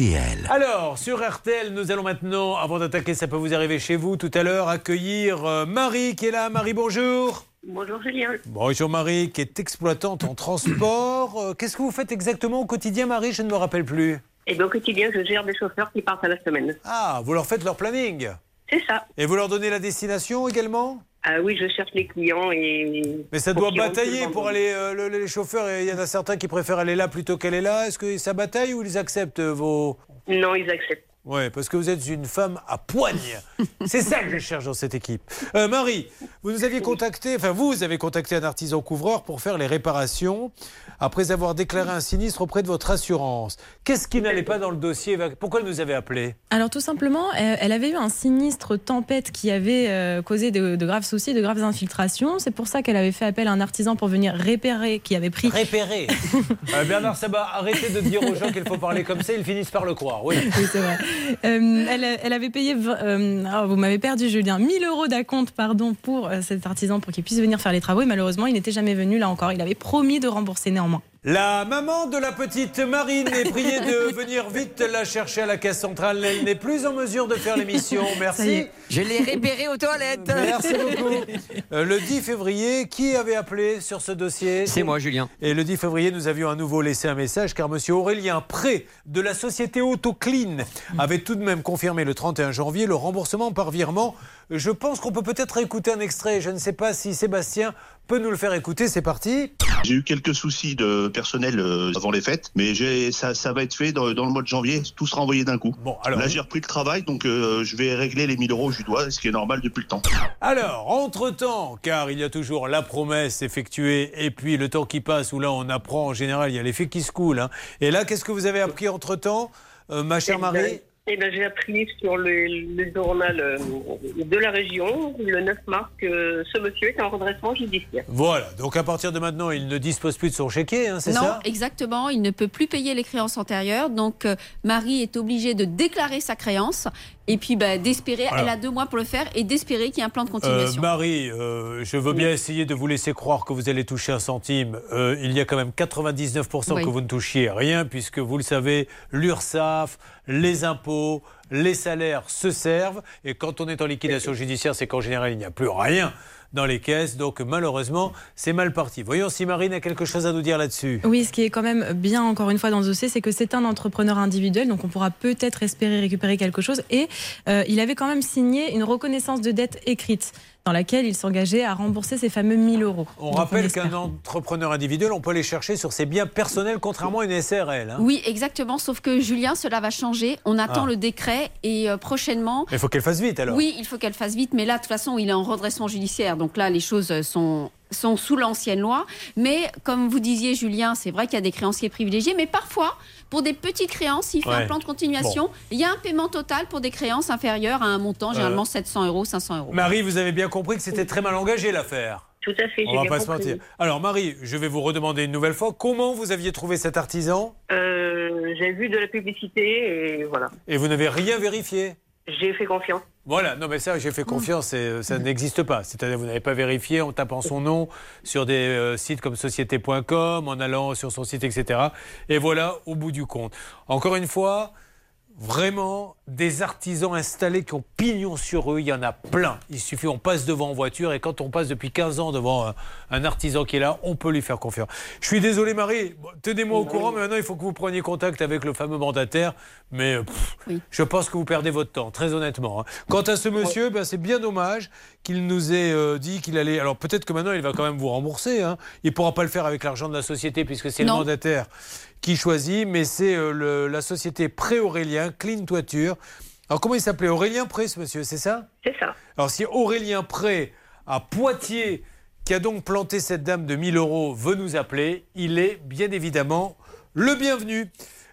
RTL. Alors, sur RTL, nous allons maintenant, avant d'attaquer, ça peut vous arriver chez vous tout à l'heure, accueillir euh, Marie qui est là. Marie, bonjour. Bonjour Julien. Bonjour Marie, qui est exploitante en transport. Euh, Qu'est-ce que vous faites exactement au quotidien, Marie? Je ne me rappelle plus. Et bien au quotidien, je gère des chauffeurs qui partent à la semaine. Ah, vous leur faites leur planning C'est ça. Et vous leur donnez la destination également? Ah oui, je cherche les clients et. Mais ça doit batailler le pour aller. euh, le- les chauffeurs, et il y en a certains qui préfèrent aller là plutôt qu'aller là. Est-ce que ça bataille ou ils acceptent euh, vos. Non, ils acceptent. Ouais, parce que vous êtes une femme à poigne. C'est ça que je cherche dans cette équipe. Euh, Marie, vous nous aviez contacté, enfin vous avez contacté un artisan couvreur pour faire les réparations après avoir déclaré un sinistre auprès de votre assurance. Qu'est-ce qui n'allait pas dans le dossier Pourquoi nous avez appelé? Alors tout simplement, elle elle avait eu un sinistre tempête qui avait euh, causé de, de graves soucis, de graves infiltrations. C'est pour ça qu'elle avait fait appel à un artisan pour venir repérer, qui avait pris... Repérer Euh, Bernard Sabat, arrêtez de dire aux gens qu'il faut parler comme ça, ils finissent par le croire. Oui, Oui, c'est vrai. Euh, elle, avait payé, euh, oh, vous m'avez perdu Julien, 1000 euros d'acompte pardon, pour euh, cet artisan pour qu'il puisse venir faire les travaux et malheureusement il n'était jamais venu là encore. Il avait promis de rembourser néanmoins. La maman de la petite Marine est priée de venir vite la chercher à la caisse centrale. Elle n'est plus en mesure de faire l'émission. Merci. je l'ai repéré aux toilettes. Merci beaucoup. Euh, le 10 février, qui avait appelé sur ce dossier C'est moi, Julien. Et le 10 février, nous avions à nouveau laissé un message car monsieur Aurélien Pré de la société AutoClean avait tout de même confirmé le 31 janvier le remboursement par virement. Je pense qu'on peut peut-être écouter un extrait. Je ne sais pas si Sébastien peut nous le faire écouter. C'est parti. J'ai eu quelques soucis de personnel euh, avant les fêtes, mais j'ai- ça, ça va être fait dans, dans le mois de janvier. Tout sera envoyé d'un coup. Bon, alors- Là, j'ai repris le travail, donc euh, je vais régler les 1000 euros que je dois, ce qui est normal depuis le temps. Alors, entre-temps, car il y a toujours la promesse effectuée et puis le temps qui passe où là on apprend en général, il y a les faits qui se coulent. hein. Et là, qu'est-ce que vous avez appris entre-temps, euh, ma chère Marie Eh ben, j'ai appris sur le, le journal euh, de la région, le 9 mars, que ce monsieur est en redressement judiciaire. Voilà, donc à partir de maintenant, il ne dispose plus de son chéquier, hein, c'est non, ça? exactement. Il ne peut plus payer les créances antérieures. Donc, euh, Marie est obligée de déclarer sa créance et puis bah, d'espérer. Elle a deux mois pour le faire et d'espérer qu'il y ait un plan de Euh, continuation. Marie, euh, je veux bien essayer de vous laisser croire que vous allez toucher un centime. Euh, il y a quand même 99% Oui. que vous ne touchiez rien, puisque vous le savez, l'URSSAF, les impôts, les salaires se servent. Et quand on est en liquidation judiciaire, c'est qu'en général, il n'y a plus rien dans les caisses. Donc malheureusement, c'est mal parti. Voyons si Marine a quelque chose à nous dire là-dessus. Oui, ce qui est quand même bien, encore une fois, dans ce dossier, c'est que c'est un entrepreneur individuel, donc on pourra peut-être espérer récupérer quelque chose. Et euh, il avait quand même signé une reconnaissance de dette écrite, dans laquelle il s'engageait à rembourser ces fameux 1000 euros. On Donc, rappelle qu'un entrepreneur individuel, on peut aller chercher sur ses biens personnels, contrairement à une SRL. hein. Oui, exactement. Sauf que Julien, cela va changer. On attend Ah. le décret et euh, prochainement. Mais il faut qu'elle fasse vite alors. Oui, il faut qu'elle fasse vite, mais là, de toute façon, il est en redressement judiciaire. Donc là, les choses sont, sont sous l'ancienne loi. Mais comme vous disiez, Julien, c'est vrai qu'il y a des créanciers privilégiés, mais parfois, pour des petites créances, il fait Ouais. un plan de continuation. Bon. Il y a un paiement total pour des créances inférieures à un montant, généralement Euh, 700 euros, 500 euros. Marie, vous avez bien compris que c'était très mal engagé l'affaire. Tout à fait, On va bien pas se mentir. Alors Marie, je vais vous redemander une nouvelle fois comment vous aviez trouvé cet artisan? Euh, j'ai vu de la publicité et voilà. et vous n'avez rien vérifié? J'ai fait confiance. Voilà, non mais ça, j'ai fait confiance, et, euh, ça n'existe pas. C'est-à-dire vous n'avez pas vérifié en tapant son nom sur des euh, sites comme société.com, en allant sur son site, etc. Et voilà, au bout du compte. Encore une fois, vraiment, des artisans installés qui ont pignon sur eux, il y en a plein. Il suffit, on passe devant en voiture, et quand on passe depuis 15 ans devant un, un artisan qui est là, on peut lui faire confiance. Je suis désolé Marie, tenez-moi au courant, mais maintenant il faut que vous preniez contact avec le fameux mandataire. Mais je pense que vous perdez votre temps, très honnêtement. hein. Quant à ce monsieur, ben, c'est bien dommage qu'il nous ait euh, dit qu'il allait... Alors peut-être que maintenant il va quand même vous rembourser. hein. Il ne pourra pas le faire avec l'argent de la société puisque c'est le mandataire qui choisit, mais c'est euh, la société Pré-Aurélien, Clean Toiture. Alors comment il s'appelait? Aurélien Pré, ce monsieur, c'est ça? C'est ça. Alors si Aurélien Pré à Poitiers, qui a donc planté cette dame de 1000 euros, veut nous appeler, il est bien évidemment le bienvenu.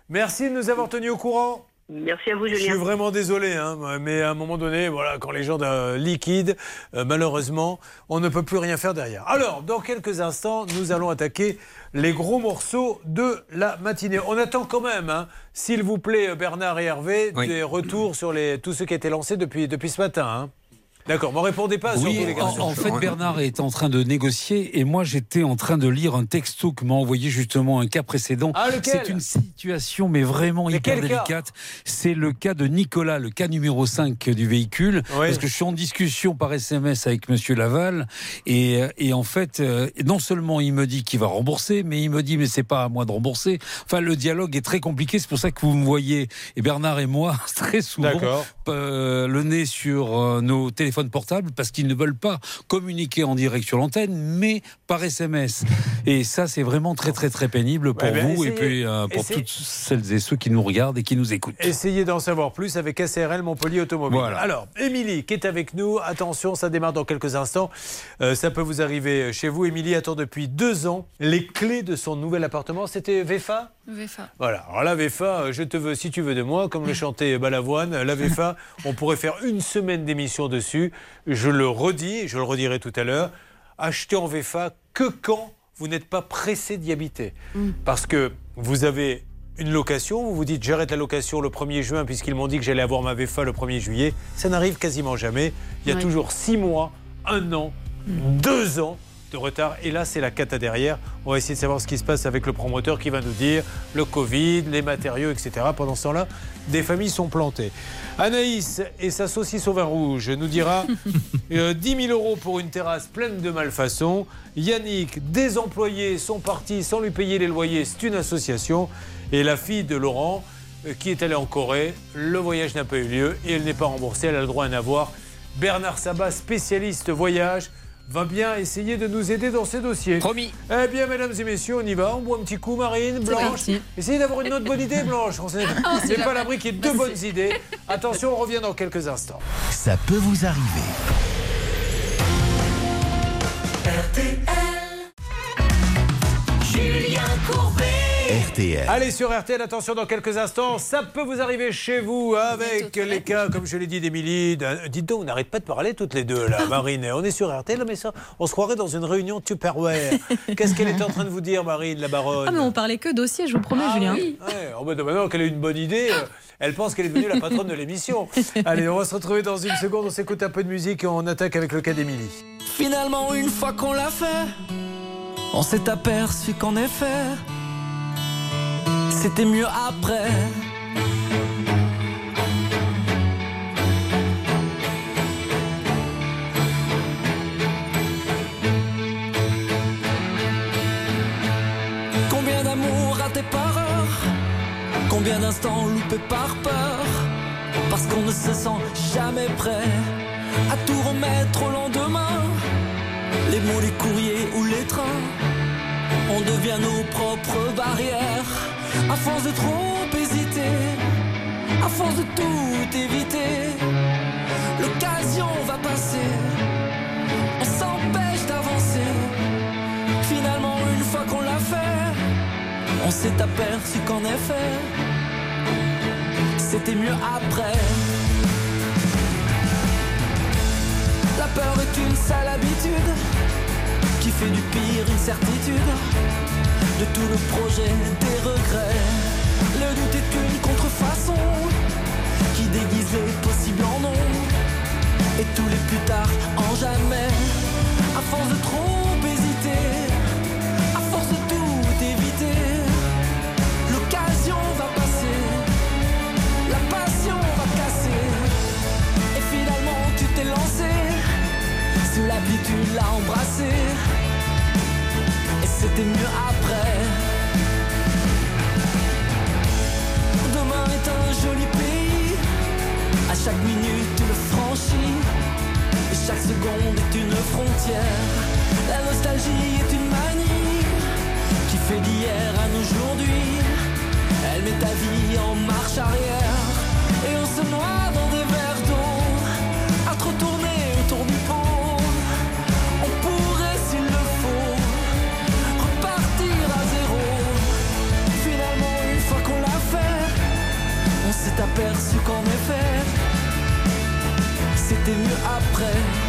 Merci de nous avoir tenus au courant. Merci à vous, Je Julien. suis vraiment désolé, hein, mais à un moment donné, voilà, quand les gens euh, liquident, euh, malheureusement, on ne peut plus rien faire derrière. Alors, dans quelques instants, nous allons attaquer les gros morceaux de la matinée. On attend quand même, hein, s'il vous plaît, Bernard et Hervé, des retours sur les, tout ce qui a été lancé depuis, depuis ce matin. hein. D'accord, m'en répondez pas Oui, les en, en fait, Bernard est en train de négocier et moi, j'étais en train de lire un texto que m'a envoyé justement un cas précédent. Ah, lequel C'est une situation, mais vraiment hyper délicate. C'est le cas de Nicolas, le cas numéro 5 du véhicule. Oui. Parce que je suis en discussion par SMS avec Monsieur Laval et, euh, et en fait, euh, non seulement il me dit qu'il va rembourser, mais il me dit mais c'est pas à moi de rembourser. Enfin, le dialogue est très compliqué. C'est pour ça que vous me voyez et Bernard et moi très souvent Euh, le nez sur euh, nos téléphones portables parce qu'ils ne veulent pas communiquer en direct sur l'antenne, mais par SMS. Et ça, c'est vraiment très, très, très pénible pour Ouais, ben, vous et puis euh, pour essayez- toutes celles et ceux qui nous regardent et qui nous écoutent. Essayez d'en savoir plus avec SRL Montpellier Automobile. Voilà. Alors, Émilie qui est avec nous. Attention, ça démarre dans quelques instants. Euh, ça peut vous arriver chez vous. Émilie attend depuis deux ans les clés de son nouvel appartement. C'était VFA VFA. Voilà. Alors la VFA, je te veux si tu veux de moi, comme le chantait Balavoine. La VFA, on pourrait faire une semaine d'émission dessus. Je le redis, je le redirai tout à l'heure. Achetez en VFA que quand vous n'êtes pas pressé d'y habiter. Parce que vous avez une location, vous vous dites j'arrête la location le 1er juin puisqu'ils m'ont dit que j'allais avoir ma VFA le 1er juillet. Ça n'arrive quasiment jamais. Il y a Ouais. toujours six mois, un an, deux ans de retard. Et là, c'est la cata derrière. On va essayer de savoir ce qui se passe avec le promoteur qui va nous dire le Covid, les matériaux, etc. Pendant ce temps-là, des familles sont plantées. Anaïs et sa saucisse au vin rouge nous dira euh, 10 000 euros pour une terrasse pleine de malfaçons. Yannick, des employés sont partis sans lui payer les loyers. C'est une association. Et la fille de Laurent, euh, qui est allée en Corée, le voyage n'a pas eu lieu et elle n'est pas remboursée. Elle a le droit à un avoir. Bernard Sabat, spécialiste voyage, va bien essayer de nous aider dans ces dossiers. Promis. Eh bien, mesdames et messieurs, on y va. On boit un petit coup, Marine, Blanche. Essayez d'avoir une autre bonne idée, Blanche. On Oh, la- pas l'abri qu'il y ait deux bonnes idées. Attention, on revient dans quelques instants. Ça peut vous arriver. Julien Courbet. RTL. Allez sur RTL, attention dans quelques instants, ça peut vous arriver chez vous avec les cas, comme je l'ai dit d'Émilie. d'un- Dites donc, on n'arrête pas de parler toutes les deux là, Marine. On est sur RTL, mais ça, on se croirait dans une réunion Tupperware. Qu'est-ce qu'elle est en train de vous dire, Marine, la baronne? Ah, mais on parlait que dossier, je vous promets, Ah Julien. oui. Ouais, oh, bah, maintenant qu'elle a une bonne idée, euh, elle pense qu'elle est devenue la patronne de l'émission. Allez, on va se retrouver dans une seconde, on s'écoute un peu de musique et on attaque avec le cas d'Émilie. Finalement, une fois qu'on l'a fait, on s'est aperçu qu'en effet, c'était mieux après. Combien d'amour raté par heure Combien d'instants loupés par peur? Parce qu'on ne se sent jamais prêt à tout remettre au lendemain. Les mots, les courriers ou les trains, on devient nos propres barrières. À force de trop hésiter, à force de tout éviter, l'occasion va passer. On s'empêche d'avancer. Finalement, une fois qu'on l'a fait, on s'est aperçu qu'en effet, c'était mieux après. La peur est une sale habitude qui fait du pire une certitude. De tout le projet, des regrets. Le doute est une contrefaçon qui déguise les possibles en non. Et tous les plus tard en jamais. À force de trop hésiter, à force de tout éviter, l'occasion va passer, la passion va casser. Et finalement tu t'es lancé, sous la tu l'as embrassé. Et c'était mieux après. Chaque minute le franchis. Et chaque seconde est une frontière. La nostalgie est une manie qui fait d'hier à aujourd'hui. Elle met ta vie en marche arrière. Et on se noie dans des verres d'eau à trop tourner autour du pot. On pourrait, s'il le faut, repartir à zéro. Finalement, une fois qu'on l'a fait, on s'est aperçu qu'en effet, c'était mieux après.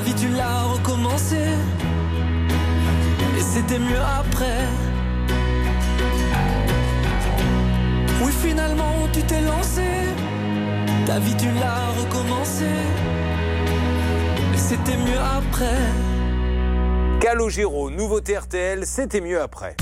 Vie tu l'as recommencé. Et c'était mieux après. Oui, finalement tu t'es lancé. Ta vie tu l'as recommencé. Et c'était mieux après. Calogero, nouveauté RTL, c'était mieux après.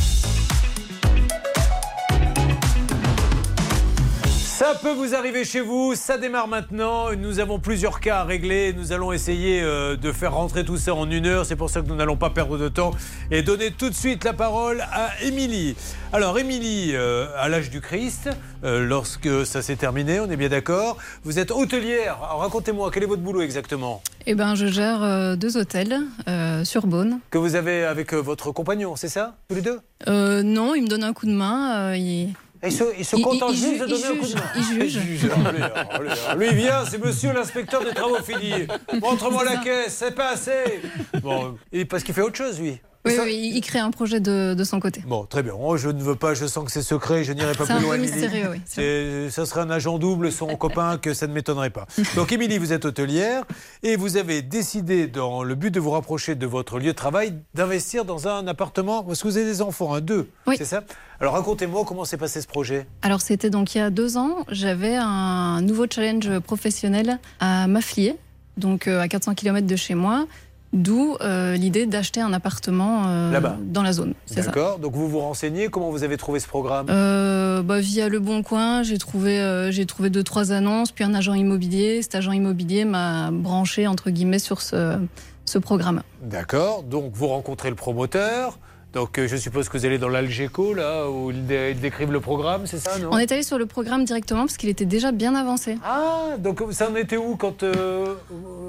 Ça peut vous arriver chez vous, ça démarre maintenant. Nous avons plusieurs cas à régler. Nous allons essayer euh, de faire rentrer tout ça en une heure. C'est pour ça que nous n'allons pas perdre de temps et donner tout de suite la parole à Émilie. Alors, Émilie, euh, à l'âge du Christ, euh, lorsque ça s'est terminé, on est bien d'accord. Vous êtes hôtelière. Alors, Racontez-moi, quel est votre boulot exactement? Eh ben, je gère deux hôtels euh, sur Beaune. Que vous avez avec votre compagnon, c'est ça? Tous les deux? Euh, non, il me donne un coup de main. euh, il... il se, il se Il- contente il juste ju- de donner un coup de main. il juge. Allez, allez, allez. Lui il vient, c'est monsieur l'inspecteur des travaux finis. Montre-moi la caisse, c'est pas assez. Bon, et parce qu'il fait autre chose, lui. Oui, oui, il crée un projet de, de son côté. Bon, très bien. Oh, je ne veux pas, je sens que c'est secret, je n'irai pas C'est plus un loin. mystérieux, oui. C'est- Ça serait un agent double, son copain, que ça ne m'étonnerait pas. Donc, Émilie, vous êtes hôtelière et vous avez décidé, dans le but de vous rapprocher de votre lieu de travail, d'investir dans un appartement. Parce que vous avez des enfants, hein, deux. Oui. C'est ça? Alors, racontez-moi comment s'est passé ce projet. Alors, c'était donc il y a deux ans, j'avais un nouveau challenge professionnel à Mafflier, donc euh, à 400 km de chez moi, d'où euh, l'idée d'acheter un appartement euh, Là-bas. dans la zone. D'accord. Donc, vous vous renseignez. Comment vous avez trouvé ce programme? Euh, bah, via Le Bon Coin, j'ai trouvé, euh, j'ai trouvé deux, trois annonces, puis un agent immobilier. Cet agent immobilier m'a branché, entre guillemets, sur ce, ce programme. D'accord. Donc, vous rencontrez le promoteur. Donc, euh, je suppose que vous allez dans l'Algeco, là, où ils, dé- ils décrivent le programme, c'est ça, non? On est allé sur le programme directement parce qu'il était déjà bien avancé. Ah, donc ça en était où quand, euh,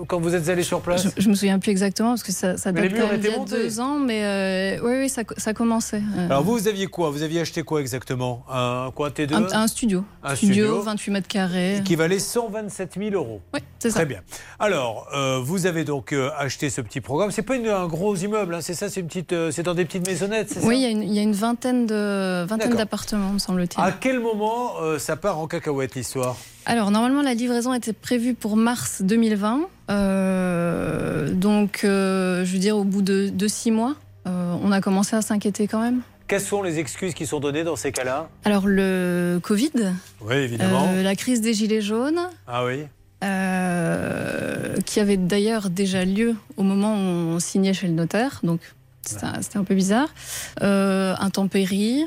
quand vous êtes allé sur place? Je, je me souviens plus exactement parce que ça, ça date d'il y a montés. deux ans, mais euh, oui, oui, ça, ça commençait. Euh, Alors, vous, vous aviez quoi? Vous aviez acheté quoi exactement? Un quoi T2 un, un studio. Un studio, studio. 28 mètres carrés. qui valait 127 000 euros. Oui, c'est ça. Très bien. Alors, euh, vous avez donc acheté ce petit programme. C'est pas une- un gros immeuble, hein, c'est ça C'est une petite, c'est dans des petites c'est Oui, il y, a une- il y a une vingtaine de vingtaine d'appartements, me semble-t-il. À quel moment euh, ça part en cacahuète l'histoire? Alors, normalement, la livraison était prévue pour mars 2020. Euh, donc, euh, je veux dire, au bout de, de six mois, on a commencé à s'inquiéter quand même. Quelles sont les excuses qui sont données dans ces cas-là? Alors, le Covid, Oui, évidemment. la crise des Gilets jaunes, Ah oui euh, qui avait d'ailleurs déjà lieu au moment où on signait chez le notaire. Donc, c'était un- peu bizarre. Euh, intempéries.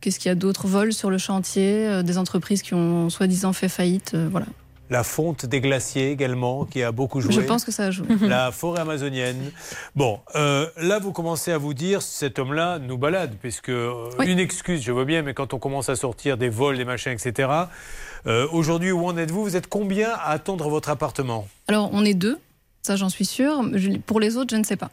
Qu'est-ce qu'il y a d'autre Vols sur le chantier, euh, des entreprises qui ont soi-disant fait faillite. euh, voilà. La fonte des glaciers également, qui a beaucoup joué. Je pense que ça a joué. La forêt amazonienne. Bon, euh, là, vous commencez à vous dire, cet homme-là nous balade, puisque euh, une excuse, je veux bien, mais quand on commence à sortir des vols, des machins, etc. euh, Aujourd'hui, où en êtes-vous? Vous êtes combien à attendre votre appartement? Alors, on est deux, ça j'en suis sûre. Pour les autres, je ne sais pas.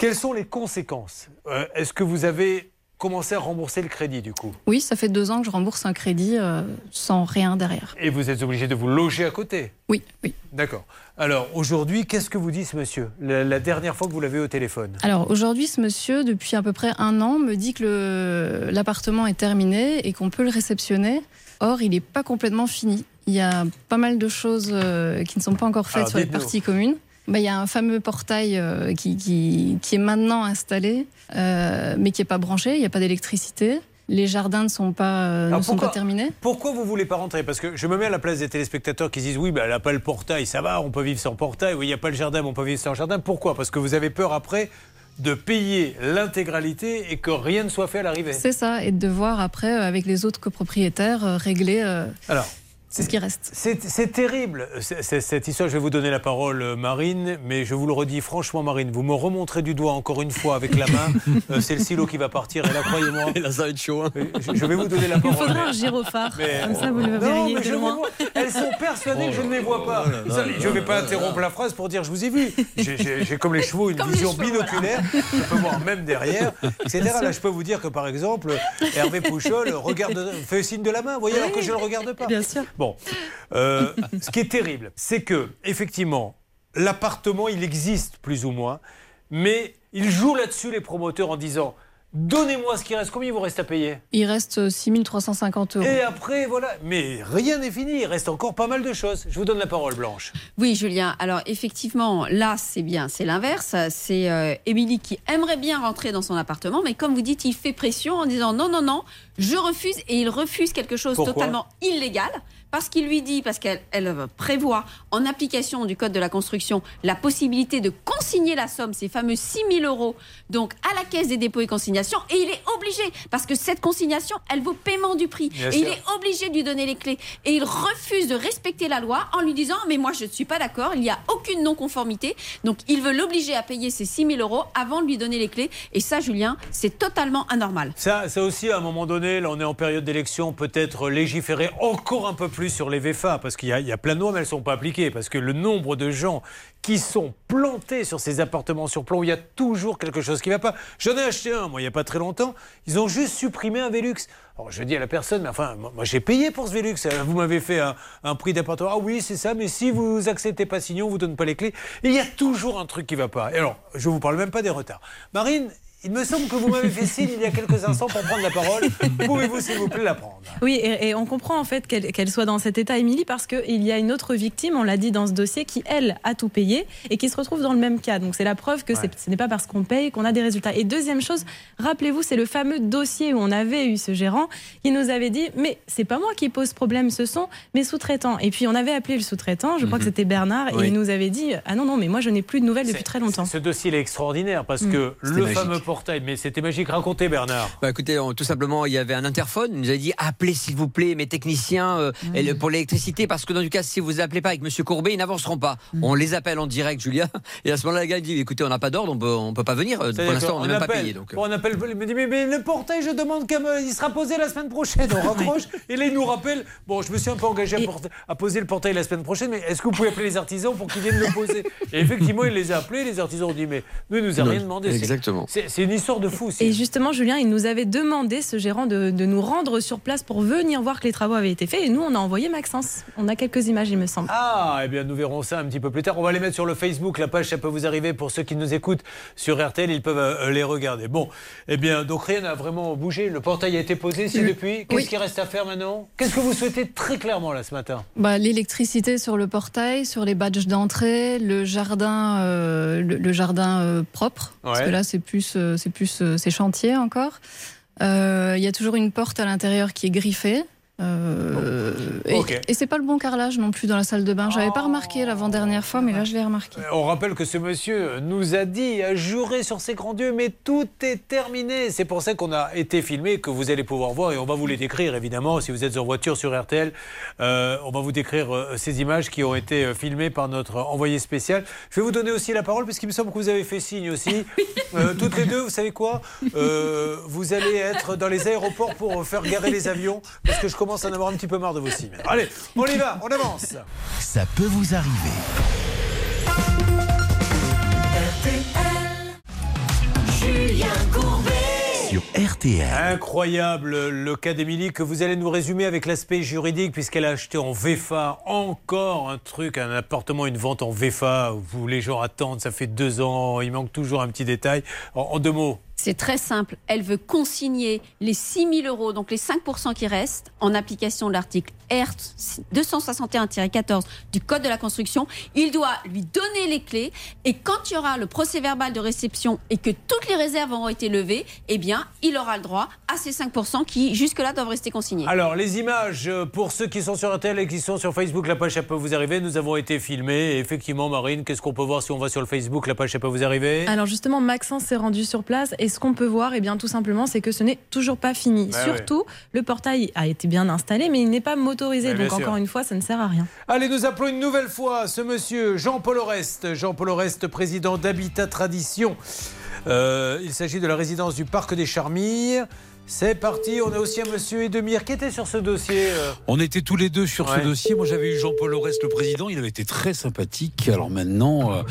Quelles sont les conséquences Euh, Est-ce que vous avez commencé à rembourser le crédit, du coup? Oui, ça fait deux ans que je rembourse un crédit euh, sans rien derrière. Et vous êtes obligé de vous loger à côté? Oui, oui. D'accord. Alors, aujourd'hui, qu'est-ce que vous dit ce monsieur? La, la dernière fois que vous l'avez au téléphone Alors aujourd'hui, ce monsieur, depuis à peu près un an, me dit que l'appartement est terminé et qu'on peut le réceptionner. Or, il n'est pas complètement fini. Il y a pas mal de choses euh, qui ne sont pas encore faites Alors, sur les parties communes. Bah, il y a un fameux portail euh, qui, qui- qui est maintenant installé, euh, mais qui n'est pas branché. Il n'y a pas d'électricité. Les jardins ne sont pas, euh, ne sont pas terminés. Pourquoi vous voulez pas rentrer? Parce que je me mets à la place des téléspectateurs qui disent oui, bah, elle n'a pas le portail, ça va, on peut vivre sans portail. Oui, il n'y a pas le jardin, mais on peut vivre sans jardin. Pourquoi? Parce que vous avez peur après de payer l'intégralité et que rien ne soit fait à l'arrivée. C'est ça, et de devoir après, euh, avec les autres copropriétaires, régler Alors, c'est ce qui reste. C'est terrible, c'est- cette histoire. Je vais vous donner la parole, euh, Marine, mais je vous le redis franchement, Marine, vous me remontrez du doigt encore une fois avec la main. euh, c'est le silo qui va partir, et là, croyez-moi. là, ça va être chaud. hein. Je, je vais vous donner la Il parole. faudra un gyrophare. mais- Comme ça, vous le Non, verriez mais de je loin. vois. Elles sont persuadées que je ne les vois pas. Savez, je ne vais pas interrompre la phrase pour dire je vous ai vu. J'ai- comme les chevaux une Comme vision chevaux, binoculaire. Je peux voir même derrière, etc. Là, je peux vous dire que par exemple, Hervé Pouchol regarde, fait signe de la main, vous voyez, alors que je ne le regarde pas. Bien sûr. Bon, euh, ce qui est terrible, c'est que effectivement, l'appartement, il existe plus ou moins, mais ils jouent là-dessus les promoteurs en disant Donnez-moi ce qui reste. Combien il vous reste à payer? Il reste 6350 euros. Et après, voilà. Mais rien n'est fini. Il reste encore pas mal de choses. Je vous donne la parole, Blanche. Oui, Julien. Alors, effectivement, là, c'est bien, c'est l'inverse. C'est euh, Émilie qui aimerait bien rentrer dans son appartement, mais comme vous dites, il fait pression en disant non, non, non, je refuse. Et il refuse quelque chose Pourquoi? totalement illégal. Parce qu'il lui dit, parce qu'elle elle prévoit en application du Code de la construction la possibilité de consigner la somme, ces fameux 6 000 euros, donc à la caisse des dépôts et consignations, et il est obligé, parce que cette consignation, elle vaut paiement du prix, Bien et il est obligé de lui donner les clés. Et il refuse de respecter la loi en lui disant, mais moi je ne suis pas d'accord, il n'y a aucune non-conformité, donc il veut l'obliger à payer ces 6 000 euros avant de lui donner les clés. Et ça, Julien, c'est totalement anormal. Ça, ça aussi, à un moment donné, là, on est en période d'élection, peut-être légiférer encore un peu plus sur les VFA, parce qu'il y, a- plein de mais elles ne sont pas appliquées, parce que le nombre de gens qui sont plantés sur ces appartements sur plomb, il y a toujours quelque chose qui ne va pas. J'en ai acheté un, moi, il n'y a pas très longtemps, ils ont juste supprimé un Velux. Alors, je dis à la personne, mais enfin, moi, j'ai payé pour ce Velux, Euh, vous m'avez fait un, prix d'appartement. Ah oui, c'est ça, mais si vous acceptez pas signer, on vous donne pas les clés. Il y a toujours un truc qui ne va pas. Et alors, je vous parle même pas des retards. Marine, il me semble que vous m'avez fait signe il y a quelques instants pour prendre la parole. Pouvez-vous, s'il vous plaît, la prendre? Oui, et, et on comprend en fait qu'elle soit dans cet état, Émilie, parce qu'il y a une autre victime, on l'a dit dans ce dossier, qui, elle, a tout payé et qui se retrouve dans le même cas. Donc c'est la preuve que ce n'est pas parce qu'on paye qu'on a des résultats. Et deuxième chose, rappelez-vous, c'est le fameux dossier où on avait eu ce gérant qui nous avait dit Mais c'est pas moi qui pose problème, ce sont mes sous-traitants. Et puis on avait appelé le sous-traitant, je crois que Mhm. c'était Bernard, Oui. et il nous avait dit Ah non, non, mais moi je n'ai plus de nouvelles depuis très longtemps. Ce dossier il est extraordinaire parce Mm. que le magique. fameux portail, mais c'était magique. Racontez, Bernard. Bah écoutez, on- tout simplement, il y avait un interphone. Il nous a dit appelez s'il vous plaît mes techniciens euh, et le- pour l'électricité parce que dans du cas si vous appelez pas avec Monsieur Courbet, ils n'avanceront pas. On les appelle en direct, Julia. Et à ce moment-là, le gars dit écoutez, on n'a pas d'ordre, on peut, on peut pas venir. Euh, Pour l'instant, on n'est même pas appelle- payé. Donc. euh. bon, on appelle, il me dit mais, mais le portail, je demande qu'il il sera posé la semaine prochaine. On raccroche et là il nous rappelle. Bon, je me suis un peu engagé à, porter- à poser le portail la semaine prochaine, mais est-ce que vous pouvez appeler les artisans pour qu'ils viennent le poser? Et effectivement, il les a appelés. Les artisans ont dit mais nous, il nous a Non, rien demandé. C'est- exactement. C'est c'est une histoire de fou. c'est- Et justement, Julien, il nous avait demandé, ce gérant, de, de nous rendre sur place pour venir voir que les travaux avaient été faits. Et nous, on a envoyé Maxence. On a quelques images, il me semble. Ah, eh bien, nous verrons ça un petit peu plus tard. On va les mettre sur le Facebook. La page, ça peut vous arriver pour ceux qui nous écoutent sur RTL. Ils peuvent euh, les regarder. Bon, eh bien, donc rien n'a vraiment bougé. Le portail a été posé ici Oui. depuis. Qu'est-ce Oui. qui reste à faire maintenant? Qu'est-ce que vous souhaitez très clairement là ce matin? Bah, L'électricité sur le portail, sur les badges d'entrée, le jardin, euh, le, le jardin euh, propre, parce que là c'est plus, euh, c'est plus, euh, c'est chantier encore. Euh, Il y a toujours une porte à l'intérieur qui est griffée. Euh, et, et c'est pas le bon carrelage non plus dans la salle de bain. J'avais pas remarqué l'avant-dernière fois, mais là je l'ai remarqué. On rappelle que ce monsieur nous a dit, a juré sur ses grands dieux, mais tout est terminé. C'est pour ça qu'on a été filmé, que vous allez pouvoir voir, et on va vous les décrire évidemment. Si vous êtes en voiture sur RTL, euh, on va vous décrire euh, ces images qui ont été euh, filmées par notre envoyé spécial. Je vais vous donner aussi la parole, puisqu'il me semble que vous avez fait signe aussi. Euh, toutes les deux, vous savez quoi? Euh, Vous allez être dans les aéroports pour faire garer les avions, parce que je commence à en avoir un petit peu marre de vos signes. Allez, on y va, on avance. Ça peut vous arriver. Julien Courbet. Sur RTL. Incroyable le cas d'Émilie que vous allez nous résumer avec l'aspect juridique puisqu'elle a acheté en VFA encore un truc, un appartement, une vente en VFA où les gens attendent, ça fait deux ans, il manque toujours un petit détail. En, en deux mots. C'est très simple. Elle veut consigner les 6 000 euros, donc les 5% qui restent, en application de l'article R 261-14 du Code de la construction. Il doit lui donner les clés et quand il y aura le procès verbal de réception et que toutes les réserves auront été levées, eh bien, il aura le droit à ces 5% qui, jusque-là, doivent rester consignés. Alors les images euh, pour ceux qui sont sur RTL et qui sont sur Facebook, la page ça peut vous arriver. Nous avons été filmés et effectivement Marine, qu'est-ce qu'on peut voir si on va sur le Facebook, la page ça peut vous arriver? Alors justement, Maxence s'est rendu sur place et ce qu'on peut voir, eh bien, tout simplement, c'est que ce n'est toujours pas fini. Bah Surtout, le portail a été bien installé, mais il n'est pas motorisé. Bah, donc sûr. encore une fois, ça ne sert à rien. Allez, nous appelons une nouvelle fois ce monsieur Jean-Paul Oreste. Jean-Paul Oreste, président d'Habitat Tradition. Euh, il s'agit de la résidence du Parc des Charmilles. C'est parti, on a aussi un monsieur Edemir qui était sur ce dossier. euh. On était tous les deux sur Ouais. ce dossier. Moi, j'avais eu Jean-Paul Oreste, le président. Il avait été très sympathique. Alors maintenant, euh,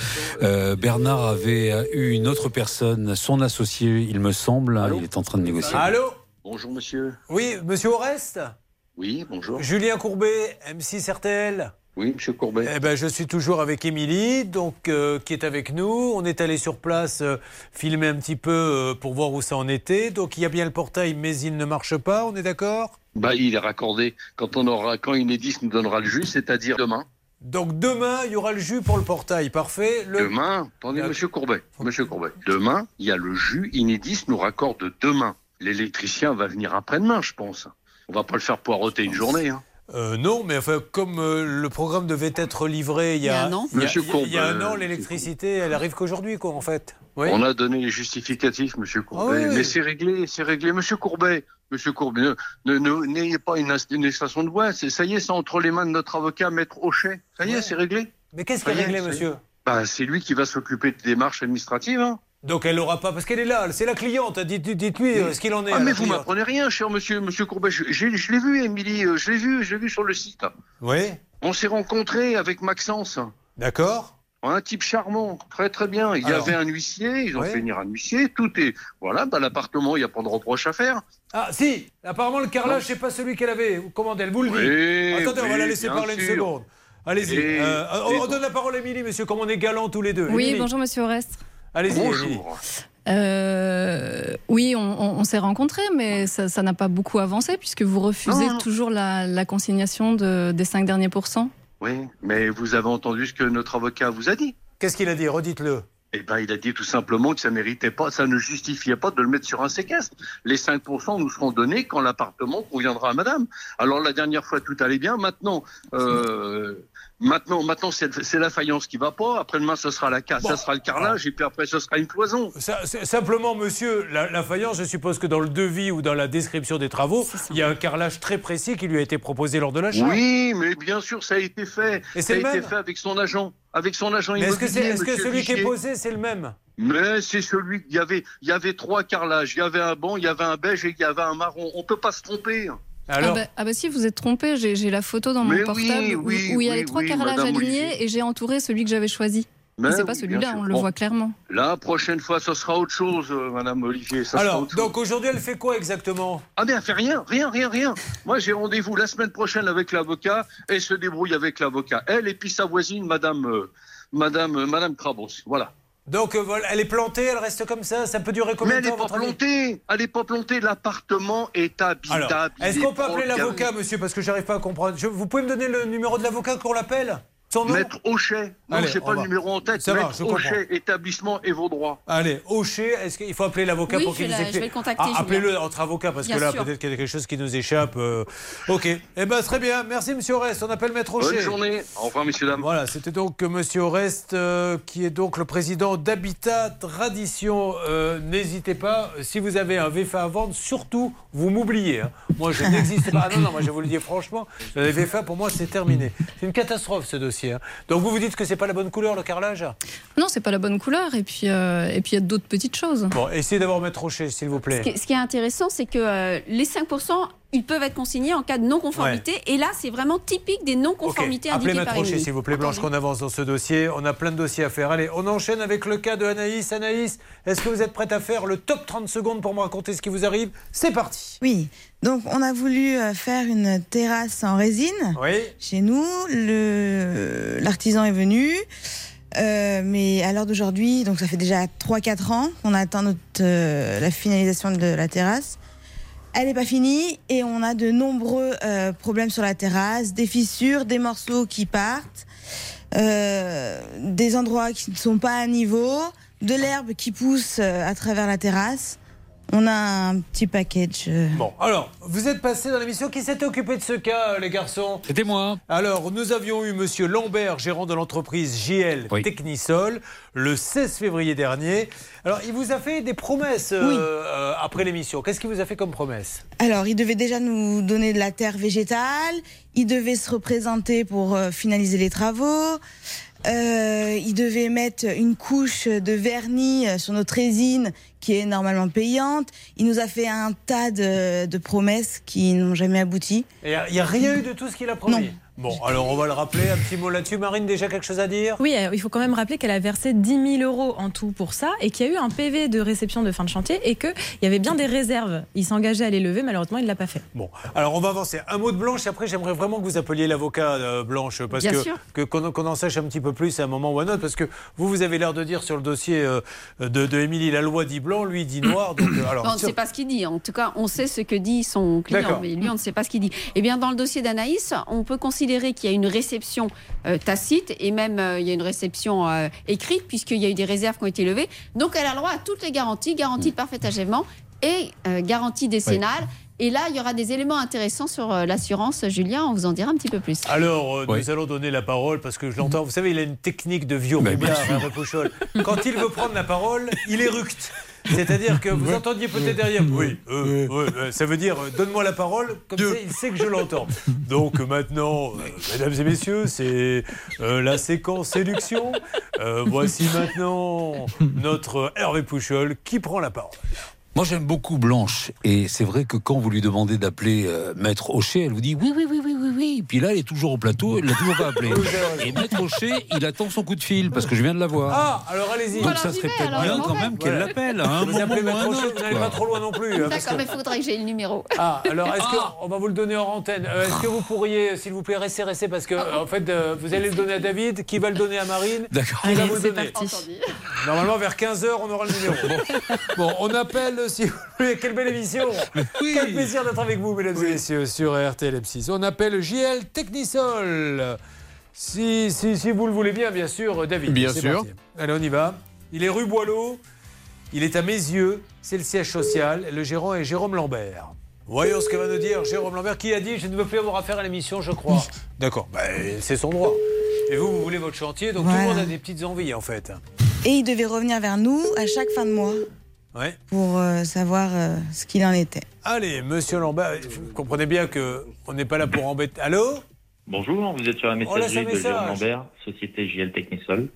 euh, Bernard avait eu une autre personne, son associé, il me semble. il est en train de négocier. Allô Bonjour monsieur. Oui, monsieur Oreste Oui, bonjour. Julien Courbet, M6 RTL. Oui, monsieur Courbet. Eh ben, je suis toujours avec Émilie, donc euh, qui est avec nous. On est allé sur place euh, filmer un petit peu euh, pour voir où ça en était. Donc il y a bien le portail, mais il ne marche pas. On est d'accord? Bah, il est raccordé. Quand on aura, quand Inédis nous donnera le jus, c'est-à-dire demain. Donc demain, il y aura le jus pour le portail. Parfait. Le... Demain, attendez, monsieur Courbet. Monsieur Courbet. Demain, il y a le jus. Inédis nous raccorde demain. L'électricien va venir après-demain, je pense. On va pas le faire poireauter une journée. Hein. Euh, non, mais enfin, comme euh, le programme devait être livré il y a, Il y a un an. il y a- il y un Courbet, an, l'électricité, elle arrive qu'aujourd'hui, quoi, en fait. Oui. On a donné les justificatifs, Monsieur Courbet. Ah oui, oui. Mais c'est réglé, c'est réglé. Monsieur Courbet, Monsieur Courbet, ne- ne- ne- n'ayez pas une, une extension de voix. Ça y est, c'est entre les mains de notre avocat, Maître Hochet. Ça y est, c'est réglé. Mais qu'est-ce qui est réglé, monsieur? Bah, C'est lui qui va s'occuper des démarches administratives. Hein. Donc elle n'aura pas, parce qu'elle est là, c'est la cliente. Dites- Dites-lui euh, ce qu'il en est. Ah, mais vous m'apprenez rien, cher monsieur, monsieur Courbet. Je, l'ai vu, Émilie, euh, je l'ai vu, je l'ai vu sur le site. Oui. On s'est rencontrés avec Maxence. D'accord. Un type charmant, très très bien. Il y Alors. avait un huissier, ils ont Oui. fait venir un huissier, tout est. Voilà, bah, l'appartement, il n'y a pas de reproche à faire. Ah, si Apparemment, le carrelage, c'est pas celui qu'elle avait commandé. Elle vous le dit. Oui, Attendez, on va oui, la laisser parler une sûr. seconde. Allez-y. Euh, on, on donne la parole à Émilie, monsieur, comme on est galants tous les deux. Oui, Émilie. bonjour Monsieur Oreste. Allez-y. Bonjour. Euh, oui, on, on- on s'est rencontrés, mais ça ça n'a pas beaucoup avancé puisque vous refusez Non, non. toujours la, la consignation de- des 5 derniers pourcents. Oui, mais vous avez entendu ce que notre avocat vous a dit. Qu'est-ce qu'il a dit? Redites-le. Eh ben, il a dit tout simplement que ça méritait pas, ça ne justifiait pas de le mettre sur un séquestre. Les 5% nous seront donnés quand l'appartement conviendra à madame. Alors, la dernière fois, tout allait bien. Maintenant, euh, maintenant, maintenant, c'est c'est la faïence qui va pas. Après-demain, ce sera la ca- ça sera le carrelage. Et puis après, ce sera une cloison. Ça, simplement, monsieur, la, la faïence, je suppose que dans le devis ou dans la description des travaux, il y a un carrelage très précis qui lui a été proposé lors de l'achat. Oui, mais bien sûr, ça a été fait. Et ça a été fait avec son agent, avec son agent Mais est-ce que, c'est- immobilier. est-ce que celui qui est posé, c'est le même? Mais c'est celui, il y avait, il y avait trois carrelages. Il y avait un blanc, il y avait un beige et il y avait un marron. On peut pas se tromper. Ah, bah, ah bah si, vous êtes trompé, j'ai la photo dans mon Mais portable oui, où, oui, où il y a oui, les trois oui, carrelages Madame alignés Olivier. et j'ai entouré celui que j'avais choisi. Mais Mais c'est pas oui, celui-là, on le Bon. voit clairement. La prochaine fois, ce sera autre chose, euh, Madame Olivier. Ça Alors, donc aujourd'hui, elle fait quoi exactement? Ah bien, elle fait rien, rien, rien, rien. Moi, j'ai rendez-vous la semaine prochaine avec l'avocat. Elle se débrouille avec l'avocat. Elle et puis sa voisine, Madame, euh, Madame, euh, Madame Krabos. Voilà. Donc, euh, voilà, elle est plantée, elle reste comme ça Ça peut durer combien Mais de elle temps n'est pas plantée. Elle n'est pas plantée. L'appartement est habitable. Alors, est-ce est qu'on peut appeler l'avocat, monsieur Parce que j'arrive pas à comprendre. Je- vous pouvez me donner le numéro de l'avocat qu'on l'appelle? Maître Hochet. Non, j'ai on pas le numéro en tête. Ça va, Maître je comprends. Hochet, établissement et vos droits. Allez, Hochet, est-ce qu'il faut appeler l'avocat Oui, pour je qu'il nous explique je vais le contacter, Ah. Appelez-le entre avocats, parce Bien que là, peut-être qu'il y a quelque chose qui nous échappe. euh. Ok, eh ben très bien. Merci, monsieur Orest. On appelle Maître Hochet. Bonne journée. Au revoir, messieurs, dames. Voilà, c'était donc euh, Monsieur Orest, euh, qui est donc le président d'Habitat Tradition. Euh, N'hésitez pas, si vous avez un VFA à vendre, surtout, vous m'oubliez. hein. Moi, je n'existe pas. Ah non, non, moi, je vous le dis franchement, les VFA, pour moi, c'est terminé. C'est une catastrophe, ce dossier. Hein. Donc, vous vous dites que c'est pas la bonne couleur, le carrelage? Non, c'est pas la bonne couleur. Et puis, euh, et puis il y a d'autres petites choses. Bon, essayez d'avoir Maître Rocher, s'il vous Ce plaît. ce qui est intéressant, c'est que euh, les 5%, ils peuvent être consignés en cas de non-conformité. Et là, c'est vraiment typique des non-conformités Appelez indiquées Maître par Émilie. s'il vous plaît, Blanche, qu'on avance dans ce dossier. On a plein de dossiers à faire. Allez, on enchaîne avec le cas de Anaïs. Anaïs, est-ce que vous êtes prête à faire le top 30 secondes pour me raconter ce qui vous arrive? C'est parti. Oui, donc on a voulu euh, faire une terrasse en résine Oui. chez nous. Le- L'artisan est venu. Euh, mais à l'heure d'aujourd'hui, donc ça fait déjà 3-4 ans qu'on attend notre, euh, la finalisation de la terrasse. Elle n'est pas finie et on a de nombreux euh, problèmes sur la terrasse, des fissures, des morceaux qui partent, euh, des endroits qui ne sont pas à niveau, de l'herbe qui pousse euh, à travers la terrasse. On a un petit package. euh, Bon, alors, vous êtes passé dans l'émission. Qui s'était occupé de ce cas, euh, les garçons C'était moi. Alors, nous avions eu Monsieur Lambert, gérant de l'entreprise JL Technisol, le 16 février dernier. Alors, il vous a fait des promesses euh, euh, après l'émission. Qu'est-ce qu'il vous a fait comme promesse? Alors, il devait déjà nous donner de la terre végétale, il devait se représenter pour euh, finaliser les travaux, euh, il devait mettre une couche de vernis sur notre résine qui est normalement payante. Il nous a fait un tas de, de promesses qui n'ont jamais abouti. Il n'y a, rien eu de tout ce qu'il a promis Non. Bon, alors on va le rappeler, un petit mot là-dessus. Marine, déjà quelque chose à dire? Oui, euh, il faut quand même rappeler qu'elle a versé 10 000 euros en tout pour ça et qu'il y a eu un PV de réception de fin de chantier et qu'il y avait bien des réserves. Il s'engageait à les lever, malheureusement, il ne l'a pas fait. Bon, alors on va avancer. Un mot de Blanche, après j'aimerais vraiment que vous appeliez l'avocat euh, Blanche, parce Bien que qu'on en sache un petit peu plus à un moment ou à un autre, parce que vous, vous avez l'air de dire sur le dossier euh, de, de Émilie, la loi dit blanc, lui dit noir. Donc, euh, alors, on ne sait pas ce qu'il dit. En tout cas, on sait ce que dit son client, mais lui, on ne sait pas ce qu'il dit. Eh bien, dans le dossier d'Anaïs, on peut considérer qu'il y a une réception euh, tacite et même euh, il y a une réception euh, écrite, puisqu'il y a eu des réserves qui ont été levées. Donc, elle a le droit à toutes les garanties, garantie de parfait achèvement et euh, garantie décennale. Et là, il y aura des éléments intéressants sur l'assurance. Julien, on vous en dira un petit peu plus. Alors, euh, nous allons donner la parole parce que je l'entends. Vous savez, il a une technique de vieux Pouchol. Quand il veut prendre la parole, il éructe. C'est-à-dire que vous entendiez peut-être derrière. Oui, euh, euh, ça veut dire euh, donne-moi la parole, comme ça il sait que je l'entends. Donc euh, maintenant, euh, mesdames et messieurs, c'est la séquence séduction. Voici maintenant notre Hervé Pouchol qui prend la parole. Moi, j'aime beaucoup Blanche. Et c'est vrai que quand vous lui demandez d'appeler euh, Maître Hocher, elle vous dit oui, oui, oui, oui, oui, oui. Puis là, elle est toujours au plateau, elle l'a toujours pas appelé. Et Maître Hocher, il attend son coup de fil parce que je viens de l'avoir. Ah, alors allez-y. Donc ça serait peut-être bien quand même qu'elle l'appelle Vous appelez Maître autre. vous n'allez pas trop loin non plus. hein, D'accord, que- mais il faudrait que j'ai le numéro. Ah, alors est-ce qu'on va vous le donner en antenne Euh, Est-ce que vous pourriez, s'il vous plaît, rester, rester Parce que, euh, en fait, euh, vous allez le donner à David, qui va le donner à Marine. D'accord. Qui va vous le c'est donner. parti. Normalement, vers 15h, on aura le numéro. Bon, on appelle, si vous voulez, quelle belle émission. Quel plaisir d'être avec vous, mesdames et messieurs, sur RTL M6. On appelle JL Technisol. Si, si, si vous le voulez bien, bien sûr, David. Bien sûr. parti. Allez, on y va. Il est rue Boileau. Il est à mes yeux. C'est le siège social. Le gérant est Jérôme Lambert. Voyons ce que va nous dire Jérôme Lambert, qui a dit Je ne veux plus avoir affaire à l'émission, je crois. D'accord, bah, c'est son droit. Et vous, vous voulez votre chantier, donc tout Voilà. le monde a des petites envies, en fait. Et il devait revenir vers nous à chaque fin de mois Ouais. pour euh, savoir euh, ce qu'il en était. Allez, monsieur Lambert, vous comprenez bien que on n'est pas là pour embêter. Allô? Bonjour, vous êtes sur la messagerie de Jérôme. Lambert, société JL Technisol.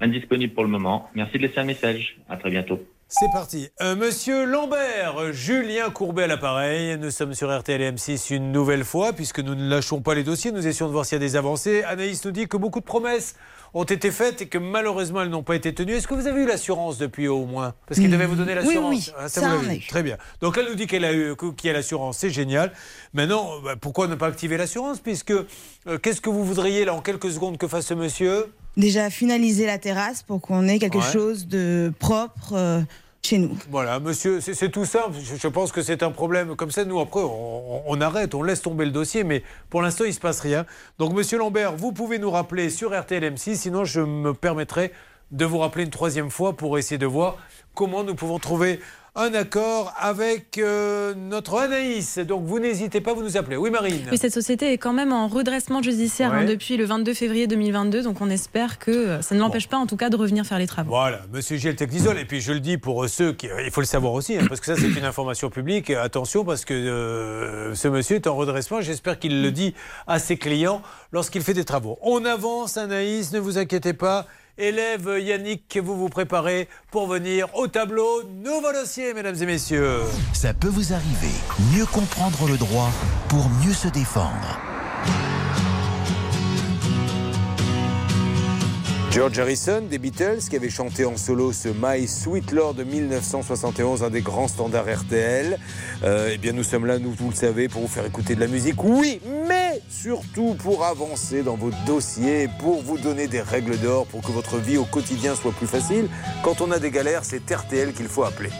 Indisponible pour le moment. Merci de laisser un message. À très bientôt. C'est parti. Euh, Monsieur Lambert, Julien Courbet à l'appareil. Nous sommes sur RTL et M6 une nouvelle fois, puisque nous ne lâchons pas les dossiers. Nous essayons de voir s'il y a des avancées. Anaïs nous dit que beaucoup de promesses ont été faites et que malheureusement elles n'ont pas été tenues. Est-ce que vous avez eu l'assurance depuis au moins? Parce qu'il devait vous donner Oui, l'assurance. oui, Ah, ça, vous on l'avez a eu. eu. Très bien. Donc elle nous dit qu'elle a eu qu'il y a l'assurance, c'est génial. Maintenant, bah, pourquoi ne pas activer l'assurance? Puisque euh, qu'est-ce que vous voudriez là en quelques secondes que fasse ce monsieur? Déjà finaliser la terrasse pour qu'on ait quelque Ouais. chose de propre euh, Voilà, monsieur, c'est tout simple. Je, pense que c'est un problème comme ça. Nous, après, on, arrête, on laisse tomber le dossier, mais pour l'instant, il ne se passe rien. Donc, monsieur Lambert, vous pouvez nous rappeler sur RTL M6, sinon je me permettrai de vous rappeler une troisième fois pour essayer de voir comment nous pouvons trouver un accord avec euh, notre Anaïs. Donc, vous n'hésitez pas, vous nous appelez. Oui, Marine Oui, cette société est quand même en redressement judiciaire Ouais. hein, depuis le 22 février 2022, donc on espère que euh, ça ne l'empêche pas en tout cas de revenir faire les travaux. Voilà, monsieur Gilles Technisol. Et puis je le dis pour euh, ceux qui. Il faut le savoir aussi, hein, parce que ça, c'est une information publique. Attention, parce que euh, ce monsieur est en redressement. J'espère qu'il le dit à ses clients lorsqu'il fait des travaux. On avance, Anaïs, ne vous inquiétez pas. Élève Yannick, vous vous préparez pour venir au tableau. Nouveau dossier, mesdames et messieurs. Ça peut vous arriver. Mieux comprendre le droit pour mieux se défendre. George Harrison des Beatles qui avait chanté en solo ce My Sweet Lord de 1971, un des grands standards RTL. Euh, eh bien, nous sommes là, nous, vous le savez, pour vous faire écouter de la musique, oui, mais surtout pour avancer dans vos dossiers, pour vous donner des règles d'or, pour que votre vie au quotidien soit plus facile. Quand on a des galères, c'est RTL qu'il faut appeler.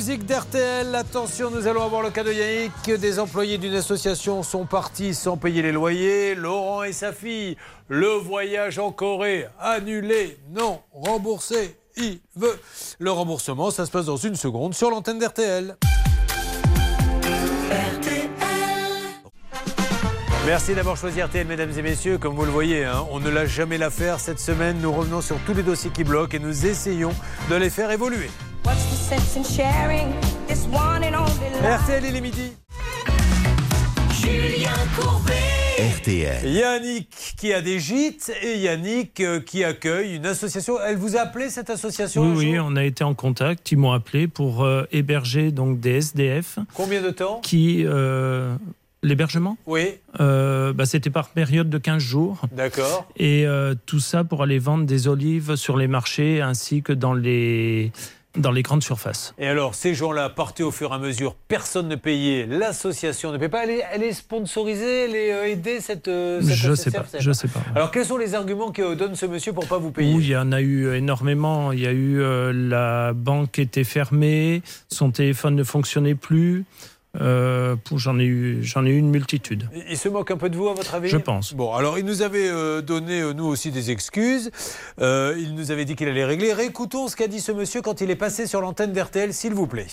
Musique d'RTL. Attention, nous allons avoir le cas de Yannick. Des employés d'une association sont partis sans payer les loyers. Laurent et sa fille, le voyage en Corée, annulé, non, remboursé. Il veut le remboursement. Ça se passe dans une seconde sur l'antenne d'RTL. Merci d'avoir choisi RTL, mesdames et messieurs. Comme vous le voyez, hein, on ne lâche jamais l'affaire. Cette semaine, nous revenons sur tous les dossiers qui bloquent et nous essayons de les faire évoluer. RTL, il est midi. Julien Courbet. RTL. Yannick qui a des gîtes et Yannick euh, qui accueille une association. Elle vous a appelé cette association Oui, oui, on a été en contact. Ils m'ont appelé pour euh, héberger donc des SDF. Combien de temps? Qui euh, l'hébergement? Oui. Euh, bah, C'était par période de 15 jours. D'accord. Et euh, tout ça pour aller vendre des olives sur les marchés ainsi que dans les dans les grandes surfaces. Et alors, ces gens-là partaient au fur et à mesure, personne ne payait, l'association ne payait pas, elle est, elle est sponsorisée, elle est euh, aidée, cette, euh, cette Je sais pas, je sais pas. Alors, quels sont les arguments que donne ce monsieur pour pas vous payer Oui, il y en a eu énormément. Il y a eu euh, la banque était fermée, son téléphone ne fonctionnait plus. Euh, J'en ai eu, j'en ai eu une multitude. Il se moque un peu de vous, à votre avis? Je pense. Bon, alors il nous avait euh, donné, euh, nous aussi, des excuses. Euh, il nous avait dit qu'il allait régler. Réécoutons ce qu'a dit ce monsieur quand il est passé sur l'antenne d'RTL, s'il vous plaît.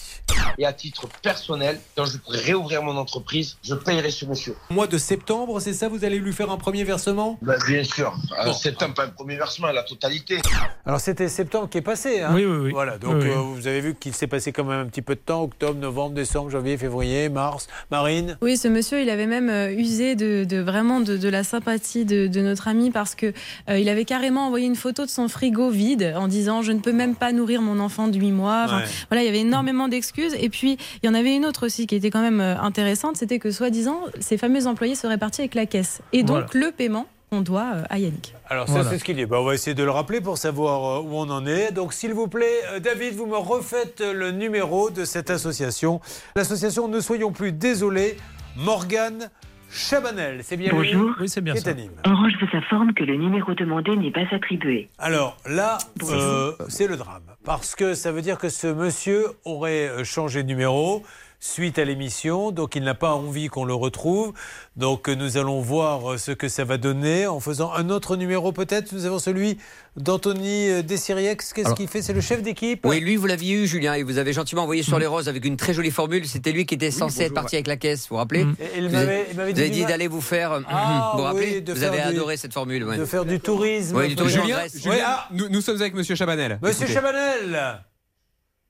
Et à titre personnel, quand je pourrai réouvrir mon entreprise, je payerai ce monsieur. Au mois de septembre, c'est ça? Vous allez lui faire un premier versement? Bah, bien sûr. Bon. septembre, pas un premier versement, la totalité. Alors c'était septembre qui est passé. Hein? Oui, oui, oui. Voilà, donc Oui, oui. euh, vous avez vu qu'il s'est passé quand même un petit peu de temps, octobre, novembre, décembre, janvier, février, mars. Marine Oui, ce monsieur, il avait même euh, usé de, de vraiment de, de la sympathie de, de notre ami parce que euh, il avait carrément envoyé une photo de son frigo vide en disant je ne peux même pas nourrir mon enfant de 8 mois. Enfin, Ouais. Voilà, il y avait énormément d'excuses. Et puis il y en avait une autre aussi qui était quand même euh, intéressante, c'était que soi-disant ces fameux employés seraient partis avec la caisse et donc le paiement qu'on doit euh, à Yannick. Alors ça Voilà. c'est ce qu'il dit. Bah, on va essayer de le rappeler pour savoir euh, où on en est. Donc s'il vous plaît, euh, David, vous me refaites le numéro de cette association. L'association Ne soyons plus désolés, Morgane Chabanel. C'est bien lui Bonjour. Oui, c'est bien ça. t'anime. Orange vous informe que le numéro demandé n'est pas attribué. Alors là, euh, c'est le drame. Parce que ça veut dire que ce monsieur aurait changé de numéro suite à l'émission, donc il n'a pas envie qu'on le retrouve. Donc euh, nous allons voir euh, ce que ça va donner en faisant un autre numéro peut-être. Nous avons celui d'Anthony euh, Dessiriex. Qu'est-ce qu'il fait? C'est le chef d'équipe? Oui, lui, vous l'aviez eu, Julien, et vous avez gentiment envoyé Mm. sur les roses avec une très jolie formule. C'était lui qui était censé être parti avec la caisse, vous vous rappelez? Et il Vous m'avait- avez- dit d'aller vous faire. Ah, vous vous rappelez? oui, de Vous faire avez du- adoré cette formule. ouais. de faire du tourisme. Oui, du tourisme en Julien, Grèce. Julien, Oui, ah. nous, nous sommes avec Monsieur Chabanel. Monsieur Écoutez. Chabanel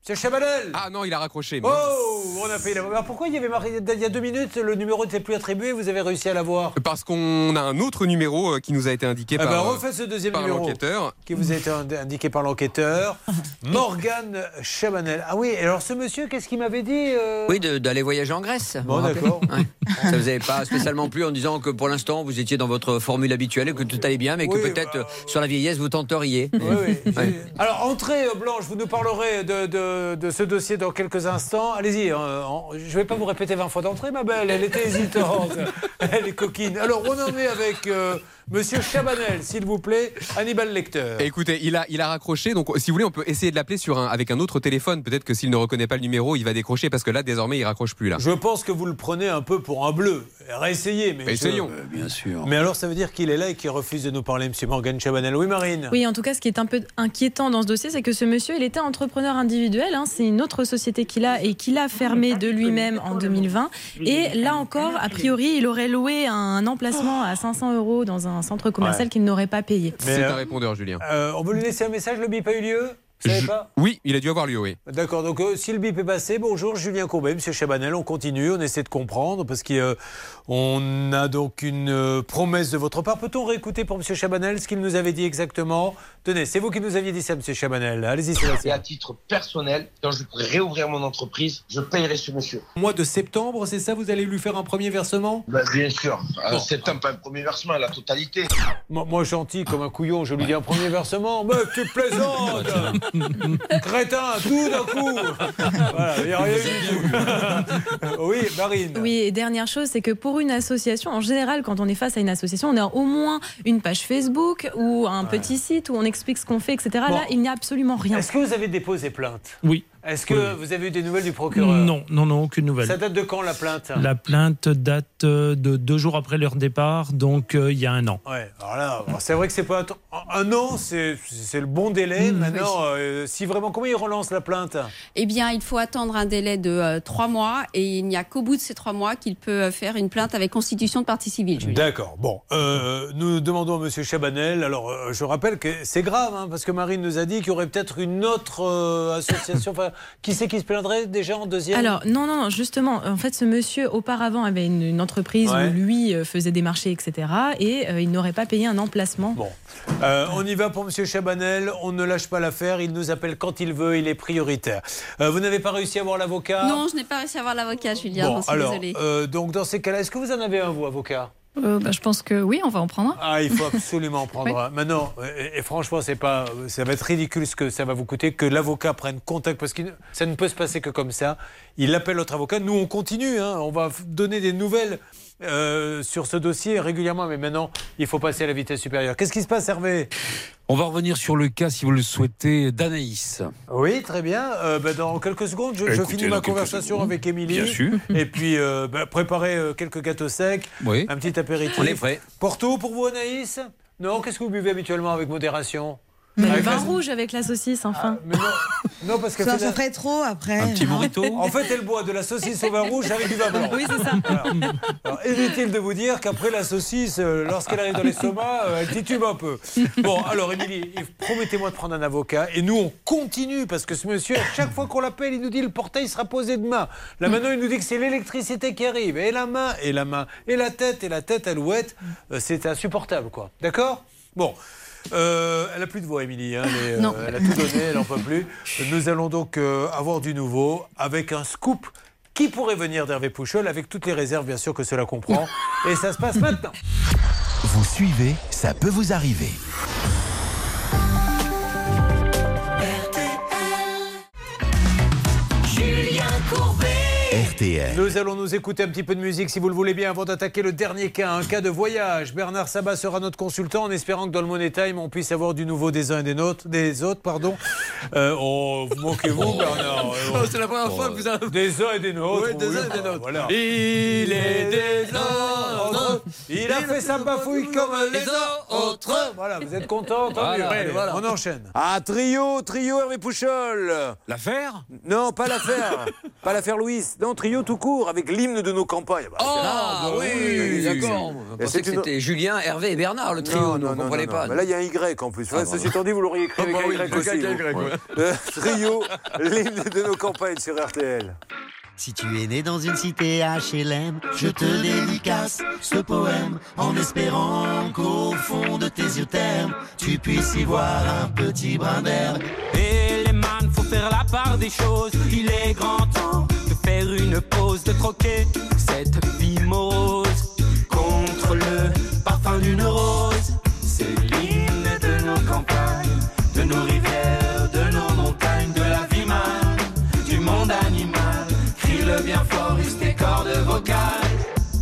Monsieur Chabanel Ah non, il a raccroché. mais- Oh, on a payé la... Alors pourquoi il y avait marqué il y a deux minutes le numéro n'était plus attribué Vous avez réussi à l'avoir Parce qu'on a un autre numéro euh, qui nous a été indiqué Eh ben, par, refaites ce deuxième par numéro l'enquêteur. qui vous a été ind- indiqué par l'enquêteur. Morgane Chabanel. Ah oui, alors ce monsieur, qu'est-ce qu'il m'avait dit euh Oui, de- d'aller voyager en Grèce. Bon, d'accord. Ouais. Ça vous avait pas spécialement plu en disant que pour l'instant vous étiez dans votre formule habituelle et que tout allait bien, mais que Oui, peut-être euh, sur la vieillesse vous tenteriez. Oui, oui. Ouais. Alors, entrez, Blanche, vous nous parlerez de, de- de ce dossier dans quelques instants. Allez-y, euh, en- je ne vais pas vous répéter 20 fois d'entrée, ma belle, elle était hésitante, elle est coquine. Alors, on en est avec euh, Monsieur Chabanel, s'il vous plaît, Hannibal Lecter. Et Écoutez, il a, il a raccroché, donc si vous voulez, on peut essayer de l'appeler sur un, avec un autre téléphone. Peut-être que s'il ne reconnaît pas le numéro, il va décrocher parce que là, désormais, il raccroche plus là. Je pense que vous le prenez un peu pour un bleu. Réessayez, mais. Essayons. bien sûr. Mais alors, ça veut dire qu'il est là et qu'il refuse de nous parler, Monsieur Morgan Chabanel. Oui, Marine Oui, en tout cas, ce qui est un peu inquiétant dans ce dossier, c'est que ce monsieur, il était entrepreneur individuel. hein. c'est une autre société qu'il a et qu'il a fermée de lui-même en 2020. Et là encore, a priori, il aurait loué un emplacement à 500 euros dans un centre commercial Ouais. qu'il n'aurait pas payé. C'est euh, un répondeur, Julien. Euh, on veut lui laisser un message, le bip a eu lieu? Je- pas Oui, il a dû avoir lieu, oui. D'accord, donc euh, si le bip est passé, bonjour Julien Courbet, Monsieur Chabanel, on continue, on essaie de comprendre parce qu'on a donc une euh, promesse de votre part. Peut-on réécouter pour Monsieur Chabanel ce qu'il nous avait dit exactement? Tenez, c'est vous qui nous aviez dit ça, Monsieur Chabanel. Allez-y, Et Sébastien. à titre personnel, quand je pourrai réouvrir mon entreprise, je payerai ce monsieur. Au mois de septembre, c'est ça Vous allez lui faire un premier versement? Bah, bien sûr. En Bon. septembre, pas un premier versement, la totalité. moi, moi, gentil comme un couillon, je lui dis un premier versement. Mais tu plaisantes Crétin, tout d'un coup Voilà, il n'y a rien eu. Oui, Marine. Oui, et dernière chose, c'est que pour une association, en général, quand on est face à une association, on a au moins une page Facebook ou un petit site où on explique ce qu'on fait, etc. Bon. Là, il n'y a absolument rien. Est-ce que vous avez déposé plainte? Oui. Est-ce que Oui. vous avez eu des nouvelles du procureur? Non, non, non, aucune nouvelle. Ça date de quand la plainte? La plainte date euh, de deux jours après leur départ, donc euh, il y a un an. Ouais, alors là, c'est vrai que c'est pas un, an, c'est c'est le bon délai. Mm, Maintenant, euh, si vraiment, comment ils relancent la plainte? Eh bien, il faut attendre un délai de euh, trois mois et il n'y a qu'au bout de ces trois mois qu'il peut faire une plainte avec constitution de partie civile. D'accord. Bon, euh, nous demandons à Monsieur Chabanel. Alors, euh, je rappelle que c'est grave, hein, parce que Marine nous a dit qu'il y aurait peut-être une autre euh, association. Qui c'est qui se plaindrait déjà en deuxième Alors, non, non, non, justement, en fait, ce monsieur, auparavant, avait une, une entreprise Ouais. où lui euh, faisait des marchés, etc. Et euh, il n'aurait pas payé un emplacement. Bon. Euh, on y va pour Monsieur Chabanel. On ne lâche pas l'affaire. Il nous appelle quand il veut. Il est prioritaire. Euh, vous n'avez pas réussi à voir l'avocat Non, je n'ai pas réussi à avoir l'avocat, Julien. Bon, alors, euh, donc dans ces cas-là, est-ce que vous en avez un, vous, avocat? Euh, bah, je pense que oui, on va en prendre un. Ah, il faut absolument en prendre Oui. un. Maintenant, et, et franchement, c'est pas, ça va être ridicule ce que ça va vous coûter que l'avocat prenne contact parce que ça ne peut se passer que comme ça. Il appelle notre avocat. Nous, on continue. hein. On va donner des nouvelles euh, sur ce dossier régulièrement, mais maintenant, il faut passer à la vitesse supérieure. Qu'est-ce qui se passe, Hervé? On va revenir sur le cas, si vous le souhaitez, d'Anaïs. Oui, très bien. Euh, ben, dans quelques secondes, je, finis ma conversation secondes. avec Émilie. Bien sûr. Et puis, euh, ben, préparer euh, quelques gâteaux secs, Oui. un petit apéritif. On est prêt. Porto pour vous, Anaïs? Non, qu'est-ce que vous buvez habituellement avec modération? Mais le Avec vin la- rouge avec la saucisse, enfin. Mais non, non, parce que Ça, ça ferait trop après. Un petit morito En fait, elle boit de la saucisse au vin rouge avec du vin blanc. Oui, c'est ça. Voilà. Alors, inutile de vous dire qu'après la saucisse, euh, lorsqu'elle arrive dans l'estomac, euh, elle titube un peu. Bon, alors Émilie, promettez-moi de prendre un avocat et nous on continue parce que ce monsieur, à chaque fois qu'on l'appelle, il nous dit le portail sera posé demain. Là maintenant, il nous dit que c'est l'électricité qui arrive et la main et la main et la tête et la tête alouette, Euh, c'est insupportable quoi. D'accord? Bon. Euh, elle a plus de voix, Émilie. hein, euh, elle a tout donné, elle n'en peut plus. Nous allons donc euh, avoir du nouveau avec un scoop qui pourrait venir d'Hervé Pouchol, avec toutes les réserves, bien sûr, que cela comprend. Et ça se passe maintenant. Vous suivez, ça peut vous arriver. RTL. Nous allons nous écouter un petit peu de musique, si vous le voulez bien, avant d'attaquer le dernier cas, un cas de voyage. Bernard Sabat sera notre consultant, en espérant que dans le Money Time, on puisse avoir du nouveau des uns et des, nôtres, des autres. pardon. Euh, oh, vous moquez-vous, Bernard Oh, c'est la première fois que vous avez- Des uns et des nôtres. Des uns et des nôtres. Voilà. Il est des nôtres. Il a fait sa bafouille comme les autres. Voilà, vous êtes content, tant Voilà, voilà. On enchaîne. Ah, trio, trio Hervé Pouchol. L'affaire? Non, pas l'affaire. pas l'affaire Louis. Non, trio tout court, avec l'hymne de nos campagnes. Bah, Ah oui, d'accord. Que c'était Julien, Hervé et Bernard, le trio. Non, on non, ne non, comprenait non, pas. là, il y a un Y en plus. Ah, Ceci étant dit, vous l'auriez écrit Ah, avec bah un Y aussi. Euh, trio, l'hymne de nos campagnes sur RTL. Si tu es né dans une cité HLM, je te dédicace ce poème en espérant qu'au fond de tes yeux termes, tu puisses y voir un petit brin d'herbe. Et les man, faut faire la part des choses. Il est grand temps une pause, de troquer cette vie morose contre le parfum d'une rose. C'est l'hymne de nos campagnes, de nos rivières, de nos montagnes, de la vie man, du monde animal. Crie-le bien fort, use tes cordes vocales.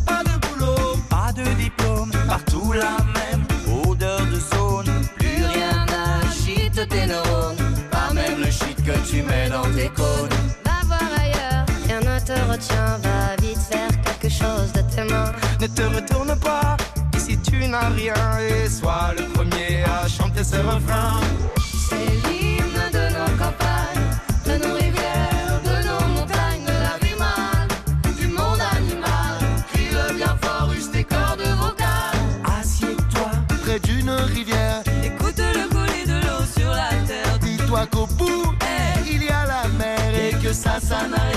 Pas de boulot, pas de diplôme, partout la même odeur de zone. Plus rien n'agite tes neurones, pas même le shit que tu mets dans tes cônes. Retient, va vite faire quelque chose de tes mains. Ne te retourne pas, ici tu n'as rien, et sois le premier à chanter ce refrain. C'est l'hymne de nos campagnes, de nos rivières, de nos montagnes, de la vie du monde animal. Crie-le bien fort, use tes cordes vocales. Assieds-toi près d'une rivière, écoute le couler de l'eau sur la terre. Dis-toi qu'au bout, il y a la mer, et que ça, ça n'a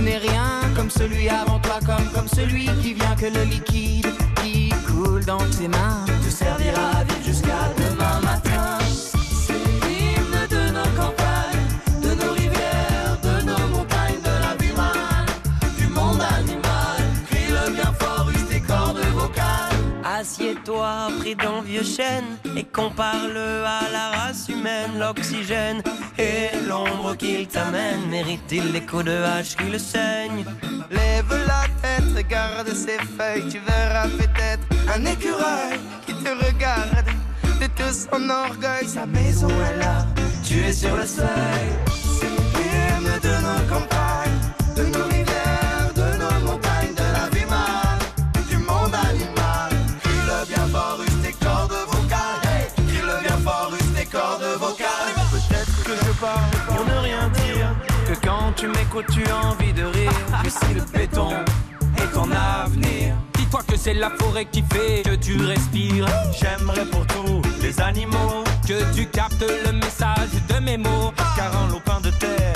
tu n'es rien comme celui avant toi, comme, comme celui qui vient que le liquide qui coule dans tes mains te servira Pris d'un vieux chêne et compare-le à la race humaine. L'oxygène et l'ombre qu'il t'amène mérite-t-il les coups de hache qui le saignent Lève la tête, regarde ses feuilles, tu verras peut-être un écureuil qui te regarde de tout son orgueil, sa maison est là, tu es sur le seuil. Quand tu as envie de rire. Que si le béton est ton avenir. Dis-toi que c'est la forêt qui fait que tu respires. J'aimerais pour tous les animaux que tu captes le message de mes mots. Car un lopin de terre,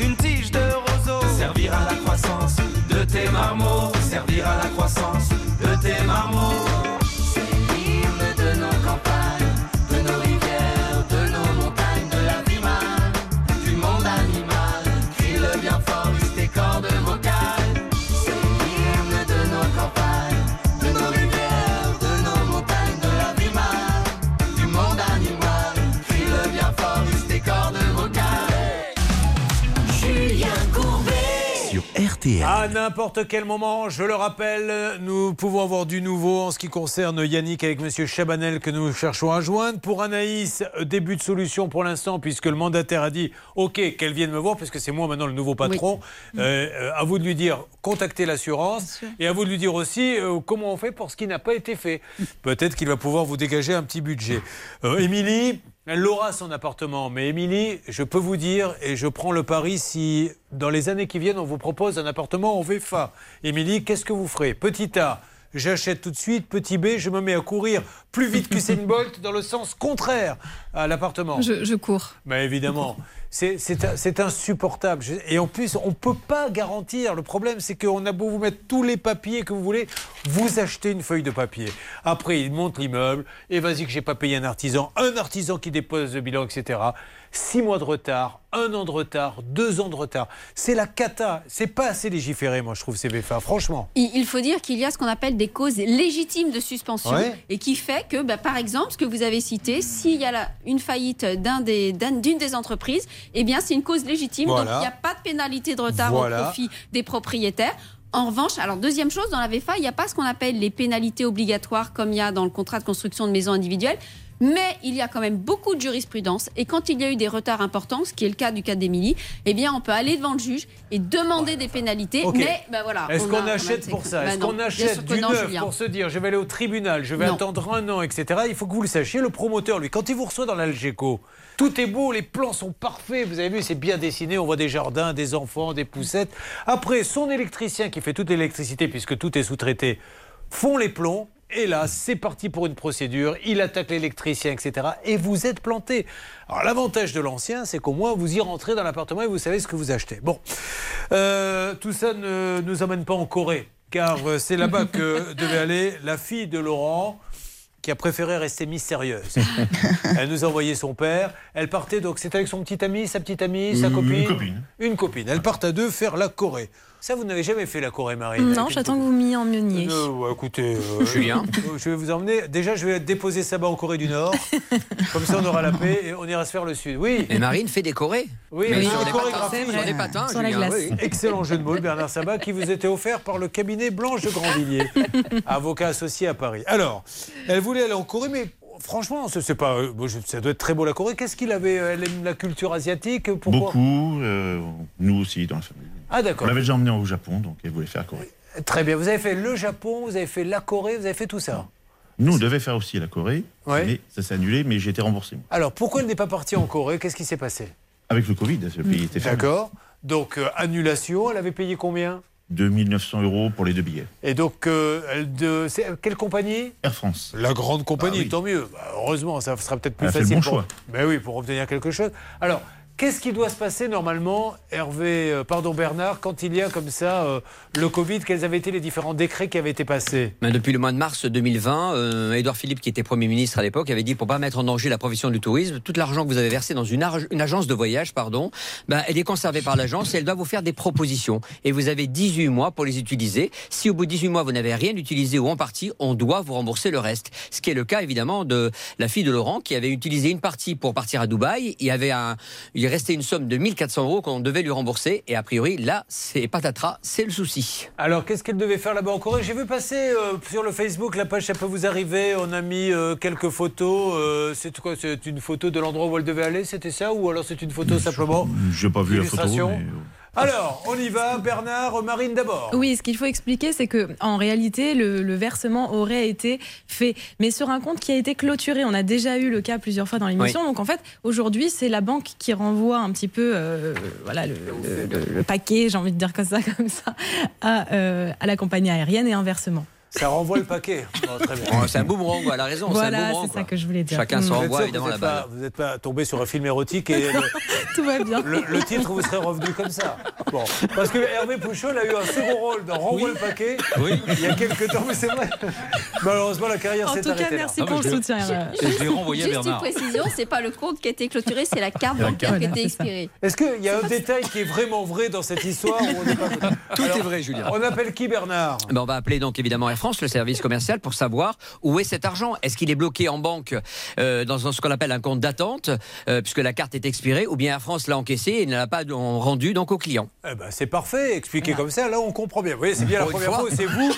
une tige de roseau, servir à la croissance de tes marmots. Servir à la croissance de tes marmots. N'importe quel moment, je le rappelle, nous pouvons avoir du nouveau en ce qui concerne Yannick avec Monsieur Chabanel que nous cherchons à joindre. Pour Anaïs, début de solution pour l'instant puisque le mandataire a dit OK qu'elle vienne me voir puisque c'est moi maintenant le nouveau patron. Euh, euh, à vous de lui dire contactez l'assurance et à vous de lui dire aussi euh, comment on fait pour ce qui n'a pas été fait. Peut-être qu'il va pouvoir vous dégager un petit budget. Euh, Émilie, elle aura son appartement, mais Émilie, je peux vous dire, et je prends le pari, si dans les années qui viennent, on vous propose un appartement en VFA. Émilie, qu'est-ce que vous ferez? Petit A, j'achète tout de suite. Petit B, je me mets à courir plus vite que Usain Bolt dans le sens contraire à l'appartement. Je, je cours. Mais évidemment, c'est- insupportable. Et en plus, on ne peut pas garantir. Le problème, c'est qu'on a beau vous mettre tous les papiers que vous voulez, vous achetez une feuille de papier. Après, il monte l'immeuble, et vas-y que j'ai pas payé un artisan, un artisan qui dépose le bilan, etc. Six mois de retard, un an de retard, deux ans de retard. C'est la cata. C'est pas assez légiféré, moi, je trouve, ces BFA, franchement. Il faut dire qu'il y a ce qu'on appelle des causes légitimes de suspension Ouais. et qui fait que, bah, par exemple, ce que vous avez cité, s'il y a la- une faillite d'un des- d'un- d'une des entreprises, eh bien, c'est une cause légitime. Voilà. Donc, il n'y a pas de pénalité de retard Voilà. au profit des propriétaires. En revanche, alors deuxième chose, dans la VFA, il n'y a pas ce qu'on appelle les pénalités obligatoires comme il y a dans le contrat de construction de maisons individuelles. Mais il y a quand même beaucoup de jurisprudence et quand il y a eu des retards importants, ce qui est le cas du cas d'Émilie, eh bien on peut aller devant le juge et demander des pénalités. Mais ben voilà. Est-ce on qu'on achète pour ça Ben Est-ce qu'on achète du non, neuf Julien. pour se dire je vais aller au tribunal, je vais Non. attendre un an, etc. Il faut que vous le sachiez. Le promoteur, lui, quand il vous reçoit dans l'Algeco, tout est beau, les plans sont parfaits. Vous avez vu, c'est bien dessiné. On voit des jardins, des enfants, des poussettes. Après, son électricien qui fait toute l'électricité, puisque tout est sous-traité, font les plombs. Et là, c'est parti pour une procédure. Il attaque l'électricien, etc. Et vous êtes planté. Alors, l'avantage de l'ancien, c'est qu'au moins, vous y rentrez dans l'appartement et vous savez ce que vous achetez. Bon. Euh, tout ça ne nous amène pas en Corée, car euh, c'est là-bas que devait aller la fille de Laurent qui a préféré rester mystérieuse. Elle nous a envoyé son père. Elle partait donc, c'était avec son petit ami, sa petite amie, sa Une copine copine. Une copine. Elles partent à deux faire la Corée. Ça, vous n'avez jamais fait la Corée, Marine Non, j'attends que vous m'y emmeniez. euh, ouais, écoutez, euh, Julien. je vais vous emmener. Déjà, je vais déposer Saba en Corée du Nord. Comme ça, on aura la paix et on ira se faire le sud. Oui. Et Marine fait des chorés. Oui, Mais sur des patins. Sur des patins, Sur la glace. oui. Excellent jeu de mots, Bernard Sabat, qui vous était offert par le cabinet Blanche de Grandvilliers, avocat associé à Paris. Alors, elle voulait aller en Corée, mais franchement, c'est pas, euh, ça doit être très beau la Corée. Qu'est-ce qu'il avait euh, Elle aime la culture asiatique? Pourquoi? Beaucoup, euh, nous aussi dans la famille. Ah, d'accord. On l'avait déjà emmené au Japon, donc elle voulait faire la Corée. Très bien. Vous avez fait le Japon, vous avez fait la Corée, vous avez fait tout ça. Nous, on devait faire aussi la Corée, Ouais. mais ça s'est annulé, mais j'ai été remboursé. moi. Alors, pourquoi elle n'est pas partie en Corée? Qu'est-ce qui s'est passé? Avec le Covid, le pays était fermé. D'accord. Donc, euh, annulation, elle avait payé combien? 2900 euros pour les deux billets. Et donc, euh, elle de, quelle compagnie? Air France. La grande compagnie, Ah oui. tant mieux. Bah, heureusement, ça sera peut-être plus Elle a fait facile. le bon pour... choix. Ben oui, pour obtenir quelque chose. Alors, qu'est-ce qui doit se passer normalement, Hervé, euh, pardon Bernard, quand il y a comme ça euh, le Covid? Quels avaient été les différents décrets qui avaient été passés? Ben, Depuis le mois de mars 2020, euh, Édouard Philippe, qui était Premier ministre à l'époque, avait dit pour pas mettre en danger la profession du tourisme, tout l'argent que vous avez versé dans une, une agence de voyage, pardon, ben, elle est conservée par l'agence et elle doit vous faire des propositions. Et vous avez 18 mois pour les utiliser. Si au bout de 18 mois vous n'avez rien utilisé ou en partie, on doit vous rembourser le reste. Ce qui est le cas évidemment de la fille de Laurent qui avait utilisé une partie pour partir à Dubaï. Il y avait un, il il restait une somme de 1400 euros qu'on devait lui rembourser. Et a priori, là, c'est patatras, c'est le souci. Alors, qu'est-ce qu'elle devait faire là-bas en Corée? J'ai vu passer euh, sur le Facebook, la page Ça peut vous arriver. On a mis euh, quelques photos. euh, c'est quoi? C'est une photo de l'endroit où elle devait aller? C'était ça? Ou alors c'est une photo simplement J'ai pas vu la photo. Mais- Alors, on y va. Bernard, Marine d'abord. Oui, ce qu'il faut expliquer, c'est que en réalité, le, le versement aurait été fait, mais sur un compte qui a été clôturé. On a déjà eu le cas plusieurs fois dans l'émission. Oui. Donc en fait, aujourd'hui, c'est la banque qui renvoie un petit peu, euh, voilà, le, le- le- le paquet, j'ai envie de dire comme ça, comme ça, à, euh, à la compagnie aérienne et inversement. Ça renvoie le paquet. Bon, très bien. Oh, c'est un boomerang, elle a raison. Voilà, c'est ça que je voulais dire. Chacun Mm. se Vous êtes renvoie évidemment la n'êtes balle. pas, vous n'êtes pas tombé sur un film érotique et le, Tout va bien. le- le titre vous serait revenu comme ça. Bon, parce que Hervé Pouchol a eu un second rôle dans Renvoie le paquet Oui. il y a quelques temps, mais c'est vrai. Malheureusement, la carrière En s'est tout cas, arrêtée là. merci Ah, pour le je- soutien. Et je l'ai renvoyé Juste une Bernard. précision, c'est pas le compte qui a été clôturé, c'est la carte bancaire Voilà, qui a été expirée. Est-ce qu'il y a un détail qui est vraiment vrai dans cette histoire. Tout est vrai, Julien. On appelle qui, Bernard? Ben, on va appeler donc évidemment Air France, le service commercial, pour savoir où est cet argent. Est-ce qu'il est bloqué en banque euh, dans ce qu'on appelle un compte d'attente, euh, puisque la carte est expirée, ou bien Air France l'a encaissé et ne l'a pas rendu donc au client? Eh ben, c'est parfait, expliqué comme ça, là on comprend bien. Vous voyez, c'est bien la Pour première fois. fois, c'est vous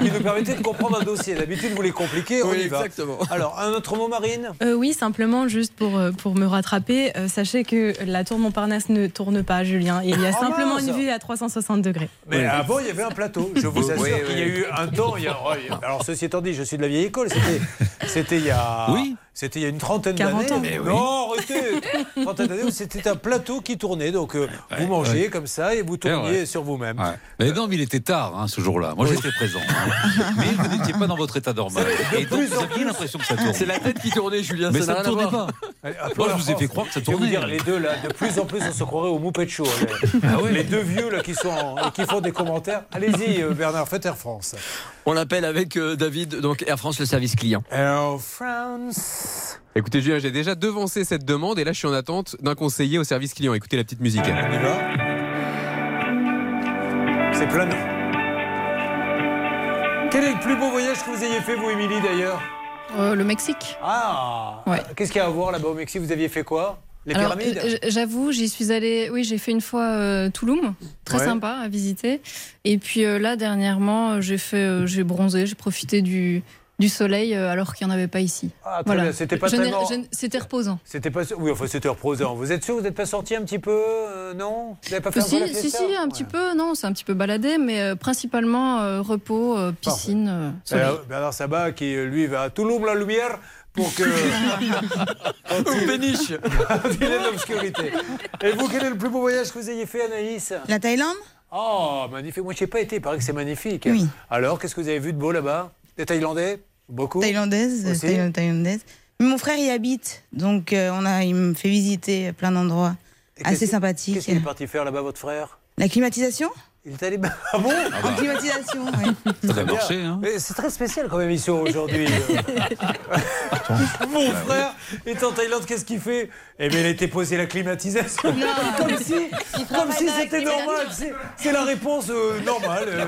qui nous permettez de comprendre un dossier. D'habitude, vous les compliquez, on Oui, y va. exactement. Alors, un autre mot, Marine? Euh, oui, simplement juste pour, pour me rattraper, euh, sachez que la tour Montparnasse ne tourne pas, Julien. Il y a Ah, simplement mince. une vue à 360 degrés. Mais avant, il y avait un plateau. Je vous assure oui, qu'il y a eu un temps. Oh, il y a- alors, ceci étant dit, je suis de la vieille école. C'était, c'était il y a. Oui. C'était il y a une trentaine 40 d'années. ans. Mais oui. Non, arrêtez trentaine d'années c'était un plateau qui tournait. Donc, euh, vous mangez comme ça et vous tourniez ouais. sur vous-même. Ouais. Mais non, mais il était tard hein, ce jour-là. Moi, j'étais présent. hein. Mais vous n'étiez pas dans votre état normal. Et donc, vous aviez l'impression que ça tournait. C'est la tête qui tournait, Julien. Mais ça ne tournait pas. Allez, après, Moi, je vous ai fait France, croire que ça je vais vous tournait. dire, les deux là, de plus en plus, on se croirait au Moupet Show. Les, les deux vieux là qui sont en- qui font des commentaires. Allez-y, euh, Bernard, faites Air France. On l'appelle avec euh, David, donc Air France, le service client. Air France. Écoutez, Julien, j'ai déjà devancé cette demande et là, je suis en attente d'un conseiller au service client. Écoutez la petite musique. On y va. C'est planant. Quel est le plus beau voyage que vous ayez fait, vous, Émilie, d'ailleurs? Euh, le Mexique. Ah Ouais. Qu'est-ce qu'il y a à voir là-bas au Mexique? Vous aviez fait quoi? Les Alors, pyramides euh, J'avoue, j'y suis allée. Oui, j'ai fait une fois euh, Tulum, très Ouais. sympa à visiter. Et puis euh, là, dernièrement, j'ai fait, euh, j'ai bronzé, j'ai profité du, du soleil alors qu'il n'y en avait pas ici. Ah, très bien. C'était pas tellement- C'était reposant. C'était pas Oui, enfin, c'était reposant. Vous êtes sûr Vous n'êtes pas sorti un petit peu euh, Non? Vous n'avez pas fait un peu si, la si, si, un petit peu. Non, c'est un petit peu baladé, mais euh, principalement euh, repos, piscine, soleil. Bernard, Bernard Sabat qui, lui, va à Toulouse la lumière pour que. il, péniche il est dans l'obscurité. Et vous, quel est le plus beau voyage que vous ayez fait, Anaïs La Thaïlande Oh, magnifique. Moi, je n'y ai pas été. Il paraît que c'est magnifique. Oui. Alors, qu'est-ce que vous avez vu de beau là-bas? Des Thaïlandais? Beaucoup? Thaïlandaise, thaï- thaïlandaise. Mais mon frère y habite, donc euh, on a, il me fait visiter plein d'endroits assez sympathiques. Qu'est-ce qu'il est parti faire là-bas, votre frère? La climatisation Il est allé. Ah bon La climatisation, oui. Ça a marché. Hein. C'est très spécial comme émission aujourd'hui. Mon frère est en Thaïlande, qu'est-ce qu'il fait? Eh bien, il a été posé la climatisation. comme si, comme si c'était normal. C'est- la réponse euh, normale. euh.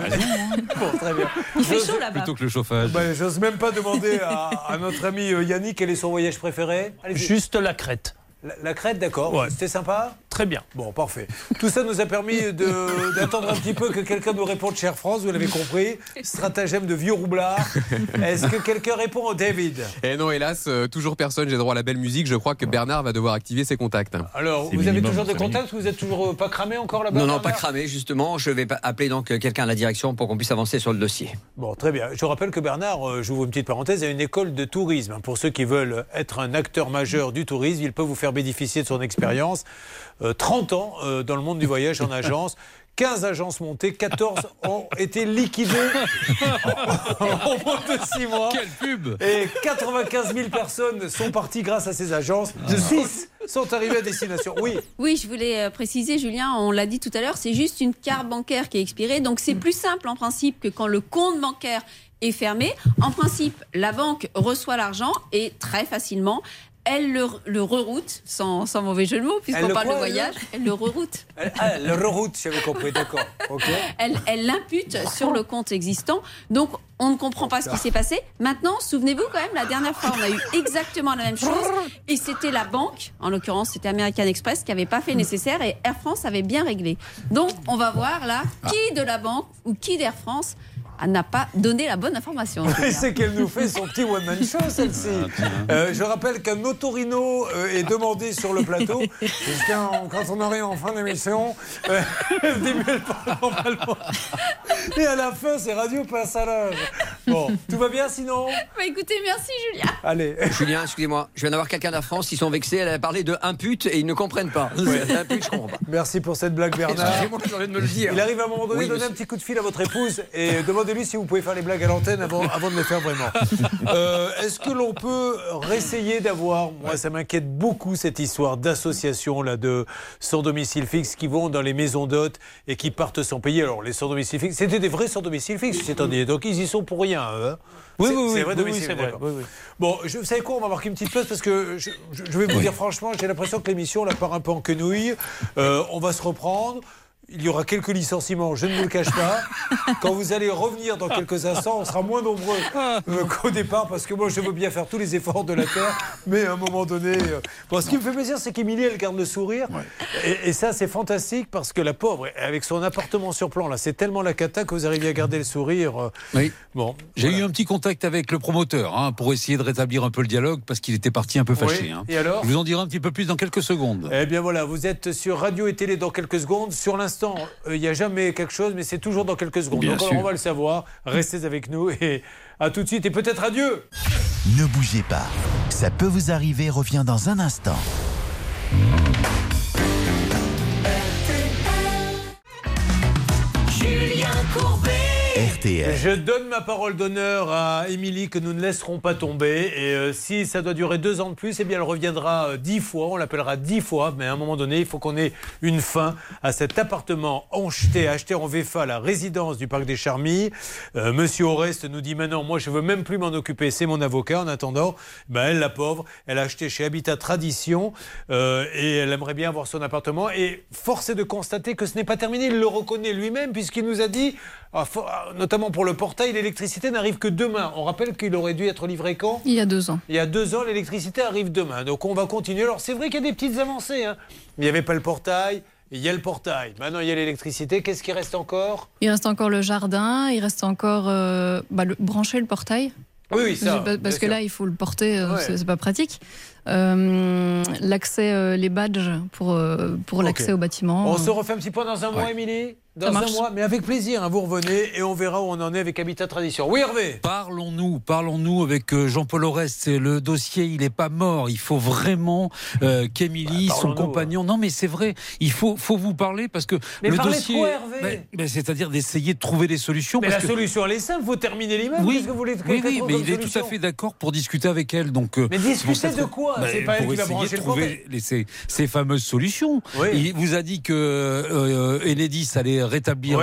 Bon, très bien. Il fait chaud là-bas. Plutôt que le chauffage. Bah, J'ose même pas demander à, à notre ami euh, Yannick quel est son voyage préféré? Juste la crête. La, la Crète, d'accord. Ouais. C'était sympa? Très bien. Bon, parfait. Tout ça nous a permis d'attendre un petit peu que quelqu'un nous réponde, chère France, vous l'avez compris. Stratagème de vieux roublard. Est-ce que quelqu'un répond au David? Et non, hélas, euh, toujours personne. J'ai droit à la belle musique. Je crois que Bernard va devoir activer ses contacts. Alors, vous avez toujours des contacts Vous êtes toujours euh, pas cramé encore là-bas Non, non, pas cramé, justement. Je vais appeler donc euh, quelqu'un à la direction pour qu'on puisse avancer sur le dossier. Bon, très bien. Je rappelle que Bernard, euh, j'ouvre une petite parenthèse, a une école de tourisme. Pour ceux qui veulent être un acteur majeur du tourisme, il peut vous faire bénéficier de son expérience. Euh, 30 ans euh, dans le monde du voyage en agence. 15 agences montées, 14 ont été liquidées en moins de 6 mois. Quelle pub Et 95 000 personnes sont parties grâce à ces agences. 6 sont arrivées à destination. Oui, Oui, je voulais euh, préciser, Julien, on l'a dit tout à l'heure, c'est juste une carte bancaire qui est expirée. Donc c'est plus simple en principe que quand le compte bancaire est fermé. En principe, la banque reçoit l'argent et très facilement, elle le, le reroute, sans, sans mauvais jeu de mots, Elle puisqu'on le parle de voyage, elle le reroute. Ah, le reroute, j'avais compris, d'accord. Elle elle l'impute sur le compte existant. Donc, on ne comprend pas ce qui s'est passé. Maintenant, souvenez-vous quand même, la dernière fois, on a eu exactement la même chose. Et c'était la banque, en l'occurrence, c'était American Express, qui n'avait pas fait nécessaire et Air France avait bien réglé. Donc, on va voir là qui de la banque ou qui d'Air France n'a pas donné la bonne information. C'est qu'elle nous fait son petit one-man show, celle-ci. Euh, je rappelle qu'un autorino euh, est demandé sur le plateau. Jusqu'à quand on arrive en fin d'émission, euh, elle parle normalement. Et à la fin, c'est radio passage. Bon, tout va bien sinon Bah, écoutez, merci Julien. Allez. Julien, excusez-moi, je viens d'avoir quelqu'un d'Air France, ils sont vexés, elle a parlé de impute et ils ne comprennent pas. Impute, je comprends pas. Merci pour cette blague, Bernard. Excusez-moi, j'ai envie de me le dire. Il arrive à un moment donné, Oui, donner monsieur. un petit coup de fil à votre épouse et demandez-lui si vous pouvez faire les blagues à l'antenne avant, avant de les faire vraiment. Euh, Est-ce que l'on peut réessayer d'avoir, moi ça m'inquiète beaucoup cette histoire d'associations là de sans domicile fixe qui vont dans les maisons d'hôtes et qui partent sans payer? Alors les sans domicile fixe, c'était des vrais sans domicile fixe, c'est dit. Donc ils y sont pour rien. hein. Oui, oui, c'est oui, vrai oui, domicile, oui, c'est vrai, oui, oui. Bon, je, vous savez quoi, on va marquer une petite pause parce que je vais vous dire franchement, j'ai l'impression que l'émission la part un peu en quenouille. Euh, on va se reprendre. Il y aura quelques licenciements, je ne vous le cache pas. Quand vous allez revenir dans quelques instants, on sera moins nombreux euh, qu'au départ parce que moi je veux bien faire tous les efforts de la terre, mais à un moment donné. euh, Bon, ce qui me fait plaisir, c'est qu'Émilie elle garde le sourire. Et, et ça, c'est fantastique parce que la pauvre, avec son appartement sur plan, là, c'est tellement la cata que vous arrivez à garder le sourire. euh, Oui. Bon, J'ai eu un petit contact avec le promoteur hein, pour essayer de rétablir un peu le dialogue parce qu'il était parti un peu fâché. Oui. hein. Et alors Je vous en dirai un petit peu plus dans quelques secondes. Eh bien voilà, vous êtes sur radio et télé dans quelques secondes. Sur l'instant, euh, il n'y a jamais quelque chose, mais c'est toujours dans quelques secondes. Bien Donc sûr. on va le savoir. Restez avec nous et à tout de suite et peut-être adieu. Ne bougez pas. Ça peut vous arriver revient dans un instant. Julien Courbet. Je donne ma parole d'honneur à Émilie que nous ne laisserons pas tomber. Et euh, si ça doit durer deux ans de plus, eh bien elle reviendra euh, dix fois. On l'appellera dix fois. Mais à un moment donné, il faut qu'on ait une fin à cet appartement acheté, acheté en VFA la résidence du Parc des Charmilles. Euh, Monsieur Oreste nous dit maintenant, moi je veux même plus m'en occuper. C'est mon avocat. En attendant, ben, elle, la pauvre, elle a acheté chez Habitat Tradition et elle aimerait bien avoir son appartement. Et force est de constater que ce n'est pas terminé. Il le reconnaît lui-même puisqu'il nous a dit, notamment pour le portail, l'électricité n'arrive que demain. On rappelle qu'il aurait dû être livré quand? Il y a deux ans. il y a deux ans, l'électricité arrive demain. Donc on va continuer. Alors c'est vrai qu'il y a des petites avancées. hein. Il n'y avait pas le portail. Il y a le portail. Maintenant, il y a l'électricité. Qu'est-ce qui reste encore? Il reste encore le jardin, il reste encore euh, bah, le, brancher le portail. Oui, oui, ça, Parce- bien que sûr. là, il faut le porter, euh, Ouais. c'est pas pratique. Euh, l'accès, euh, les badges pour, euh, pour l'accès au bâtiment. On se refait un petit point dans un mois. Émilie? Dans un mois, mais avec plaisir. hein, vous revenez et on verra où on en est avec Habitat Tradition. Oui, Hervé Parlons-nous, parlons-nous avec euh, Jean-Paul Oreste. Le dossier, il n'est pas mort. Il faut vraiment euh, qu'Émilie, Bah, son compagnon. Non, mais c'est vrai. Il faut, faut vous parler parce que Mais le dossier. quoi, Hervé Ben, ben, c'est-à-dire d'essayer de trouver des solutions. Mais parce la que- solution, elle est simple. Il faut terminer l'immeuble. Oui, que vous voulez oui, oui, mais il est tout à fait d'accord pour discuter avec elle. Donc, euh, Mais discuter de quoi C'est pas elle qui va essayer brancher de le trouver les- ces, ces fameuses solutions. Oui. Il vous a dit que euh, Enedis allait rétablir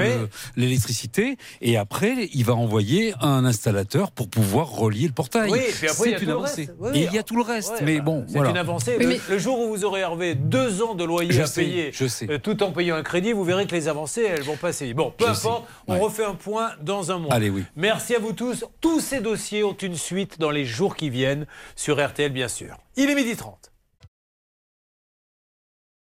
l'électricité et après, il va envoyer un installateur pour pouvoir relier le portail. Oui, C'est une avancée. Et il y a tout le reste. Mais bah, bon, c'est voilà. une avancée. Le, mais- le jour où vous aurez Hervé deux ans de loyer Je à sais, payer, je sais. euh, tout en payant un crédit, vous verrez que les avancées, elles vont passer. Bon, peu Je importe, sais, on ouais. refait un point dans un mois. Allez, oui. Merci à vous tous. Tous ces dossiers ont une suite dans les jours qui viennent sur RTL, bien sûr. Il est midi 30.